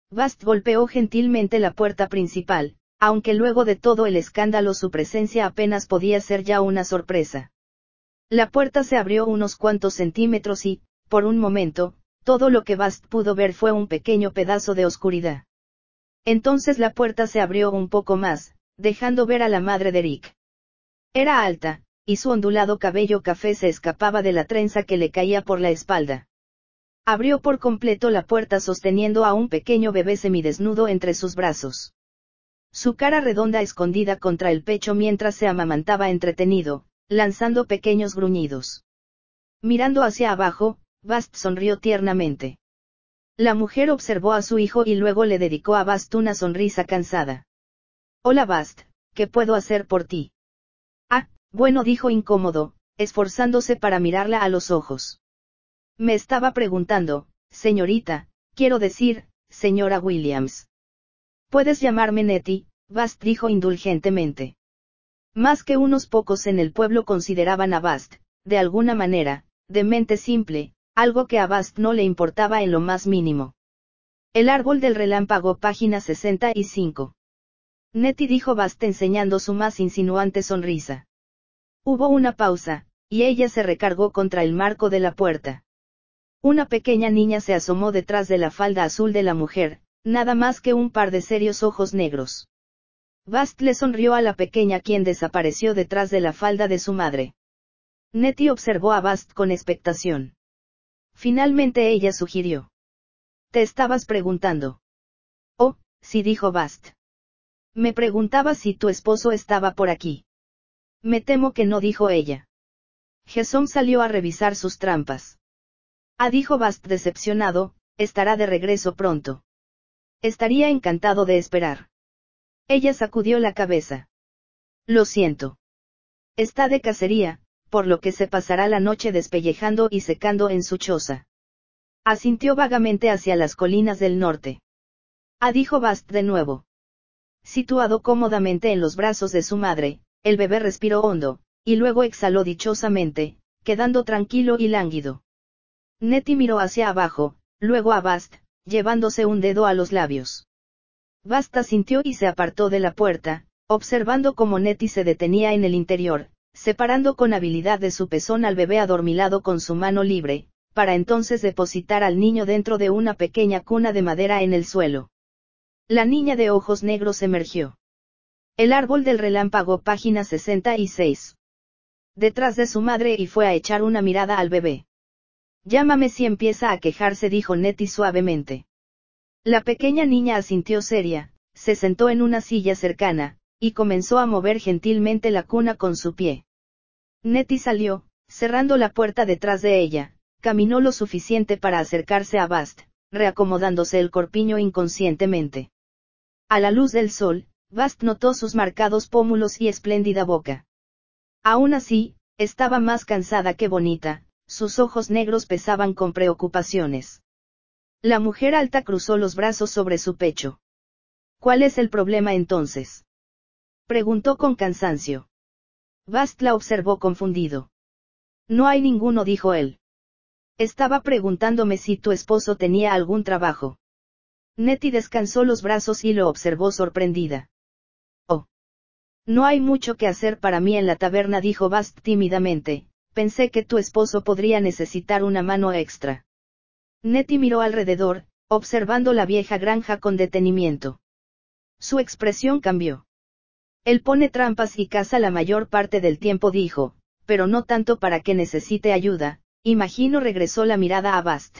Bast golpeó gentilmente la puerta principal, aunque luego de todo el escándalo su presencia apenas podía ser ya una sorpresa. La puerta se abrió unos cuantos centímetros y, por un momento, todo lo que Bast pudo ver fue un pequeño pedazo de oscuridad. Entonces la puerta se abrió un poco más, dejando ver a la madre de Rick. Era alta, y su ondulado cabello café se escapaba de la trenza que le caía por la espalda. Abrió por completo la puerta sosteniendo a un pequeño bebé semidesnudo entre sus brazos. Su cara redonda escondida contra el pecho mientras se amamantaba entretenido, lanzando pequeños gruñidos. Mirando hacia abajo, Bast sonrió tiernamente. La mujer observó a su hijo y luego le dedicó a Bast una sonrisa cansada. Hola Bast, ¿qué puedo hacer por ti? Bueno dijo incómodo, esforzándose para mirarla a los ojos. Me estaba preguntando, señorita, quiero decir, señora Williams. Puedes llamarme Nettie, Bast dijo indulgentemente. Más que unos pocos en el pueblo consideraban a Bast, de alguna manera, de mente simple, algo que a Bast no le importaba en lo más mínimo. El árbol del relámpago, página 65. Nettie dijo Bast enseñando su más insinuante sonrisa. Hubo una pausa, y ella se recargó contra el marco de la puerta. Una pequeña niña se asomó detrás de la falda azul de la mujer, nada más que un par de serios ojos negros. Bast le sonrió a la pequeña quien desapareció detrás de la falda de su madre. Nettie observó a Bast con expectación. Finalmente ella sugirió. Te estabas preguntando. Oh, sí dijo Bast. Me preguntaba si tu esposo estaba por aquí. Me temo que no dijo ella. Jason salió a revisar sus trampas. Ah dijo Bast decepcionado, estará de regreso pronto. Estaría encantado de esperar. Ella sacudió la cabeza. Lo siento. Está de cacería, por lo que se pasará la noche despellejando y secando en su choza. Asintió vagamente hacia las colinas del norte. Ah, dijo Bast de nuevo. Situado cómodamente en los brazos de su madre, el bebé respiró hondo, y luego exhaló dichosamente, quedando tranquilo y lánguido. Nettie miró hacia abajo, luego a Bast, llevándose un dedo a los labios. Bast asintió y se apartó de la puerta, observando cómo Nettie se detenía en el interior, separando con habilidad de su pezón al bebé adormilado con su mano libre, para entonces depositar al niño dentro de una pequeña cuna de madera en el suelo. La niña de ojos negros emergió. El árbol del relámpago, página 66. Detrás de su madre y fue a echar una mirada al bebé. Llámame si empieza a quejarse, dijo Nettie suavemente. La pequeña niña asintió seria, se sentó en una silla cercana, y comenzó a mover gentilmente la cuna con su pie. Nettie salió, cerrando la puerta detrás de ella, caminó lo suficiente para acercarse a Bast, reacomodándose el corpiño inconscientemente. A la luz del sol, Bast notó sus marcados pómulos y espléndida boca. Aún así, estaba más cansada que bonita, sus ojos negros pesaban con preocupaciones. La mujer alta cruzó los brazos sobre su pecho. ¿Cuál es el problema entonces? Preguntó con cansancio. Bast la observó confundido. No hay ninguno, dijo él. Estaba preguntándome si tu esposo tenía algún trabajo. Nettie descansó los brazos y lo observó sorprendida. No hay mucho que hacer para mí en la taberna, dijo Bast tímidamente, pensé que tu esposo podría necesitar una mano extra. Nettie miró alrededor, observando la vieja granja con detenimiento. Su expresión cambió. Él pone trampas y caza la mayor parte del tiempo, dijo, pero no tanto para que necesite ayuda, imagino regresó la mirada a Bast.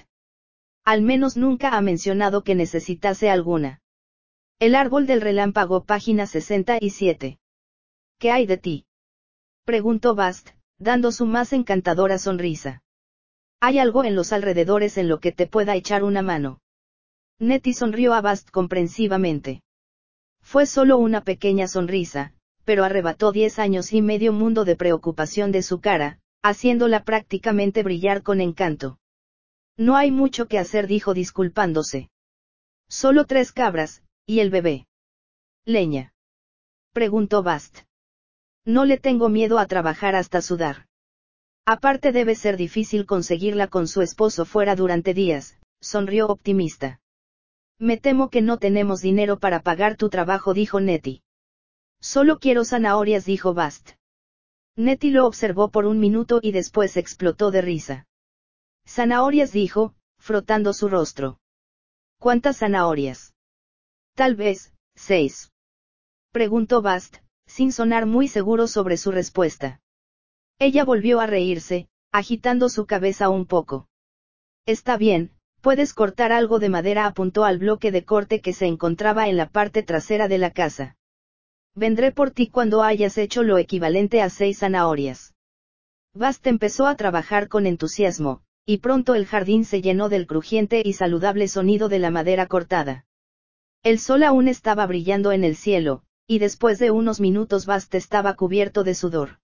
Al menos nunca ha mencionado que necesitase alguna. El árbol del relámpago, página 67. ¿Qué hay de ti? Preguntó Bast, dando su más encantadora sonrisa. ¿Hay algo en los alrededores en lo que te pueda echar una mano? Nettie sonrió a Bast comprensivamente. Fue solo una pequeña sonrisa, pero arrebató diez años y medio mundo de preocupación de su cara, haciéndola prácticamente brillar con encanto. No hay mucho que hacer, dijo disculpándose. Solo tres cabras, y el bebé. Leña. Preguntó Bast. No le tengo miedo a trabajar hasta sudar. Aparte debe ser difícil conseguirla con su esposo fuera durante días, sonrió optimista. Me temo que no tenemos dinero para pagar tu trabajo, dijo Nettie. Solo quiero zanahorias, dijo Bast. Nettie lo observó por un minuto y después explotó de risa. Zanahorias dijo, frotando su rostro. ¿Cuántas zanahorias? Tal vez, seis. Preguntó Bast, sin sonar muy seguro sobre su respuesta. Ella volvió a reírse, agitando su cabeza un poco. Está bien, puedes cortar algo de madera, apuntó al bloque de corte que se encontraba en la parte trasera de la casa. Vendré por ti cuando hayas hecho lo equivalente a seis zanahorias. Bast empezó a trabajar con entusiasmo, y pronto el jardín se llenó del crujiente y saludable sonido de la madera cortada. El sol aún estaba brillando en el cielo, y después de unos minutos Bast estaba cubierto de sudor.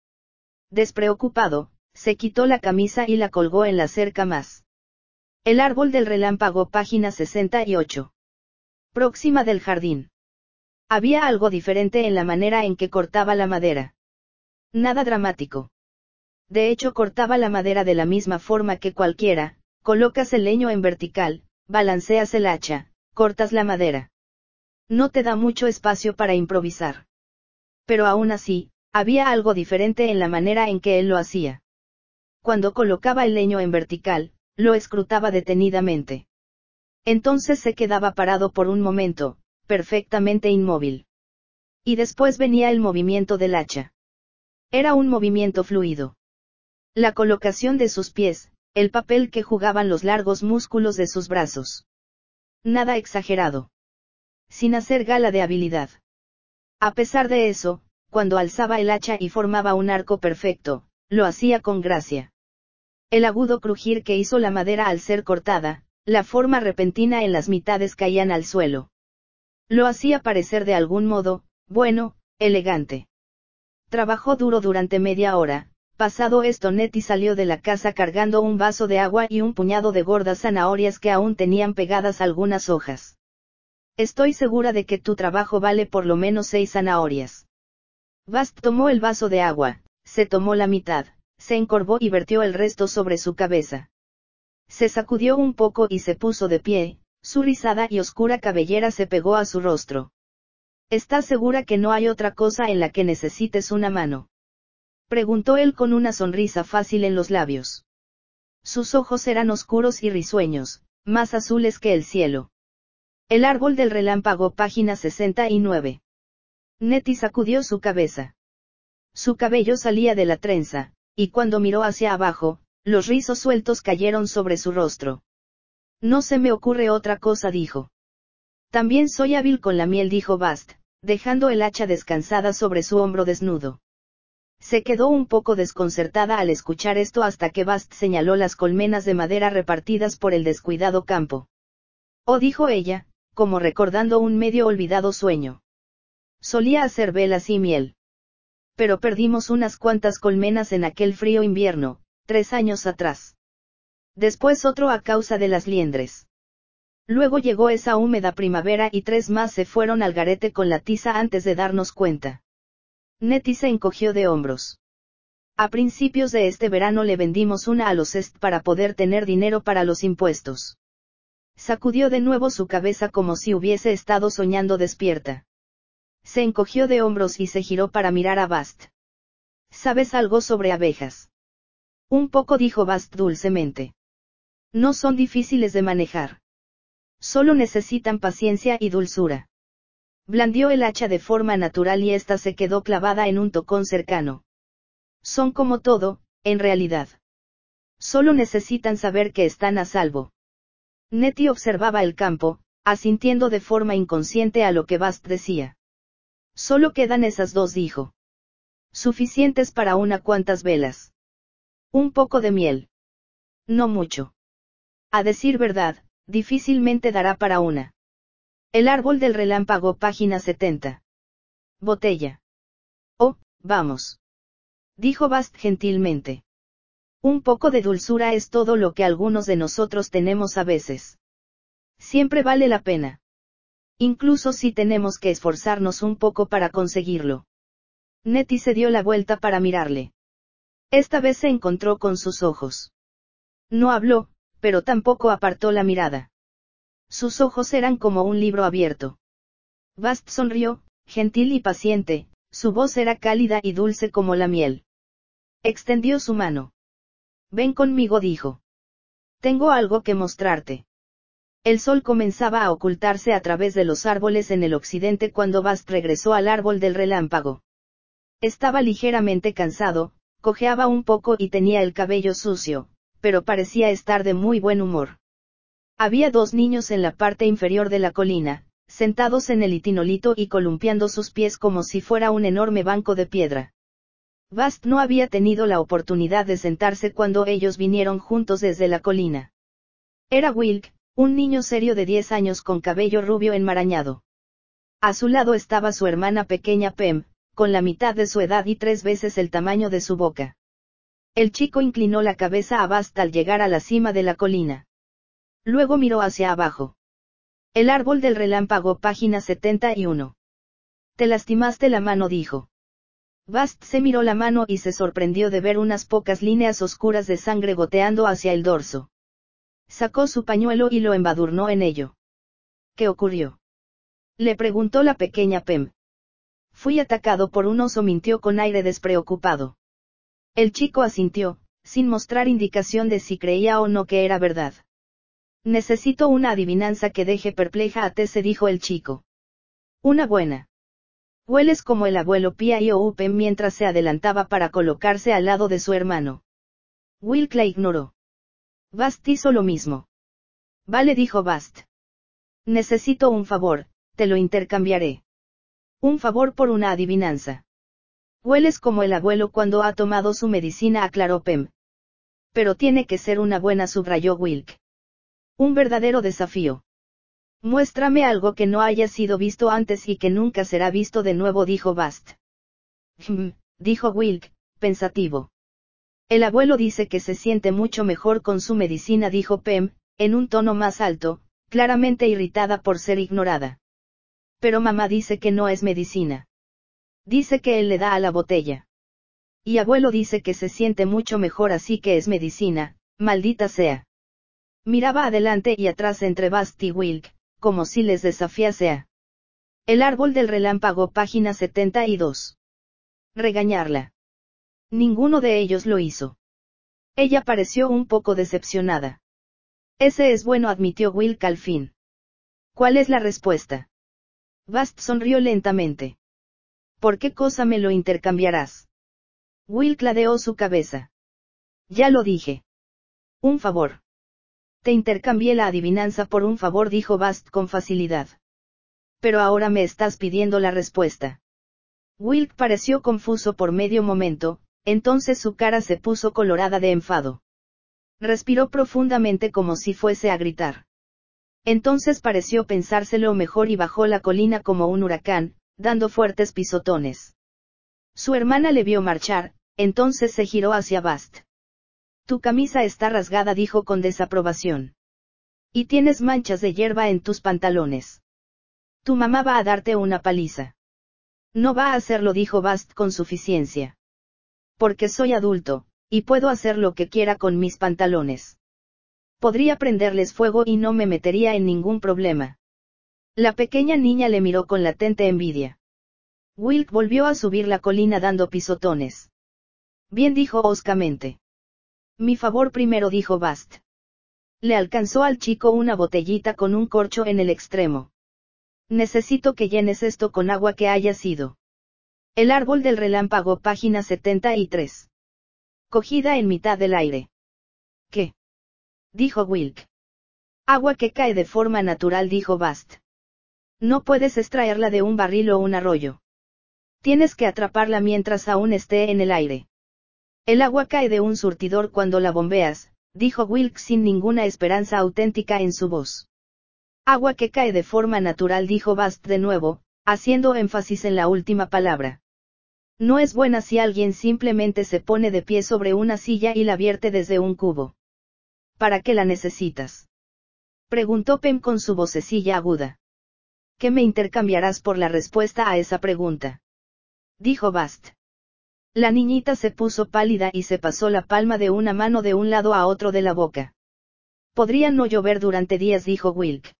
Despreocupado, se quitó la camisa y la colgó en la cerca más. El árbol del relámpago, página 68. Próxima del jardín. Había algo diferente en la manera en que cortaba la madera. Nada dramático. De hecho cortaba la madera de la misma forma que cualquiera, colocas el leño en vertical, balanceas el hacha, cortas la madera. No te da mucho espacio para improvisar. Pero aún así, había algo diferente en la manera en que él lo hacía. Cuando colocaba el leño en vertical, lo escrutaba detenidamente. Entonces se quedaba parado por un momento, perfectamente inmóvil. Y después venía el movimiento del hacha. Era un movimiento fluido. La colocación de sus pies, el papel que jugaban los largos músculos de sus brazos. Nada exagerado. Sin hacer gala de habilidad. A pesar de eso, cuando alzaba el hacha y formaba un arco perfecto, lo hacía con gracia. El agudo crujir que hizo la madera al ser cortada, la forma repentina en las mitades caían al suelo. Lo hacía parecer de algún modo, bueno, elegante. Trabajó duro durante media hora, pasado esto Nettie salió de la casa cargando un vaso de agua y un puñado de gordas zanahorias que aún tenían pegadas algunas hojas. Estoy segura de que tu trabajo vale por lo menos seis zanahorias. Bast tomó el vaso de agua, se tomó la mitad, se encorvó y vertió el resto sobre su cabeza. Se sacudió un poco y se puso de pie, su rizada y oscura cabellera se pegó a su rostro. ¿Estás segura que no hay otra cosa en la que necesites una mano? Preguntó él con una sonrisa fácil en los labios. Sus ojos eran oscuros y risueños, más azules que el cielo. El árbol del relámpago, página 69. Nettie sacudió su cabeza. Su cabello salía de la trenza, y cuando miró hacia abajo, los rizos sueltos cayeron sobre su rostro. No se me ocurre otra cosa, dijo. También soy hábil con la miel, dijo Bast, dejando el hacha descansada sobre su hombro desnudo. Se quedó un poco desconcertada al escuchar esto hasta que Bast señaló las colmenas de madera repartidas por el descuidado campo. Oh, dijo ella, como recordando un medio olvidado sueño. Solía hacer velas y miel. Pero perdimos unas cuantas colmenas en aquel frío invierno, tres años atrás. Después otro a causa de las liendres. Luego llegó esa húmeda primavera y tres más se fueron al garete con la tiza antes de darnos cuenta. Nettie se encogió de hombros. A principios de este verano le vendimos una a los Est para poder tener dinero para los impuestos. Sacudió de nuevo su cabeza como si hubiese estado soñando despierta. Se encogió de hombros y se giró para mirar a Bast. ¿Sabes algo sobre abejas? Un poco dijo Bast dulcemente. No son difíciles de manejar. Solo necesitan paciencia y dulzura. Blandió el hacha de forma natural y ésta se quedó clavada en un tocón cercano. Son como todo, en realidad. Solo necesitan saber que están a salvo. Nettie observaba el campo, asintiendo de forma inconsciente a lo que Bast decía. Solo quedan esas dos, dijo. Suficientes para una cuantas velas. Un poco de miel. No mucho. A decir verdad, difícilmente dará para una. El árbol del relámpago, página 70. Botella. Oh, vamos. Dijo Bast gentilmente. Un poco de dulzura es todo lo que algunos de nosotros tenemos a veces. Siempre vale la pena. Incluso si tenemos que esforzarnos un poco para conseguirlo. Nettie se dio la vuelta para mirarle. Esta vez se encontró con sus ojos. No habló, pero tampoco apartó la mirada. Sus ojos eran como un libro abierto. Bast sonrió, gentil y paciente, su voz era cálida y dulce como la miel. Extendió su mano. Ven conmigo, dijo. Tengo algo que mostrarte. El sol comenzaba a ocultarse a través de los árboles en el occidente cuando Bast regresó al árbol del relámpago. Estaba ligeramente cansado, cojeaba un poco y tenía el cabello sucio, pero parecía estar de muy buen humor. Había dos niños en la parte inferior de la colina, sentados en el itinolito y columpiando sus pies como si fuera un enorme banco de piedra. Bast no había tenido la oportunidad de sentarse cuando ellos vinieron juntos desde la colina. Era Wilk, un niño serio de 10 años con cabello rubio enmarañado. A su lado estaba su hermana pequeña Pem, con la mitad de su edad y tres veces el tamaño de su boca. El chico inclinó la cabeza a Bast al llegar a la cima de la colina. Luego miró hacia abajo. El árbol del relámpago, página 71. Te lastimaste la mano, dijo. Bast se miró la mano y se sorprendió de ver unas pocas líneas oscuras de sangre goteando hacia el dorso. Sacó su pañuelo y lo embadurnó en ello. ¿Qué ocurrió? Le preguntó la pequeña Pem. Fui atacado por un oso, mintió con aire despreocupado. El chico asintió, sin mostrar indicación de si creía o no que era verdad. Necesito una adivinanza que deje perpleja a Tese, dijo el chico. Una buena. Hueles como el abuelo Pia y mientras se adelantaba para colocarse al lado de su hermano. Wilk la ignoró. Bast hizo lo mismo. Vale, dijo Bast. Necesito un favor, te lo intercambiaré. Un favor por una adivinanza. Hueles como el abuelo cuando ha tomado su medicina, aclaró Pem. Pero tiene que ser una buena, subrayó Wilk. Un verdadero desafío. Muéstrame algo que no haya sido visto antes y que nunca será visto de nuevo, dijo Bast. Hmm, dijo Wilk, pensativo. El abuelo dice que se siente mucho mejor con su medicina, dijo Pem, en un tono más alto, claramente irritada por ser ignorada. Pero mamá dice que no es medicina. Dice que él le da a la botella. Y abuelo dice que se siente mucho mejor así que es medicina, maldita sea. Miraba adelante y atrás entre Bast y Wilk, como si les desafiase a. El árbol del relámpago, página 72. Regañarla. Ninguno de ellos lo hizo. Ella pareció un poco decepcionada. Ese es bueno, admitió Wilk al fin. ¿Cuál es la respuesta? Bast sonrió lentamente. ¿Por qué cosa me lo intercambiarás? Will cladeó su cabeza. Ya lo dije. Un favor. Te intercambié la adivinanza por un favor, dijo Bast con facilidad. Pero ahora me estás pidiendo la respuesta. Wilk pareció confuso por medio momento, entonces su cara se puso colorada de enfado. Respiró profundamente como si fuese a gritar. Entonces pareció pensárselo mejor y bajó la colina como un huracán, dando fuertes pisotones. Su hermana le vio marchar, entonces se giró hacia Bast. Tu camisa está rasgada, dijo con desaprobación. Y tienes manchas de hierba en tus pantalones. Tu mamá va a darte una paliza. No va a hacerlo, dijo Bast con suficiencia. Porque soy adulto, y puedo hacer lo que quiera con mis pantalones. Podría prenderles fuego y no me metería en ningún problema. La pequeña niña le miró con latente envidia. Wilk volvió a subir la colina dando pisotones. Bien dijo hoscamente. Mi favor primero dijo Bast. Le alcanzó al chico una botellita con un corcho en el extremo. Necesito que llenes esto con agua que haya sido. El árbol del relámpago, página 73. Cogida en mitad del aire. ¿Qué? Dijo Wilk. Agua que cae de forma natural, dijo Bast. No puedes extraerla de un barril o un arroyo. Tienes que atraparla mientras aún esté en el aire. El agua cae de un surtidor cuando la bombeas, dijo Wilk sin ninguna esperanza auténtica en su voz. Agua que cae de forma natural, dijo Bast de nuevo, haciendo énfasis en la última palabra. No es buena si alguien simplemente se pone de pie sobre una silla y la vierte desde un cubo. ¿Para qué la necesitas? Preguntó Pem con su vocecilla aguda. ¿Qué me intercambiarás por la respuesta a esa pregunta? Dijo Bast. La niñita se puso pálida y se pasó la palma de una mano de un lado a otro de la boca. Podría no llover durante días, dijo Wilk.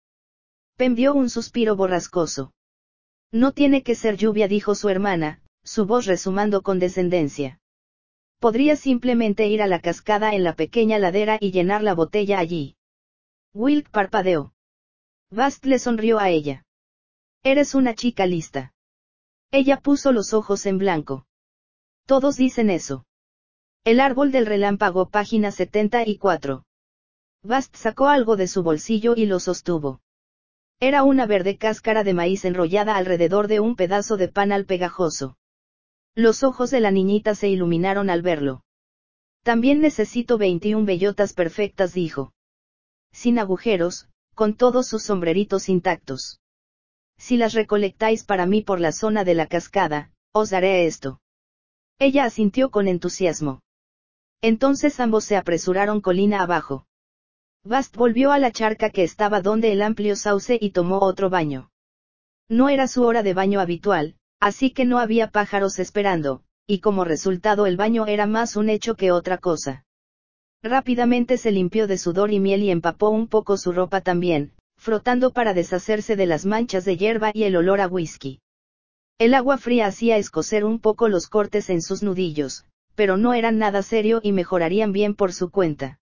Pem dio un suspiro borrascoso. No tiene que ser lluvia, dijo su hermana, su voz resumando con descendencia. Podría simplemente ir a la cascada en la pequeña ladera y llenar la botella allí. Wilk parpadeó. Bast le sonrió a ella. Eres una chica lista. Ella puso los ojos en blanco. Todos dicen eso. El árbol del relámpago, página 74. Bast sacó algo de su bolsillo y lo sostuvo. Era una verde cáscara de maíz enrollada alrededor de un pedazo de panal pegajoso. Los ojos de la niñita se iluminaron al verlo. También necesito 21 bellotas perfectas, dijo. Sin agujeros, con todos sus sombreritos intactos. Si las recolectáis para mí por la zona de la cascada, os daré esto. Ella asintió con entusiasmo. Entonces ambos se apresuraron colina abajo. Bast volvió a la charca que estaba donde el amplio sauce y tomó otro baño. No era su hora de baño habitual, así que no había pájaros esperando, y como resultado el baño era más un hecho que otra cosa. Rápidamente se limpió de sudor y miel y empapó un poco su ropa también, frotando para deshacerse de las manchas de hierba y el olor a whisky. El agua fría hacía escocer un poco los cortes en sus nudillos, pero no eran nada serio y mejorarían bien por su cuenta.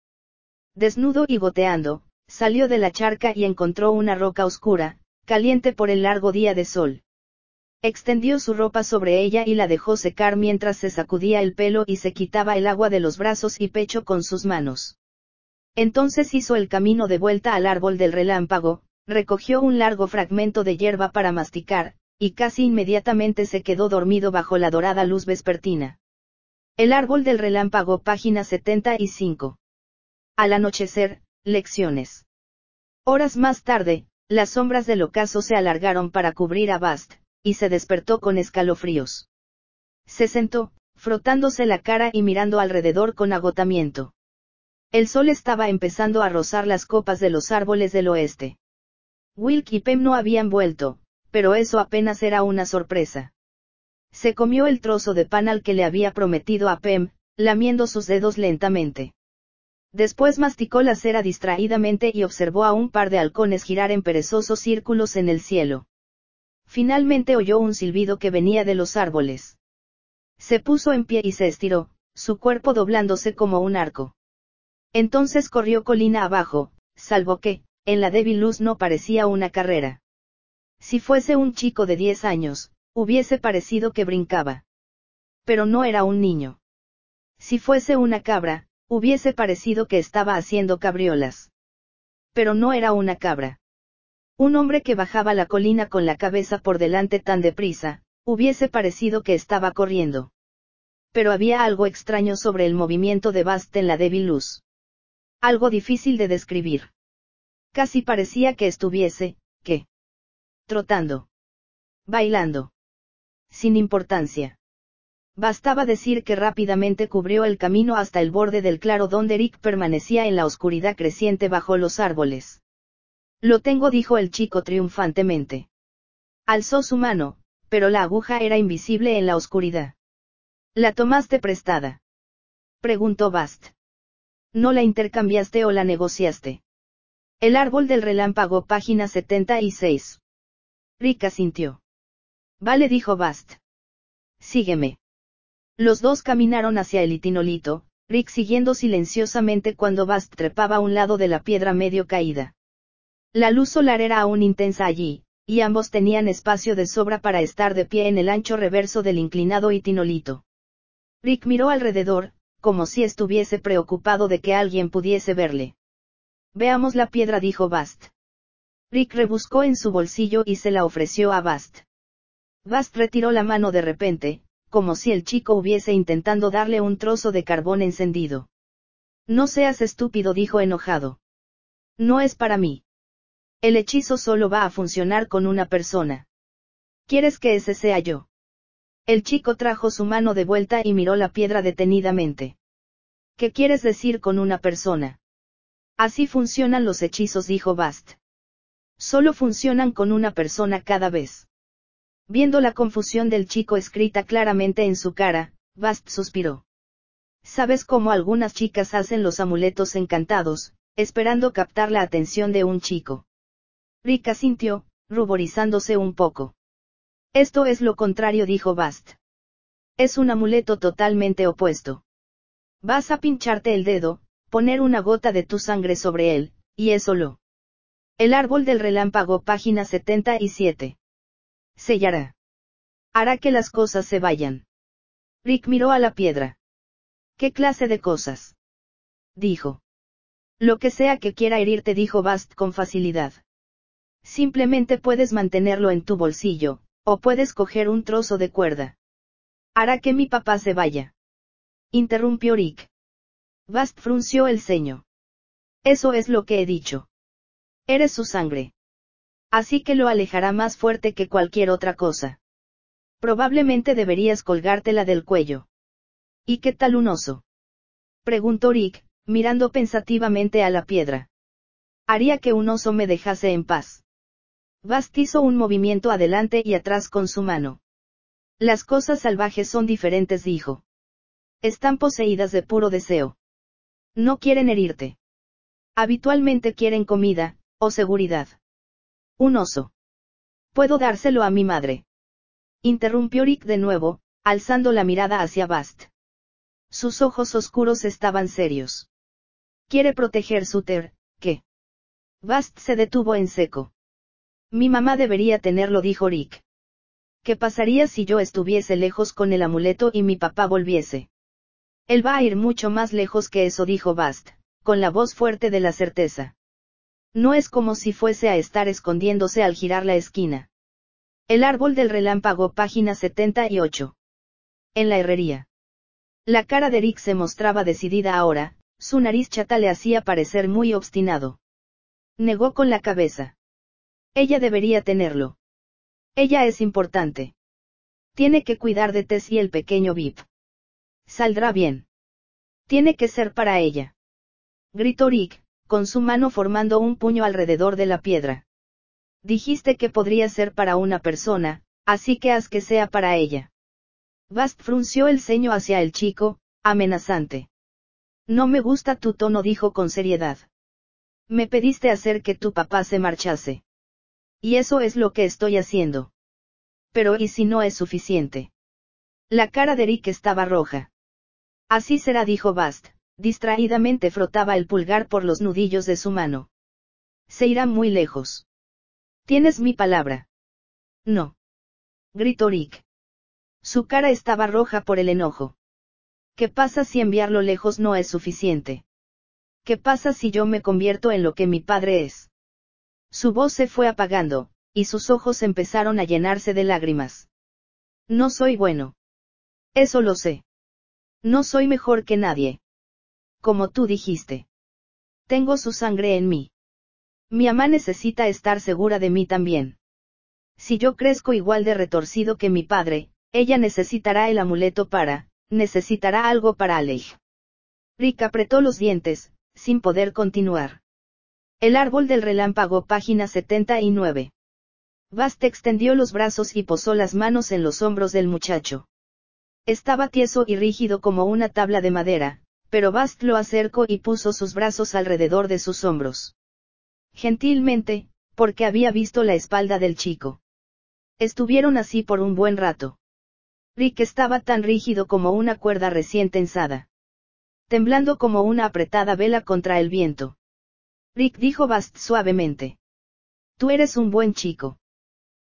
Desnudo y goteando, salió de la charca y encontró una roca oscura, caliente por el largo día de sol. Extendió su ropa sobre ella y la dejó secar mientras se sacudía el pelo y se quitaba el agua de los brazos y pecho con sus manos. Entonces hizo el camino de vuelta al árbol del relámpago, recogió un largo fragmento de hierba para masticar, y casi inmediatamente se quedó dormido bajo la dorada luz vespertina. El árbol del relámpago, página 75. Al anochecer, lecciones. Horas más tarde, las sombras del ocaso se alargaron para cubrir a Bast, y se despertó con escalofríos. Se sentó, frotándose la cara y mirando alrededor con agotamiento. El sol estaba empezando a rozar las copas de los árboles del oeste. Wilk y Pem no habían vuelto, pero eso apenas era una sorpresa. Se comió el trozo de pan al que le había prometido a Pem, lamiendo sus dedos lentamente. Después masticó la cera distraídamente y observó a un par de halcones girar en perezosos círculos en el cielo. Finalmente oyó un silbido que venía de los árboles. Se puso en pie y se estiró, su cuerpo doblándose como un arco. Entonces corrió colina abajo, salvo que, en la débil luz no parecía una carrera. Si fuese un chico de diez años, hubiese parecido que brincaba. Pero no era un niño. Si fuese una cabra, hubiese parecido que estaba haciendo cabriolas. Pero no era una cabra. Un hombre que bajaba la colina con la cabeza por delante tan deprisa, hubiese parecido que estaba corriendo. Pero había algo extraño sobre el movimiento de Bast en la débil luz. Algo difícil de describir. Casi parecía que estuviese, ¿qué? Trotando. Bailando. Sin importancia. Bastaba decir que rápidamente cubrió el camino hasta el borde del claro donde Rick permanecía en la oscuridad creciente bajo los árboles. Lo tengo, dijo el chico triunfantemente. Alzó su mano, pero la aguja era invisible en la oscuridad. ¿La tomaste prestada? Preguntó Bast. No la intercambiaste o la negociaste. El árbol del relámpago, página 76. Rick sintió. Vale, dijo Bast. Sígueme. Los dos caminaron hacia el itinolito, Rick siguiendo silenciosamente cuando Bast trepaba a un lado de la piedra medio caída. La luz solar era aún intensa allí, y ambos tenían espacio de sobra para estar de pie en el ancho reverso del inclinado itinolito. Rick miró alrededor, como si estuviese preocupado de que alguien pudiese verle. Veamos la piedra, dijo Bast. Rick rebuscó en su bolsillo y se la ofreció a Bast. Bast retiró la mano de repente, como si el chico hubiese intentando darle un trozo de carbón encendido. No seas estúpido, dijo enojado. No es para mí. El hechizo solo va a funcionar con una persona. ¿Quieres que ese sea yo? El chico trajo su mano de vuelta y miró la piedra detenidamente. ¿Qué quieres decir con una persona? Así funcionan los hechizos, dijo Bast. Solo funcionan con una persona cada vez. Viendo la confusión del chico escrita claramente en su cara, Bast suspiró. ¿Sabes cómo algunas chicas hacen los amuletos encantados, esperando captar la atención de un chico? Rika sintió, ruborizándose un poco. Esto es lo contrario, dijo Bast. Es un amuleto totalmente opuesto. Vas a pincharte el dedo, poner una gota de tu sangre sobre él, y eso lo. El árbol del relámpago, página 77. Sellará. Hará que las cosas se vayan. Rick miró a la piedra. ¿Qué clase de cosas? Dijo. Lo que sea que quiera herirte, dijo Bast con facilidad. Simplemente puedes mantenerlo en tu bolsillo, o puedes coger un trozo de cuerda. Hará que mi papá se vaya. Interrumpió Rick. Bast frunció el ceño. Eso es lo que he dicho. Eres su sangre. Así que lo alejará más fuerte que cualquier otra cosa. Probablemente deberías colgártela del cuello. ¿Y qué tal un oso? Preguntó Rick, mirando pensativamente a la piedra. Haría que un oso me dejase en paz. Bast hizo un movimiento adelante y atrás con su mano. Las cosas salvajes son diferentes, dijo. Están poseídas de puro deseo. No quieren herirte. Habitualmente quieren comida, o seguridad. Un oso. Puedo dárselo a mi madre. Interrumpió Rick de nuevo, alzando la mirada hacia Bast. Sus ojos oscuros estaban serios. Quiere proteger su ter, ¿qué? Bast se detuvo en seco. Mi mamá debería tenerlo, dijo Rick. ¿Qué pasaría si yo estuviese lejos con el amuleto y mi papá volviese? Él va a ir mucho más lejos que eso, dijo Bast, con la voz fuerte de la certeza. No es como si fuese a estar escondiéndose al girar la esquina. El árbol del relámpago, página 78. En la herrería. La cara de Rick se mostraba decidida ahora, su nariz chata le hacía parecer muy obstinado. Negó con la cabeza. Ella debería tenerlo. Ella es importante. Tiene que cuidar de Tess y el pequeño Vip. Saldrá bien. Tiene que ser para ella. Gritó Rick, con su mano formando un puño alrededor de la piedra. Dijiste que podría ser para una persona, así que haz que sea para ella. Bast frunció el ceño hacia el chico, amenazante. No me gusta tu tono, dijo con seriedad. Me pediste hacer que tu papá se marchase. Y eso es lo que estoy haciendo. Pero ¿y si no es suficiente? La cara de Rick estaba roja. Así será, dijo Bast, distraídamente frotaba el pulgar por los nudillos de su mano. Se irá muy lejos. Tienes mi palabra. No. Gritó Rick. Su cara estaba roja por el enojo. ¿Qué pasa si enviarlo lejos no es suficiente? ¿Qué pasa si yo me convierto en lo que mi padre es? Su voz se fue apagando, y sus ojos empezaron a llenarse de lágrimas. No soy bueno. Eso lo sé. No soy mejor que nadie. Como tú dijiste. Tengo su sangre en mí. Mi mamá necesita estar segura de mí también. Si yo crezco igual de retorcido que mi padre, ella necesitará el amuleto para, necesitará algo para Alej. Rick apretó los dientes, sin poder continuar. El árbol del relámpago, página 79. Bast extendió los brazos y posó las manos en los hombros del muchacho. Estaba tieso y rígido como una tabla de madera, pero Bast lo acercó y puso sus brazos alrededor de sus hombros. Gentilmente, porque había visto la espalda del chico. Estuvieron así por un buen rato. Rick estaba tan rígido como una cuerda recién tensada. Temblando como una apretada vela contra el viento. Rick dijo Bast suavemente. Tú eres un buen chico.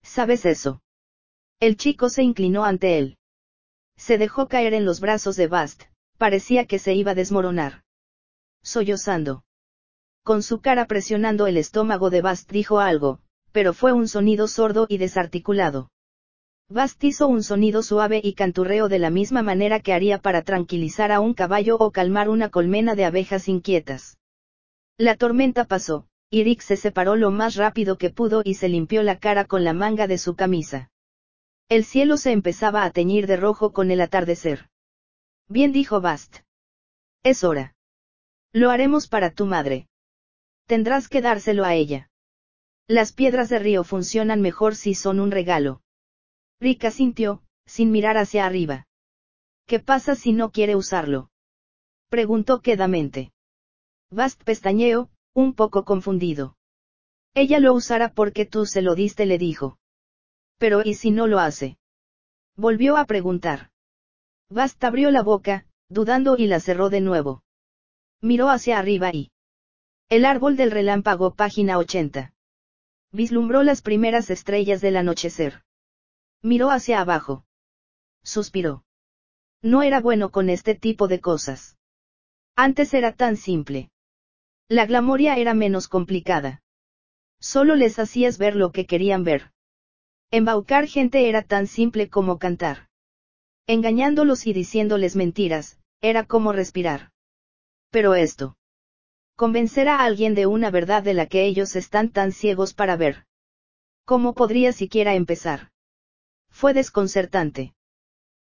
¿Sabes eso? El chico se inclinó ante él. Se dejó caer en los brazos de Bast, parecía que se iba a desmoronar. Sollozando. Con su cara presionando el estómago de Bast dijo algo, pero fue un sonido sordo y desarticulado. Bast hizo un sonido suave y canturreo de la misma manera que haría para tranquilizar a un caballo o calmar una colmena de abejas inquietas. La tormenta pasó, y Rick se separó lo más rápido que pudo y se limpió la cara con la manga de su camisa. El cielo se empezaba a teñir de rojo con el atardecer. Bien dijo Bast. Es hora. Lo haremos para tu madre. Tendrás que dárselo a ella. Las piedras de río funcionan mejor si son un regalo. Rick sintió, sin mirar hacia arriba. ¿Qué pasa si no quiere usarlo? Preguntó quedamente. Bast pestañeó, un poco confundido. Ella lo usará porque tú se lo diste, le dijo. Pero ¿y si no lo hace? Volvió a preguntar. Bast abrió la boca, dudando y la cerró de nuevo. Miró hacia arriba y... El árbol del relámpago, página 80. Vislumbró las primeras estrellas del anochecer. Miró hacia abajo. Suspiró. No era bueno con este tipo de cosas. Antes era tan simple. La glamoria era menos complicada. Solo les hacías ver lo que querían ver. Embaucar gente era tan simple como cantar. Engañándolos y diciéndoles mentiras, era como respirar. Pero esto. Convencer a alguien de una verdad de la que ellos están tan ciegos para ver. ¿Cómo podría siquiera empezar? Fue desconcertante.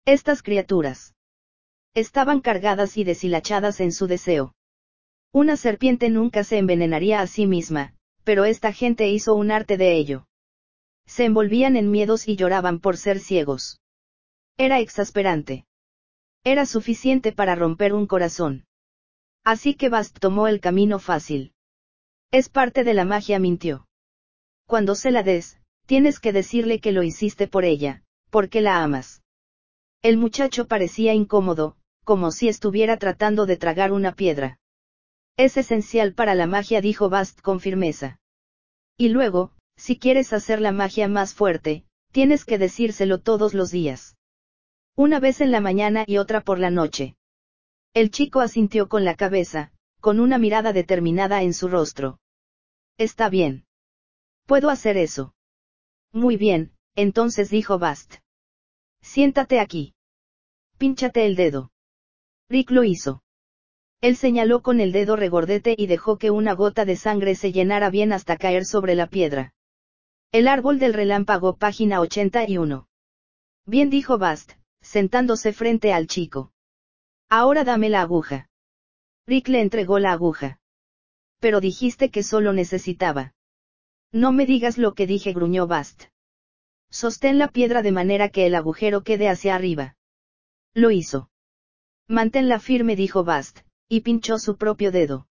Estas criaturas. Estaban cargadas y deshilachadas en su deseo. Una serpiente nunca se envenenaría a sí misma, pero esta gente hizo un arte de ello se envolvían en miedos y lloraban por ser ciegos. Era exasperante. Era suficiente para romper un corazón. Así que Bast tomó el camino fácil. Es parte de la magia, mintió. Cuando se la des, tienes que decirle que lo hiciste por ella, porque la amas. El muchacho parecía incómodo, como si estuviera tratando de tragar una piedra. Es esencial para la magia, dijo Bast con firmeza. Y luego, si quieres hacer la magia más fuerte, tienes que decírselo todos los días. Una vez en la mañana y otra por la noche. El chico asintió con la cabeza, con una mirada determinada en su rostro. Está bien. Puedo hacer eso. Muy bien, entonces dijo Bast. Siéntate aquí. Pínchate el dedo. Rick lo hizo. Él señaló con el dedo regordete y dejó que una gota de sangre se llenara bien hasta caer sobre la piedra. El árbol del relámpago, página 81. Bien dijo Bast, sentándose frente al chico. Ahora dame la aguja. Rick le entregó la aguja. Pero dijiste que solo necesitaba. No me digas lo que dije, gruñó Bast. Sostén la piedra de manera que el agujero quede hacia arriba. Lo hizo. Manténla firme, dijo Bast, y pinchó su propio dedo.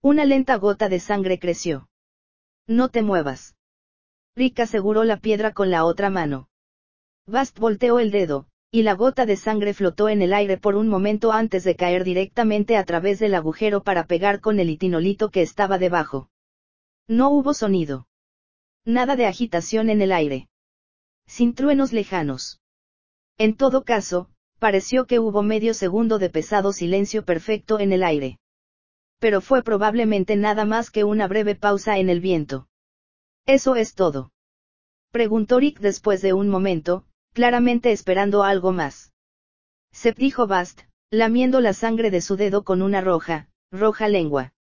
Una lenta gota de sangre creció. No te muevas. Rick aseguró la piedra con la otra mano. Bast volteó el dedo, y la gota de sangre flotó en el aire por un momento antes de caer directamente a través del agujero para pegar con el itinolito que estaba debajo. No hubo sonido. Nada de agitación en el aire. Sin truenos lejanos. En todo caso, pareció que hubo medio segundo de pesado silencio perfecto en el aire. Pero fue probablemente nada más que una breve pausa en el viento. ¿Eso es todo? Preguntó Rick después de un momento, claramente esperando algo más. Se dijo Bast, lamiendo la sangre de su dedo con una roja, roja lengua.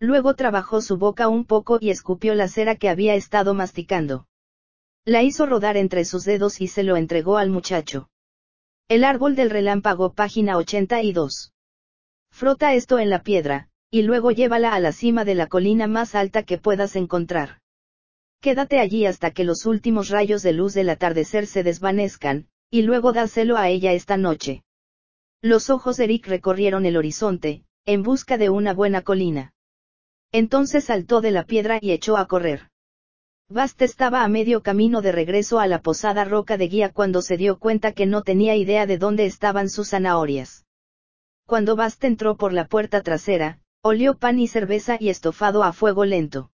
Luego trabajó su boca un poco y escupió la cera que había estado masticando. La hizo rodar entre sus dedos y se lo entregó al muchacho. El árbol del relámpago, página 82. Frota esto en la piedra, y luego llévala a la cima de la colina más alta que puedas encontrar. Quédate allí hasta que los últimos rayos de luz del atardecer se desvanezcan, y luego dáselo a ella esta noche. Los ojos de Eric recorrieron el horizonte, en busca de una buena colina. Entonces saltó de la piedra y echó a correr. Bast estaba a medio camino de regreso a la posada roca de guía cuando se dio cuenta que no tenía idea de dónde estaban sus zanahorias. Cuando Bast entró por la puerta trasera, olió pan y cerveza y estofado a fuego lento.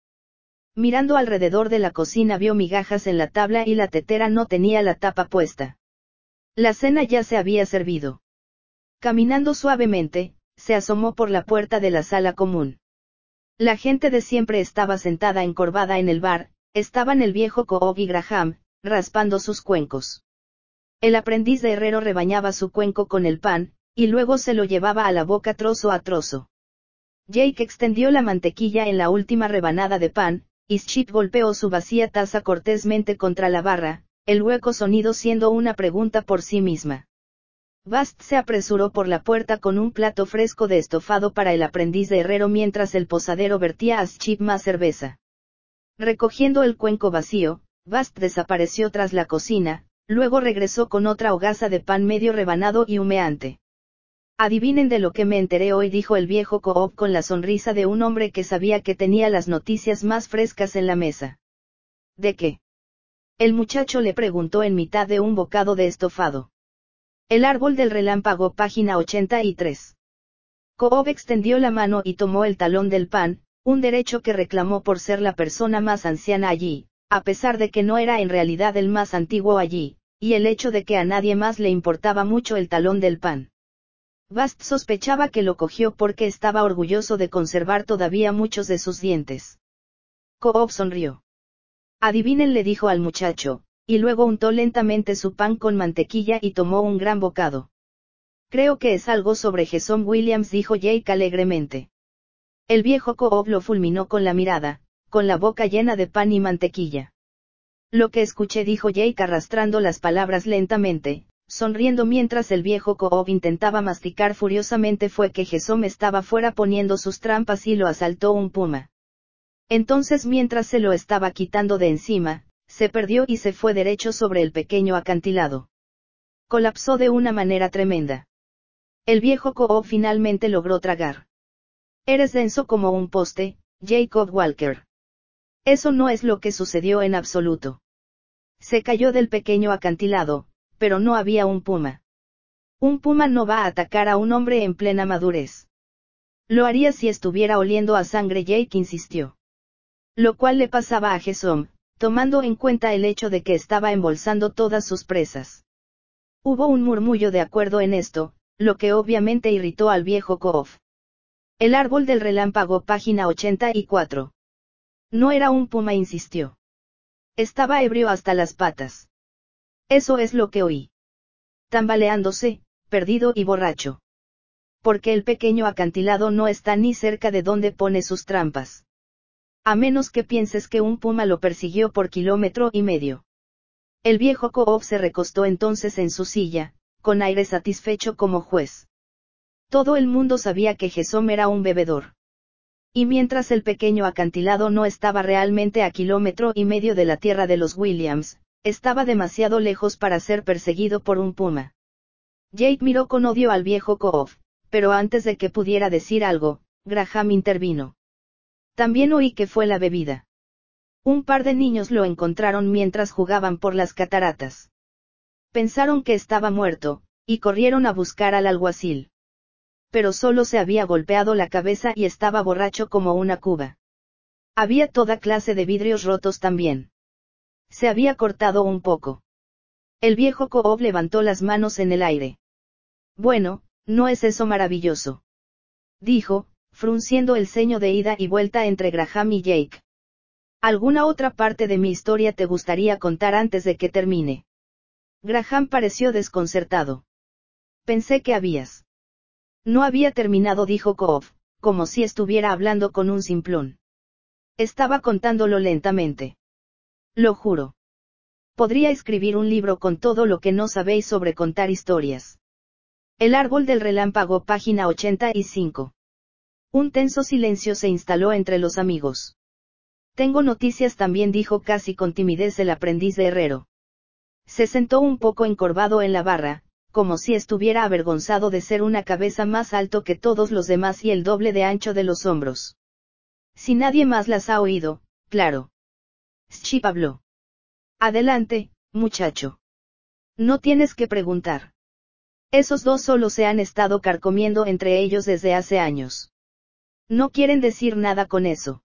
Mirando alrededor de la cocina vio migajas en la tabla y la tetera no tenía la tapa puesta. La cena ya se había servido. Caminando suavemente, se asomó por la puerta de la sala común. La gente de siempre estaba sentada encorvada en el bar, estaban el viejo Coog y Graham, raspando sus cuencos. El aprendiz de herrero rebañaba su cuenco con el pan, y luego se lo llevaba a la boca trozo a trozo. Jake extendió la mantequilla en la última rebanada de pan, y Chip golpeó su vacía taza cortésmente contra la barra, el hueco sonido siendo una pregunta por sí misma. Bast se apresuró por la puerta con un plato fresco de estofado para el aprendiz de herrero mientras el posadero vertía a Chip más cerveza. Recogiendo el cuenco vacío, Bast desapareció tras la cocina, luego regresó con otra hogaza de pan medio rebanado y humeante. Adivinen de lo que me enteré hoy, dijo el viejo Coop con la sonrisa de un hombre que sabía que tenía las noticias más frescas en la mesa. ¿De qué? El muchacho le preguntó en mitad de un bocado de estofado. El árbol del relámpago, página 83. Coop extendió la mano y tomó el talón del pan, un derecho que reclamó por ser la persona más anciana allí, a pesar de que no era en realidad el más antiguo allí, y el hecho de que a nadie más le importaba mucho el talón del pan. Bast sospechaba que lo cogió porque estaba orgulloso de conservar todavía muchos de sus dientes. Coop sonrió. Adivinen le dijo al muchacho, y luego untó lentamente su pan con mantequilla y tomó un gran bocado. Creo que es algo sobre Jason Williams, dijo Jake alegremente. El viejo Coop lo fulminó con la mirada, con la boca llena de pan y mantequilla. Lo que escuché, dijo Jake arrastrando las palabras lentamente, sonriendo mientras el viejo Cobb intentaba masticar furiosamente fue que Gesom estaba fuera poniendo sus trampas y lo asaltó un puma. Entonces mientras se lo estaba quitando de encima, se perdió y se fue derecho sobre el pequeño acantilado. Colapsó de una manera tremenda. El viejo Cobb finalmente logró tragar. Eres denso como un poste, Jacob Walker. Eso no es lo que sucedió en absoluto. Se cayó del pequeño acantilado, pero no había un puma. Un puma no va a atacar a un hombre en plena madurez. Lo haría si estuviera oliendo a sangre, Jake insistió. Lo cual le pasaba a Gesom, tomando en cuenta el hecho de que estaba embolsando todas sus presas. Hubo un murmullo de acuerdo en esto, lo que obviamente irritó al viejo Koof. El árbol del relámpago, página 84. No era un puma, insistió. Estaba ebrio hasta las patas. Eso es lo que oí. Tambaleándose, perdido y borracho. Porque el pequeño acantilado no está ni cerca de donde pone sus trampas. A menos que pienses que un puma lo persiguió por kilómetro y medio. El viejo Coop se recostó entonces en su silla, con aire satisfecho como juez. Todo el mundo sabía que Gesom era un bebedor. Y mientras el pequeño acantilado no estaba realmente a kilómetro y medio de la tierra de los Williams, estaba demasiado lejos para ser perseguido por un puma. Jake miró con odio al viejo Koof, pero antes de que pudiera decir algo, Graham intervino. También oí que fue la bebida. Un par de niños lo encontraron mientras jugaban por las cataratas. Pensaron que estaba muerto, y corrieron a buscar al alguacil. Pero solo se había golpeado la cabeza y estaba borracho como una cuba. Había toda clase de vidrios rotos también. Se había cortado un poco. El viejo Coop levantó las manos en el aire. Bueno, ¿no es eso maravilloso? Dijo, frunciendo el ceño de ida y vuelta entre Graham y Jake. ¿Alguna otra parte de mi historia te gustaría contar antes de que termine? Graham pareció desconcertado. Pensé que habías. No había terminado, dijo Coop, como si estuviera hablando con un simplón. Estaba contándolo lentamente. Lo juro. Podría escribir un libro con todo lo que no sabéis sobre contar historias. El árbol del relámpago, página 85. Un tenso silencio se instaló entre los amigos. Tengo noticias también, dijo casi con timidez el aprendiz de herrero. Se sentó un poco encorvado en la barra, como si estuviera avergonzado de ser una cabeza más alto que todos los demás y el doble de ancho de los hombros. Si nadie más las ha oído, claro. Schip habló. Adelante, muchacho. No tienes que preguntar. Esos dos solo se han estado carcomiendo entre ellos desde hace años. No quieren decir nada con eso.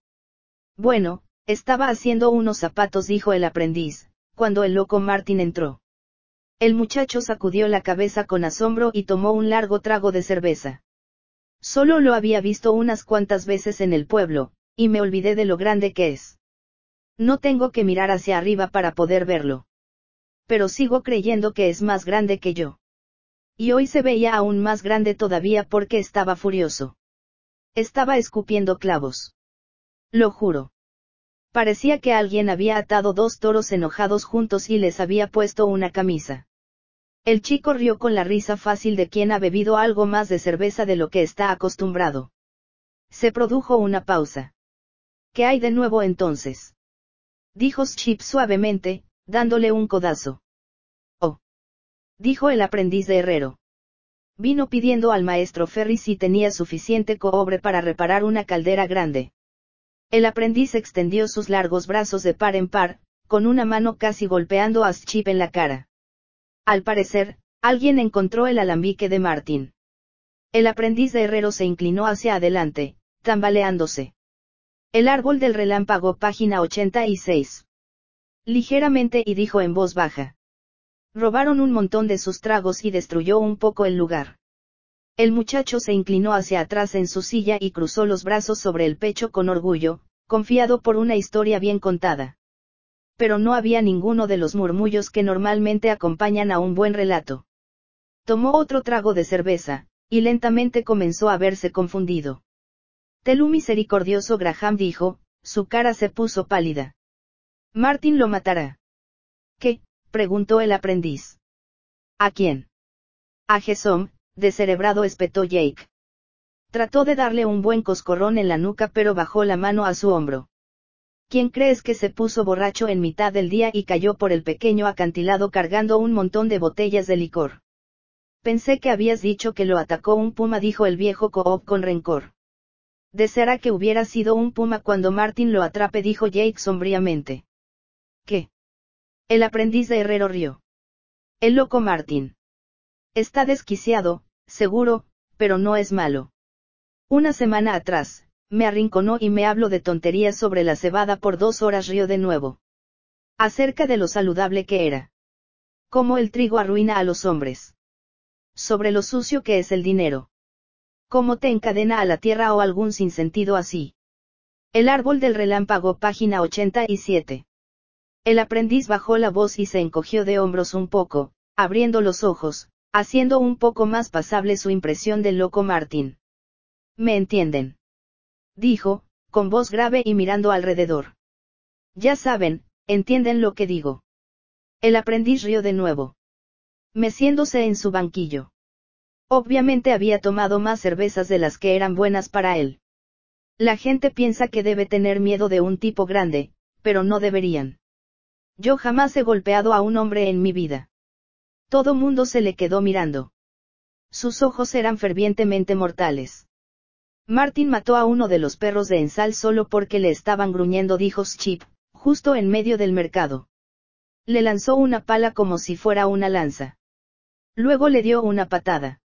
Bueno, estaba haciendo unos zapatos, dijo el aprendiz, cuando el loco Martin entró. El muchacho sacudió la cabeza con asombro y tomó un largo trago de cerveza. Solo lo había visto unas cuantas veces en el pueblo, y me olvidé de lo grande que es. No tengo que mirar hacia arriba para poder verlo. pero sigo creyendo que es más grande que yo. Y hoy se veía aún más grande todavía porque estaba furioso. Estaba escupiendo clavos. Lo juro. Parecía que alguien había atado dos toros enojados juntos y les había puesto una camisa. El chico rió con la risa fácil de quien ha bebido algo más de cerveza de lo que está acostumbrado. Se produjo una pausa. ¿Qué hay de nuevo entonces? Dijo Chip suavemente, dándole un codazo. Oh. Dijo el aprendiz de herrero. Vino pidiendo al maestro Ferry si tenía suficiente cobre para reparar una caldera grande. El aprendiz extendió sus largos brazos de par en par, con una mano casi golpeando a Chip en la cara. Al parecer, alguien encontró el alambique de Martin. El aprendiz de herrero se inclinó hacia adelante, tambaleándose. El árbol del relámpago, página 86. Ligeramente y dijo en voz baja. Robaron un montón de sus tragos y destruyó un poco el lugar. El muchacho se inclinó hacia atrás en su silla y cruzó los brazos sobre el pecho con orgullo, confiado por una historia bien contada pero no había ninguno de los murmullos que normalmente acompañan a un buen relato. Tomó otro trago de cerveza, y lentamente comenzó a verse confundido. Telú misericordioso Graham dijo, su cara se puso pálida. Martin lo matará. ¿Qué? preguntó el aprendiz. ¿A quién? A Gesom, descerebrado espetó Jake. Trató de darle un buen coscorrón en la nuca pero bajó la mano a su hombro. ¿Quién crees que se puso borracho en mitad del día y cayó por el pequeño acantilado cargando un montón de botellas de licor? Pensé que habías dicho que lo atacó un puma, dijo el viejo Coop con rencor. Deseará que hubiera sido un puma cuando Martin lo atrape, dijo Jake sombríamente. ¿Qué? El aprendiz de herrero rió. El loco Martin. Está desquiciado, seguro, pero no es malo. Una semana atrás, me arrinconó y me habló de tonterías sobre la cebada por dos horas río de nuevo. Acerca de lo saludable que era. Cómo el trigo arruina a los hombres. Sobre lo sucio que es el dinero. Cómo te encadena a la tierra o algún sinsentido así. El árbol del relámpago, página 87. El aprendiz bajó la voz y se encogió de hombros un poco, abriendo los ojos, haciendo un poco más pasable su impresión del loco Martín. ¿Me entienden? dijo, con voz grave y mirando alrededor. Ya saben, entienden lo que digo. El aprendiz rió de nuevo. Meciéndose en su banquillo. Obviamente había tomado más cervezas de las que eran buenas para él. La gente piensa que debe tener miedo de un tipo grande, pero no deberían. Yo jamás he golpeado a un hombre en mi vida. Todo mundo se le quedó mirando. Sus ojos eran fervientemente mortales. Martin mató a uno de los perros de Ensal solo porque le estaban gruñendo, dijo Chip, justo en medio del mercado. Le lanzó una pala como si fuera una lanza. Luego le dio una patada.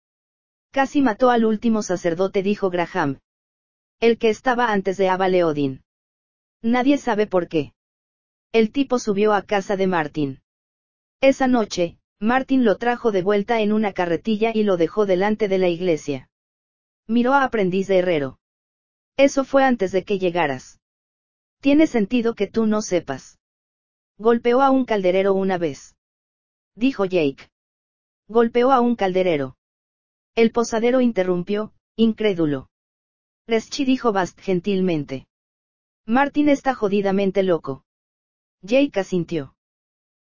Casi mató al último sacerdote, dijo Graham. El que estaba antes de Abaleodin. Nadie sabe por qué. El tipo subió a casa de Martin. Esa noche, Martin lo trajo de vuelta en una carretilla y lo dejó delante de la iglesia. Miró a aprendiz de herrero. Eso fue antes de que llegaras. Tiene sentido que tú no sepas. Golpeó a un calderero una vez. Dijo Jake. Golpeó a un calderero. El posadero interrumpió, incrédulo. Reschi dijo Bast gentilmente. Martin está jodidamente loco. Jake asintió.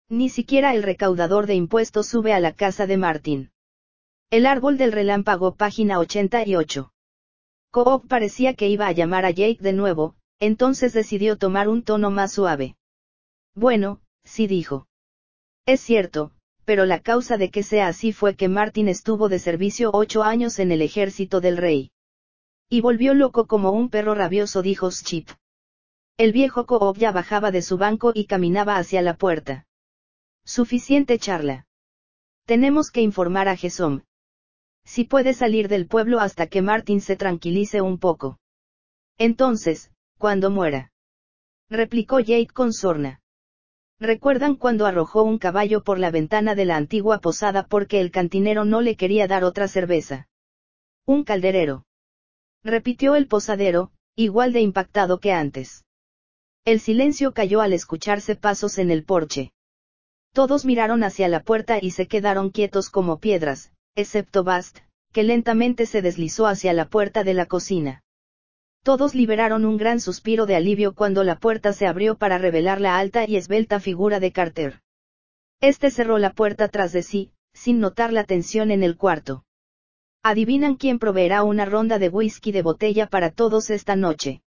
Ni siquiera el recaudador de impuestos sube a la casa de Martin. El árbol del relámpago, página 88. Coop parecía que iba a llamar a Jake de nuevo, entonces decidió tomar un tono más suave. Bueno, sí dijo. Es cierto, pero la causa de que sea así fue que Martin estuvo de servicio ocho años en el ejército del rey. Y volvió loco como un perro rabioso, dijo Chip. El viejo Coop ya bajaba de su banco y caminaba hacia la puerta. Suficiente charla. Tenemos que informar a Gesom, si puede salir del pueblo hasta que Martin se tranquilice un poco. Entonces, cuando muera. Replicó Jake con sorna. ¿Recuerdan cuando arrojó un caballo por la ventana de la antigua posada porque el cantinero no le quería dar otra cerveza? Un calderero. Repitió el posadero, igual de impactado que antes. El silencio cayó al escucharse pasos en el porche. Todos miraron hacia la puerta y se quedaron quietos como piedras, excepto Bast, que lentamente se deslizó hacia la puerta de la cocina. Todos liberaron un gran suspiro de alivio cuando la puerta se abrió para revelar la alta y esbelta figura de Carter. Este cerró la puerta tras de sí, sin notar la tensión en el cuarto. ¿Adivinan quién proveerá una ronda de whisky de botella para todos esta noche?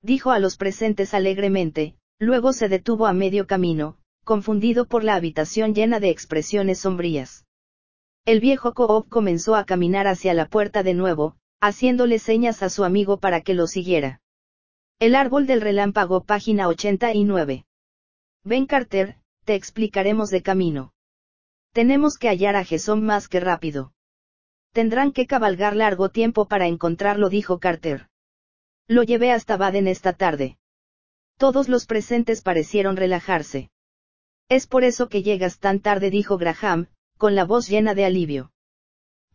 Dijo a los presentes alegremente, luego se detuvo a medio camino, confundido por la habitación llena de expresiones sombrías. El viejo Coop comenzó a caminar hacia la puerta de nuevo, haciéndole señas a su amigo para que lo siguiera. El árbol del relámpago, página 89. Ven Carter, te explicaremos de camino. Tenemos que hallar a Jesón más que rápido. Tendrán que cabalgar largo tiempo para encontrarlo, dijo Carter. Lo llevé hasta Baden esta tarde. Todos los presentes parecieron relajarse. Es por eso que llegas tan tarde, dijo Graham, con la voz llena de alivio.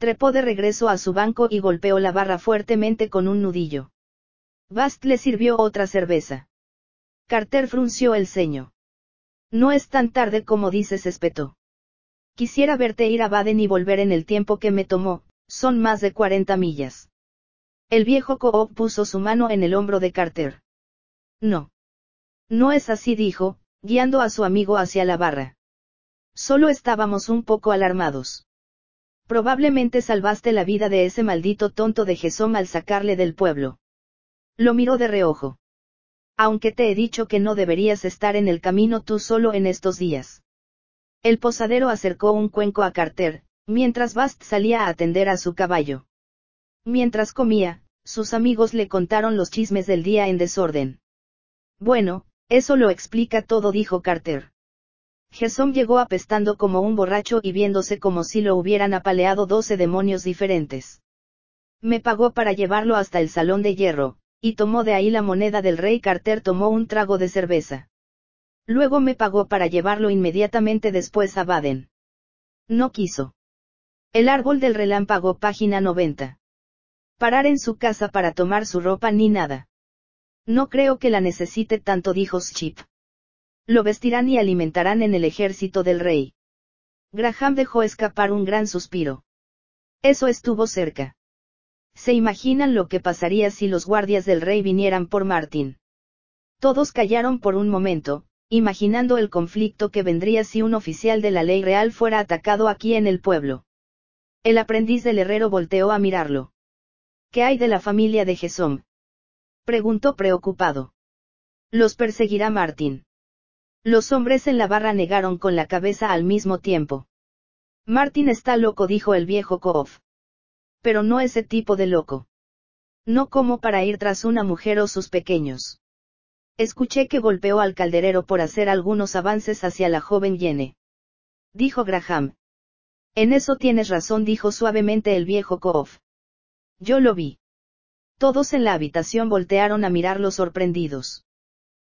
Trepó de regreso a su banco y golpeó la barra fuertemente con un nudillo. Bast le sirvió otra cerveza. Carter frunció el ceño. No es tan tarde como dices, espetó. Quisiera verte ir a Baden y volver en el tiempo que me tomó, son más de 40 millas. El viejo Coop puso su mano en el hombro de Carter. No. No es así, dijo, guiando a su amigo hacia la barra. Solo estábamos un poco alarmados. Probablemente salvaste la vida de ese maldito tonto de Jesón al sacarle del pueblo. Lo miró de reojo. Aunque te he dicho que no deberías estar en el camino tú solo en estos días. El posadero acercó un cuenco a Carter, mientras Bast salía a atender a su caballo. Mientras comía, sus amigos le contaron los chismes del día en desorden. Bueno, eso lo explica todo, dijo Carter. Gerson llegó apestando como un borracho y viéndose como si lo hubieran apaleado doce demonios diferentes. Me pagó para llevarlo hasta el salón de hierro, y tomó de ahí la moneda del rey Carter tomó un trago de cerveza. Luego me pagó para llevarlo inmediatamente después a Baden. No quiso. El árbol del relámpago, página 90. Parar en su casa para tomar su ropa ni nada. No creo que la necesite tanto, dijo Chip. Lo vestirán y alimentarán en el ejército del rey. Graham dejó escapar un gran suspiro. Eso estuvo cerca. ¿Se imaginan lo que pasaría si los guardias del rey vinieran por Martin? Todos callaron por un momento, imaginando el conflicto que vendría si un oficial de la ley real fuera atacado aquí en el pueblo. El aprendiz del herrero volteó a mirarlo. ¿Qué hay de la familia de Gesom? Preguntó preocupado. Los perseguirá Martín. Los hombres en la barra negaron con la cabeza al mismo tiempo. Martín está loco, dijo el viejo Koof. Pero no ese tipo de loco. No como para ir tras una mujer o sus pequeños. Escuché que golpeó al calderero por hacer algunos avances hacia la joven Yene. Dijo Graham. En eso tienes razón, dijo suavemente el viejo Koof. Yo lo vi. Todos en la habitación voltearon a mirarlo sorprendidos.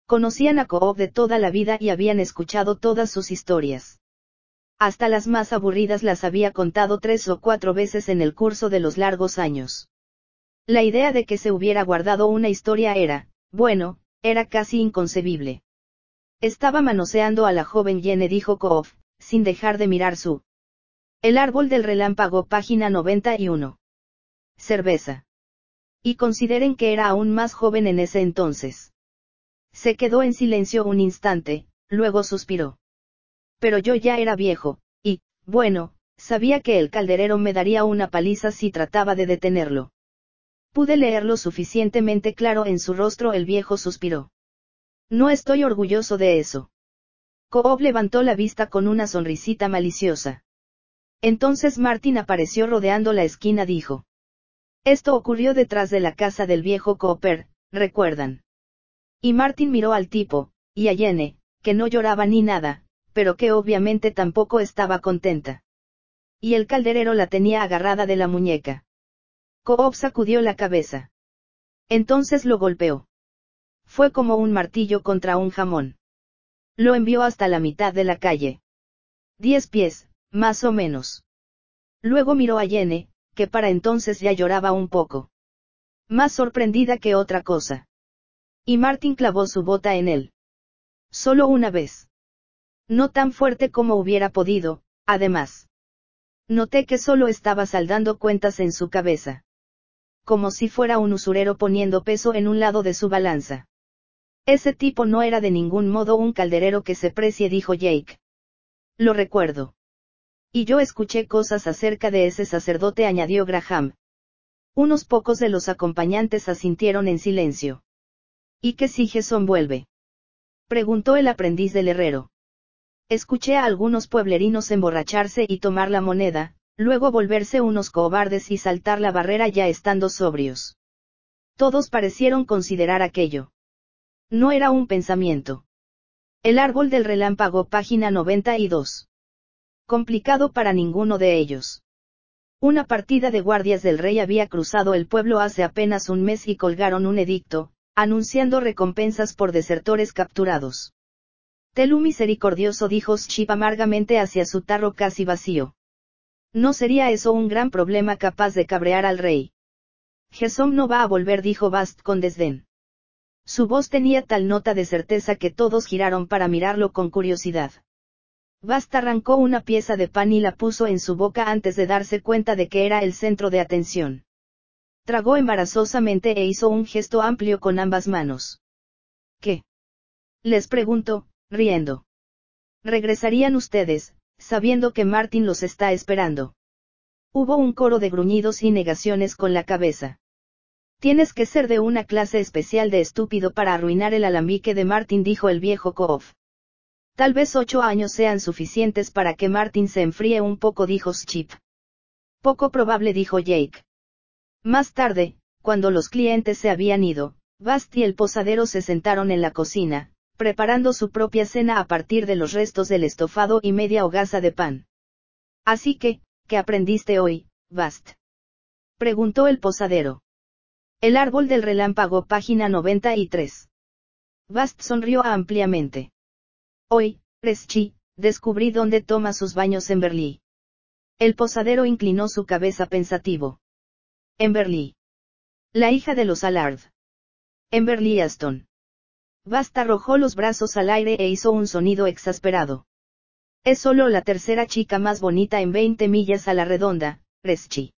Conocían a Coop de toda la vida y habían escuchado todas sus historias. Hasta las más aburridas las había contado tres o cuatro veces en el curso de los largos años. La idea de que se hubiera guardado una historia era, bueno, era casi inconcebible. Estaba manoseando a la joven Yene, dijo Coop, sin dejar de mirar su. El árbol del relámpago, página 91. Cerveza y consideren que era aún más joven en ese entonces. Se quedó en silencio un instante, luego suspiró. Pero yo ya era viejo, y, bueno, sabía que el calderero me daría una paliza si trataba de detenerlo. Pude leerlo suficientemente claro en su rostro, el viejo suspiró. No estoy orgulloso de eso. Cobb levantó la vista con una sonrisita maliciosa. Entonces Martin apareció rodeando la esquina, dijo. Esto ocurrió detrás de la casa del viejo Cooper, recuerdan. Y Martin miró al tipo, y a Jenny, que no lloraba ni nada, pero que obviamente tampoco estaba contenta. Y el calderero la tenía agarrada de la muñeca. Coop sacudió la cabeza. Entonces lo golpeó. Fue como un martillo contra un jamón. Lo envió hasta la mitad de la calle. Diez pies, más o menos. Luego miró a Jenny, que para entonces ya lloraba un poco. Más sorprendida que otra cosa. Y Martin clavó su bota en él. Solo una vez. No tan fuerte como hubiera podido, además. Noté que solo estaba saldando cuentas en su cabeza. Como si fuera un usurero poniendo peso en un lado de su balanza. Ese tipo no era de ningún modo un calderero que se precie, dijo Jake. Lo recuerdo. Y yo escuché cosas acerca de ese sacerdote, añadió Graham. Unos pocos de los acompañantes asintieron en silencio. ¿Y qué si Jason vuelve? Preguntó el aprendiz del herrero. Escuché a algunos pueblerinos emborracharse y tomar la moneda, luego volverse unos cobardes y saltar la barrera ya estando sobrios. Todos parecieron considerar aquello. No era un pensamiento. El árbol del relámpago, página 92. Complicado para ninguno de ellos. Una partida de guardias del rey había cruzado el pueblo hace apenas un mes y colgaron un edicto, anunciando recompensas por desertores capturados. Telu misericordioso dijo Ship amargamente hacia su tarro casi vacío. No sería eso un gran problema capaz de cabrear al rey. Gesom no va a volver, dijo Bast con desdén. Su voz tenía tal nota de certeza que todos giraron para mirarlo con curiosidad. Bast arrancó una pieza de pan y la puso en su boca antes de darse cuenta de que era el centro de atención. Tragó embarazosamente e hizo un gesto amplio con ambas manos. ¿Qué? Les pregunto, riendo. Regresarían ustedes, sabiendo que Martin los está esperando. Hubo un coro de gruñidos y negaciones con la cabeza. Tienes que ser de una clase especial de estúpido para arruinar el alambique de Martin, dijo el viejo Koof. Tal vez ocho años sean suficientes para que Martin se enfríe un poco, dijo Chip. Poco probable, dijo Jake. Más tarde, cuando los clientes se habían ido, Bast y el posadero se sentaron en la cocina, preparando su propia cena a partir de los restos del estofado y media hogaza de pan. Así que, ¿qué aprendiste hoy, Bast? Preguntó el posadero. El árbol del relámpago, página 93. Bast sonrió ampliamente. Hoy, Reschi, descubrí dónde toma sus baños en Berlí. El posadero inclinó su cabeza pensativo. En Berlí. La hija de los Allard. En Berlí Aston. Basta arrojó los brazos al aire e hizo un sonido exasperado. Es solo la tercera chica más bonita en 20 millas a la redonda, Reschi.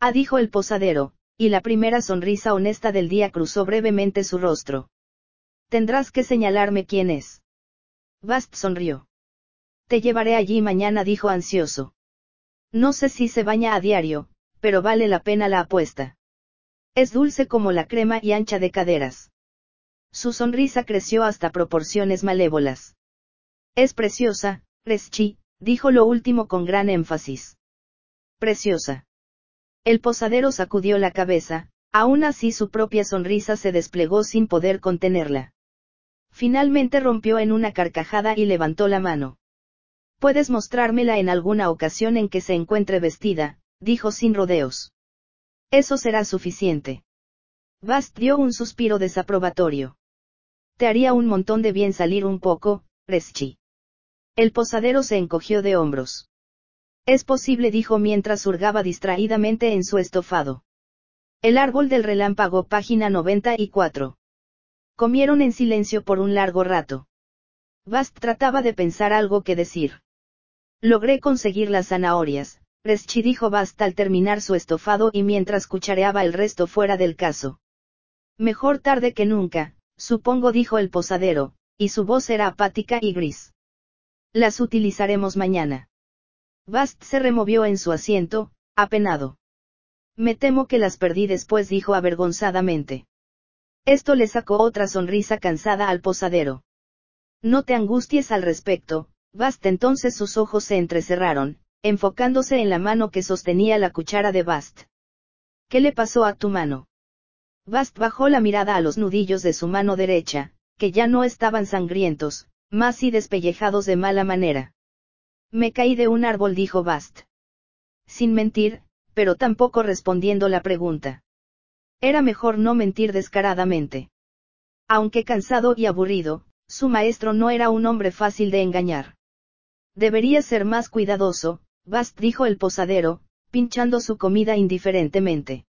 Ah, dijo el posadero, y la primera sonrisa honesta del día cruzó brevemente su rostro. Tendrás que señalarme quién es. Bast sonrió. Te llevaré allí mañana, dijo ansioso. No sé si se baña a diario, pero vale la pena la apuesta. Es dulce como la crema y ancha de caderas. Su sonrisa creció hasta proporciones malévolas. Es preciosa, Reschi, dijo lo último con gran énfasis. Preciosa. El posadero sacudió la cabeza, aún así su propia sonrisa se desplegó sin poder contenerla. Finalmente rompió en una carcajada y levantó la mano. Puedes mostrármela en alguna ocasión en que se encuentre vestida, dijo sin rodeos. Eso será suficiente. Bast dio un suspiro desaprobatorio. Te haría un montón de bien salir un poco, Reschi. El posadero se encogió de hombros. Es posible, dijo mientras hurgaba distraídamente en su estofado. El árbol del relámpago, página 94. Comieron en silencio por un largo rato. Bast trataba de pensar algo que decir. Logré conseguir las zanahorias, Reschi dijo Bast al terminar su estofado y mientras cuchareaba el resto fuera del caso. Mejor tarde que nunca, Supongo dijo el posadero, y su voz era apática y gris. Las utilizaremos mañana. Bast se removió en su asiento, apenado. Me temo que las perdí después, dijo avergonzadamente. Esto le sacó otra sonrisa cansada al posadero. No te angusties al respecto, Bast entonces sus ojos se entrecerraron, enfocándose en la mano que sostenía la cuchara de Bast. ¿Qué le pasó a tu mano? Bast bajó la mirada a los nudillos de su mano derecha, que ya no estaban sangrientos, más y despellejados de mala manera. Me caí de un árbol, dijo Bast. Sin mentir, pero tampoco respondiendo la pregunta. Era mejor no mentir descaradamente. Aunque cansado y aburrido, su maestro no era un hombre fácil de engañar. Debería ser más cuidadoso, Bast dijo el posadero, pinchando su comida indiferentemente.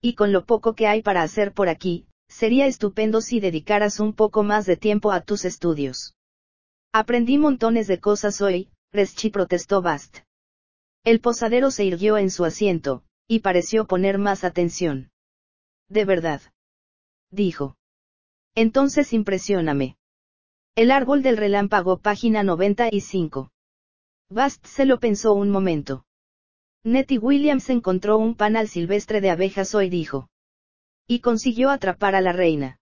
Y con lo poco que hay para hacer por aquí, sería estupendo si dedicaras un poco más de tiempo a tus estudios. Aprendí montones de cosas hoy, Reschi protestó Bast. El posadero se irguió en su asiento, y pareció poner más atención. De verdad. Dijo. Entonces impresióname. El árbol del relámpago, página 95. Bast se lo pensó un momento. Nettie Williams encontró un panal silvestre de abejas hoy dijo. Y consiguió atrapar a la reina.